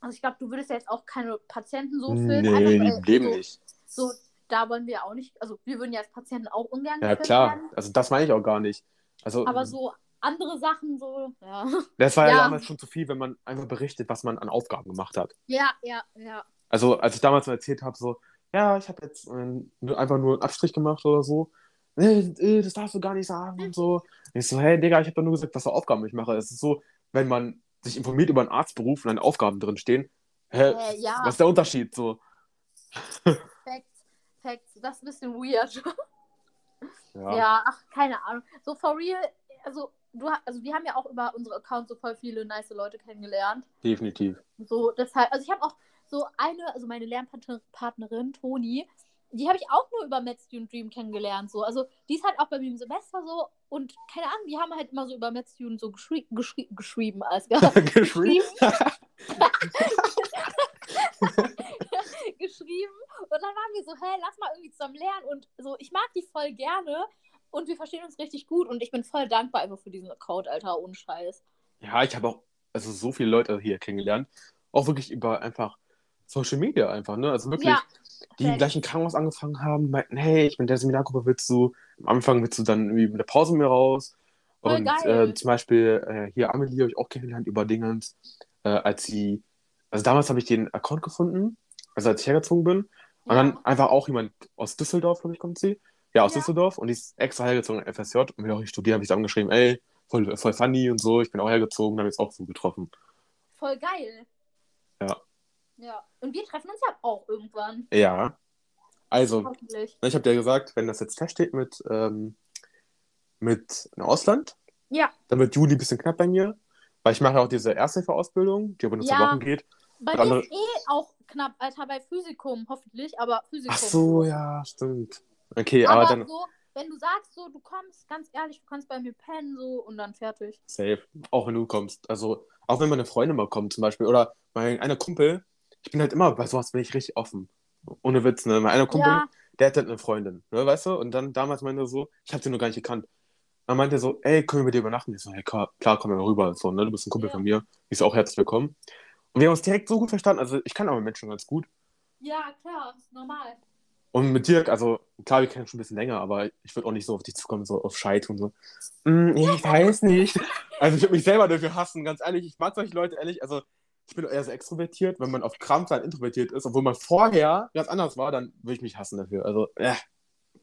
Speaker 2: also ich glaube, du würdest ja jetzt auch keine Patienten so filmen.
Speaker 1: nee,
Speaker 2: einfach, weil
Speaker 1: Leben
Speaker 2: so,
Speaker 1: nicht.
Speaker 2: So, da wollen wir auch nicht, also wir würden ja als Patienten auch ungern
Speaker 1: Ja, klar.
Speaker 2: werden.
Speaker 1: Also das meine ich auch gar nicht. Also,
Speaker 2: Aber so andere Sachen so, ja.
Speaker 1: das war ja,
Speaker 2: Ja.
Speaker 1: damals schon zu viel, wenn man einfach berichtet, was man an Aufgaben gemacht hat.
Speaker 2: Ja, ja, ja.
Speaker 1: Also, als ich damals mal erzählt habe, so, ja, ich habe jetzt ähm, nur- einfach nur einen Abstrich gemacht oder so. Nee, äh, das darfst du gar nicht sagen und so. Ich so, hey, Digga, ich habe doch nur gesagt, was für Aufgaben ich mache. Es ist so, wenn man sich informiert über einen Arztberuf und dann Aufgaben drin stehen, hä,
Speaker 2: Äh, ja.
Speaker 1: was ist der Unterschied? So,
Speaker 2: Facts. Das ist ein bisschen weird.
Speaker 1: ja.
Speaker 2: Ja, ach, keine Ahnung. So for real, also du also wir haben ja auch über unsere Accounts so voll viele nice Leute kennengelernt.
Speaker 1: definitiv.
Speaker 2: So, deshalb, also ich habe auch so eine, also meine Lernpartnerin, Toni, die habe ich auch nur über Mad Student Dream kennengelernt. So. Also die ist halt auch bei mir im Semester so und keine Ahnung, die haben halt immer so über Mad Student so geschrie geschrie geschrieben. Als,
Speaker 1: Geschrieben.
Speaker 2: geschrieben. Und dann waren wir so, hey, lass mal irgendwie zusammen lernen. Und so, ich mag die voll gerne und wir verstehen uns richtig gut und ich bin voll dankbar einfach für diesen Account, Alter, ohne Scheiß.
Speaker 1: Ja, ich habe auch also so viele Leute hier kennengelernt. Auch wirklich über einfach Social Media einfach, ne? Also wirklich,
Speaker 2: Ja,
Speaker 1: die im gleichen Krankenhaus angefangen haben, meinten, hey, ich bin der Seminargruppe, willst du, am Anfang willst du dann irgendwie mit der Pause mit mir raus.
Speaker 2: Voll
Speaker 1: und
Speaker 2: geil.
Speaker 1: äh, zum Beispiel äh, hier Amelie habe ich auch kennengelernt über Dingens, äh, als sie, also damals habe ich den Account gefunden, also als ich hergezogen bin. Und
Speaker 2: Ja.
Speaker 1: dann einfach auch jemand aus Düsseldorf, glaube ich, kommt sie. Ja, aus
Speaker 2: Ja.
Speaker 1: Düsseldorf. Und die ist extra hergezogen in FSJ. Und will auch nicht studieren, habe ich dann geschrieben, ey, voll, voll funny und so. Ich bin auch hergezogen, haben jetzt auch so getroffen.
Speaker 2: Voll geil.
Speaker 1: Ja.
Speaker 2: Ja. Und wir treffen uns ja auch irgendwann.
Speaker 1: Ja. Also,
Speaker 2: Hoffentlich.
Speaker 1: ich habe dir gesagt, wenn das jetzt feststeht mit, ähm, mit Ausland,
Speaker 2: Ja.
Speaker 1: dann wird Juli ein bisschen knapp bei mir. Weil ich mache ja auch diese Ersthilfe-Ausbildung, die aber nur zwei
Speaker 2: Ja.
Speaker 1: Wochen geht.
Speaker 2: Bei mir
Speaker 1: andere-
Speaker 2: ist eh auch knapp, Alter, bei Physikum, hoffentlich, aber Physikum.
Speaker 1: Ach so, ja, stimmt. Okay,
Speaker 2: Aber,
Speaker 1: aber dann
Speaker 2: so, wenn du sagst, so, du kommst, ganz ehrlich, du kannst bei mir pennen, so, und dann fertig.
Speaker 1: safe. Auch wenn du kommst. Also, auch wenn meine Freunde mal kommen zum Beispiel. Oder mein einer Kumpel, ich bin halt immer, bei sowas bin ich richtig offen. Ohne Witz, ne? Mein einer Kumpel,
Speaker 2: Ja.
Speaker 1: der hat halt eine Freundin, ne, weißt du? Und dann damals meinte er so, ich hab sie noch gar nicht gekannt. Dann meinte er so, ey, können wir bei dir übernachten? Ich so, hey, klar, klar, komm mal rüber. So, ne? Du bist ein Kumpel
Speaker 2: Ja.
Speaker 1: von mir. Ich so, auch herzlich willkommen. Und wir haben uns direkt so gut verstanden. Also, ich kann aber Menschen ganz gut.
Speaker 2: Ja, klar, ist normal.
Speaker 1: Und mit Dirk, also klar, wir kennen schon ein bisschen länger, aber ich würde auch nicht so auf dich zukommen, so auf Scheit und so. "Mm, ich weiß nicht. Also ich würde mich selber dafür hassen, ganz ehrlich. Ich mag solche Leute ehrlich. Also ich bin eher so extrovertiert. Wenn man auf Krampf dann introvertiert ist, obwohl man vorher ganz anders war, dann würde ich mich hassen dafür. Also, äh,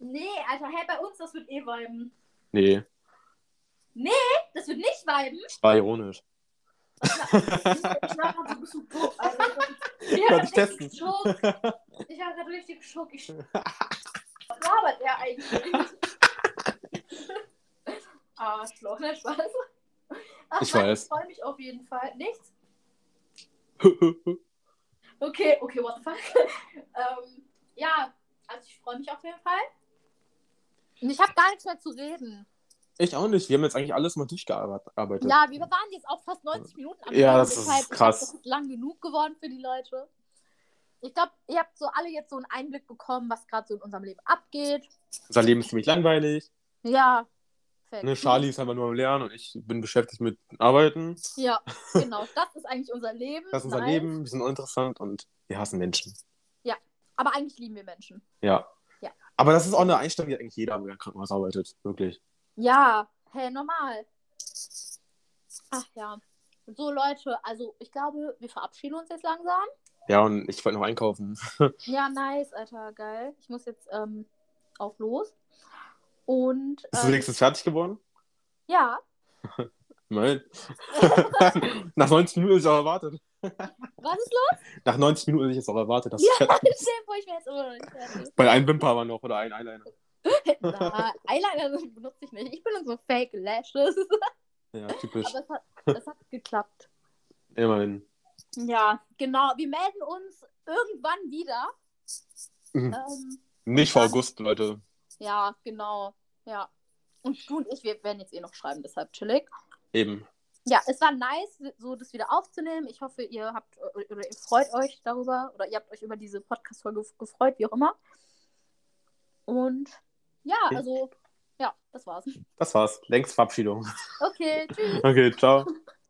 Speaker 2: Nee, Alter, hey, bei uns, das wird eh viben.
Speaker 1: nee,
Speaker 2: Das wird nicht viben.
Speaker 1: das war ironisch.
Speaker 2: Ich war Alter. Ich
Speaker 1: testen.
Speaker 2: Schock. Ich habe gerade richtig Schock. Ich... Was labert er eigentlich? Arschloch, ne Spaß. Ach,
Speaker 1: Ich
Speaker 2: nein,
Speaker 1: weiß.
Speaker 2: Ich freue mich auf jeden Fall. Nichts? Okay, okay, what the fuck? ähm, ja, also ich freue mich auf jeden Fall. Und ich habe gar nichts mehr zu reden.
Speaker 1: Ich auch nicht. Wir haben jetzt eigentlich alles mal durchgearbeitet.
Speaker 2: Ja, wir waren jetzt auch fast 90 Minuten am
Speaker 1: Ja, das ist
Speaker 2: ich
Speaker 1: krass.
Speaker 2: glaub, das ist lang genug geworden für die Leute. Ich glaube, ihr habt so alle jetzt so einen Einblick bekommen, was gerade so in unserem Leben abgeht.
Speaker 1: Unser Leben ist ziemlich langweilig.
Speaker 2: Ja. Fällt
Speaker 1: Ne. Charlie ist einfach nur am Lernen und ich bin beschäftigt mit Arbeiten.
Speaker 2: Ja, genau. Das ist eigentlich unser Leben.
Speaker 1: Das ist unser
Speaker 2: Nice.
Speaker 1: Leben, wir sind uninteressant und wir hassen Menschen.
Speaker 2: Aber eigentlich lieben wir Menschen.
Speaker 1: Ja.
Speaker 2: Ja.
Speaker 1: Aber das ist auch eine Einstellung, die eigentlich jeder im Krankenhaus arbeitet. Wirklich.
Speaker 2: Ja, hey, normal. Ach ja. So, Leute, also ich glaube, wir verabschieden uns jetzt langsam.
Speaker 1: Ja, und ich wollte noch einkaufen.
Speaker 2: Ja, nice, Alter, geil. Ich muss jetzt ähm, auf los. Und
Speaker 1: Bist du
Speaker 2: ähm,
Speaker 1: wenigstens fertig geworden?
Speaker 2: ja,
Speaker 1: Nein. Nach 90 Minuten ist es auch erwartet.
Speaker 2: was ist los?
Speaker 1: Nach 90 Minuten ist es auch erwartet, dass
Speaker 2: Ja,
Speaker 1: es fertig
Speaker 2: vor, ich wäre jetzt immer noch nicht fertig.
Speaker 1: Bei einem Wimper war noch oder ein Eyeliner.
Speaker 2: Na, Eyeliner benutze ich nicht. Ich benutze so Fake Lashes.
Speaker 1: Ja, typisch.
Speaker 2: Aber es hat, es hat geklappt.
Speaker 1: Immerhin.
Speaker 2: Ja, genau. Wir melden uns irgendwann wieder.
Speaker 1: Mhm.
Speaker 2: Ähm,
Speaker 1: Nicht vor August, Leute.
Speaker 2: ja, genau. Ja. Und du und ich, wir werden jetzt eh noch schreiben, deshalb chillig.
Speaker 1: Eben.
Speaker 2: Ja, es war nice, so das wieder aufzunehmen. Ich hoffe, ihr habt oder ihr freut euch darüber oder ihr habt euch über diese Podcast-Folge gefreut, wie auch immer. Und ja, also, ja, das war's.
Speaker 1: Das war's. Längst Verabschiedung.
Speaker 2: Okay, tschüss.
Speaker 1: Okay, ciao.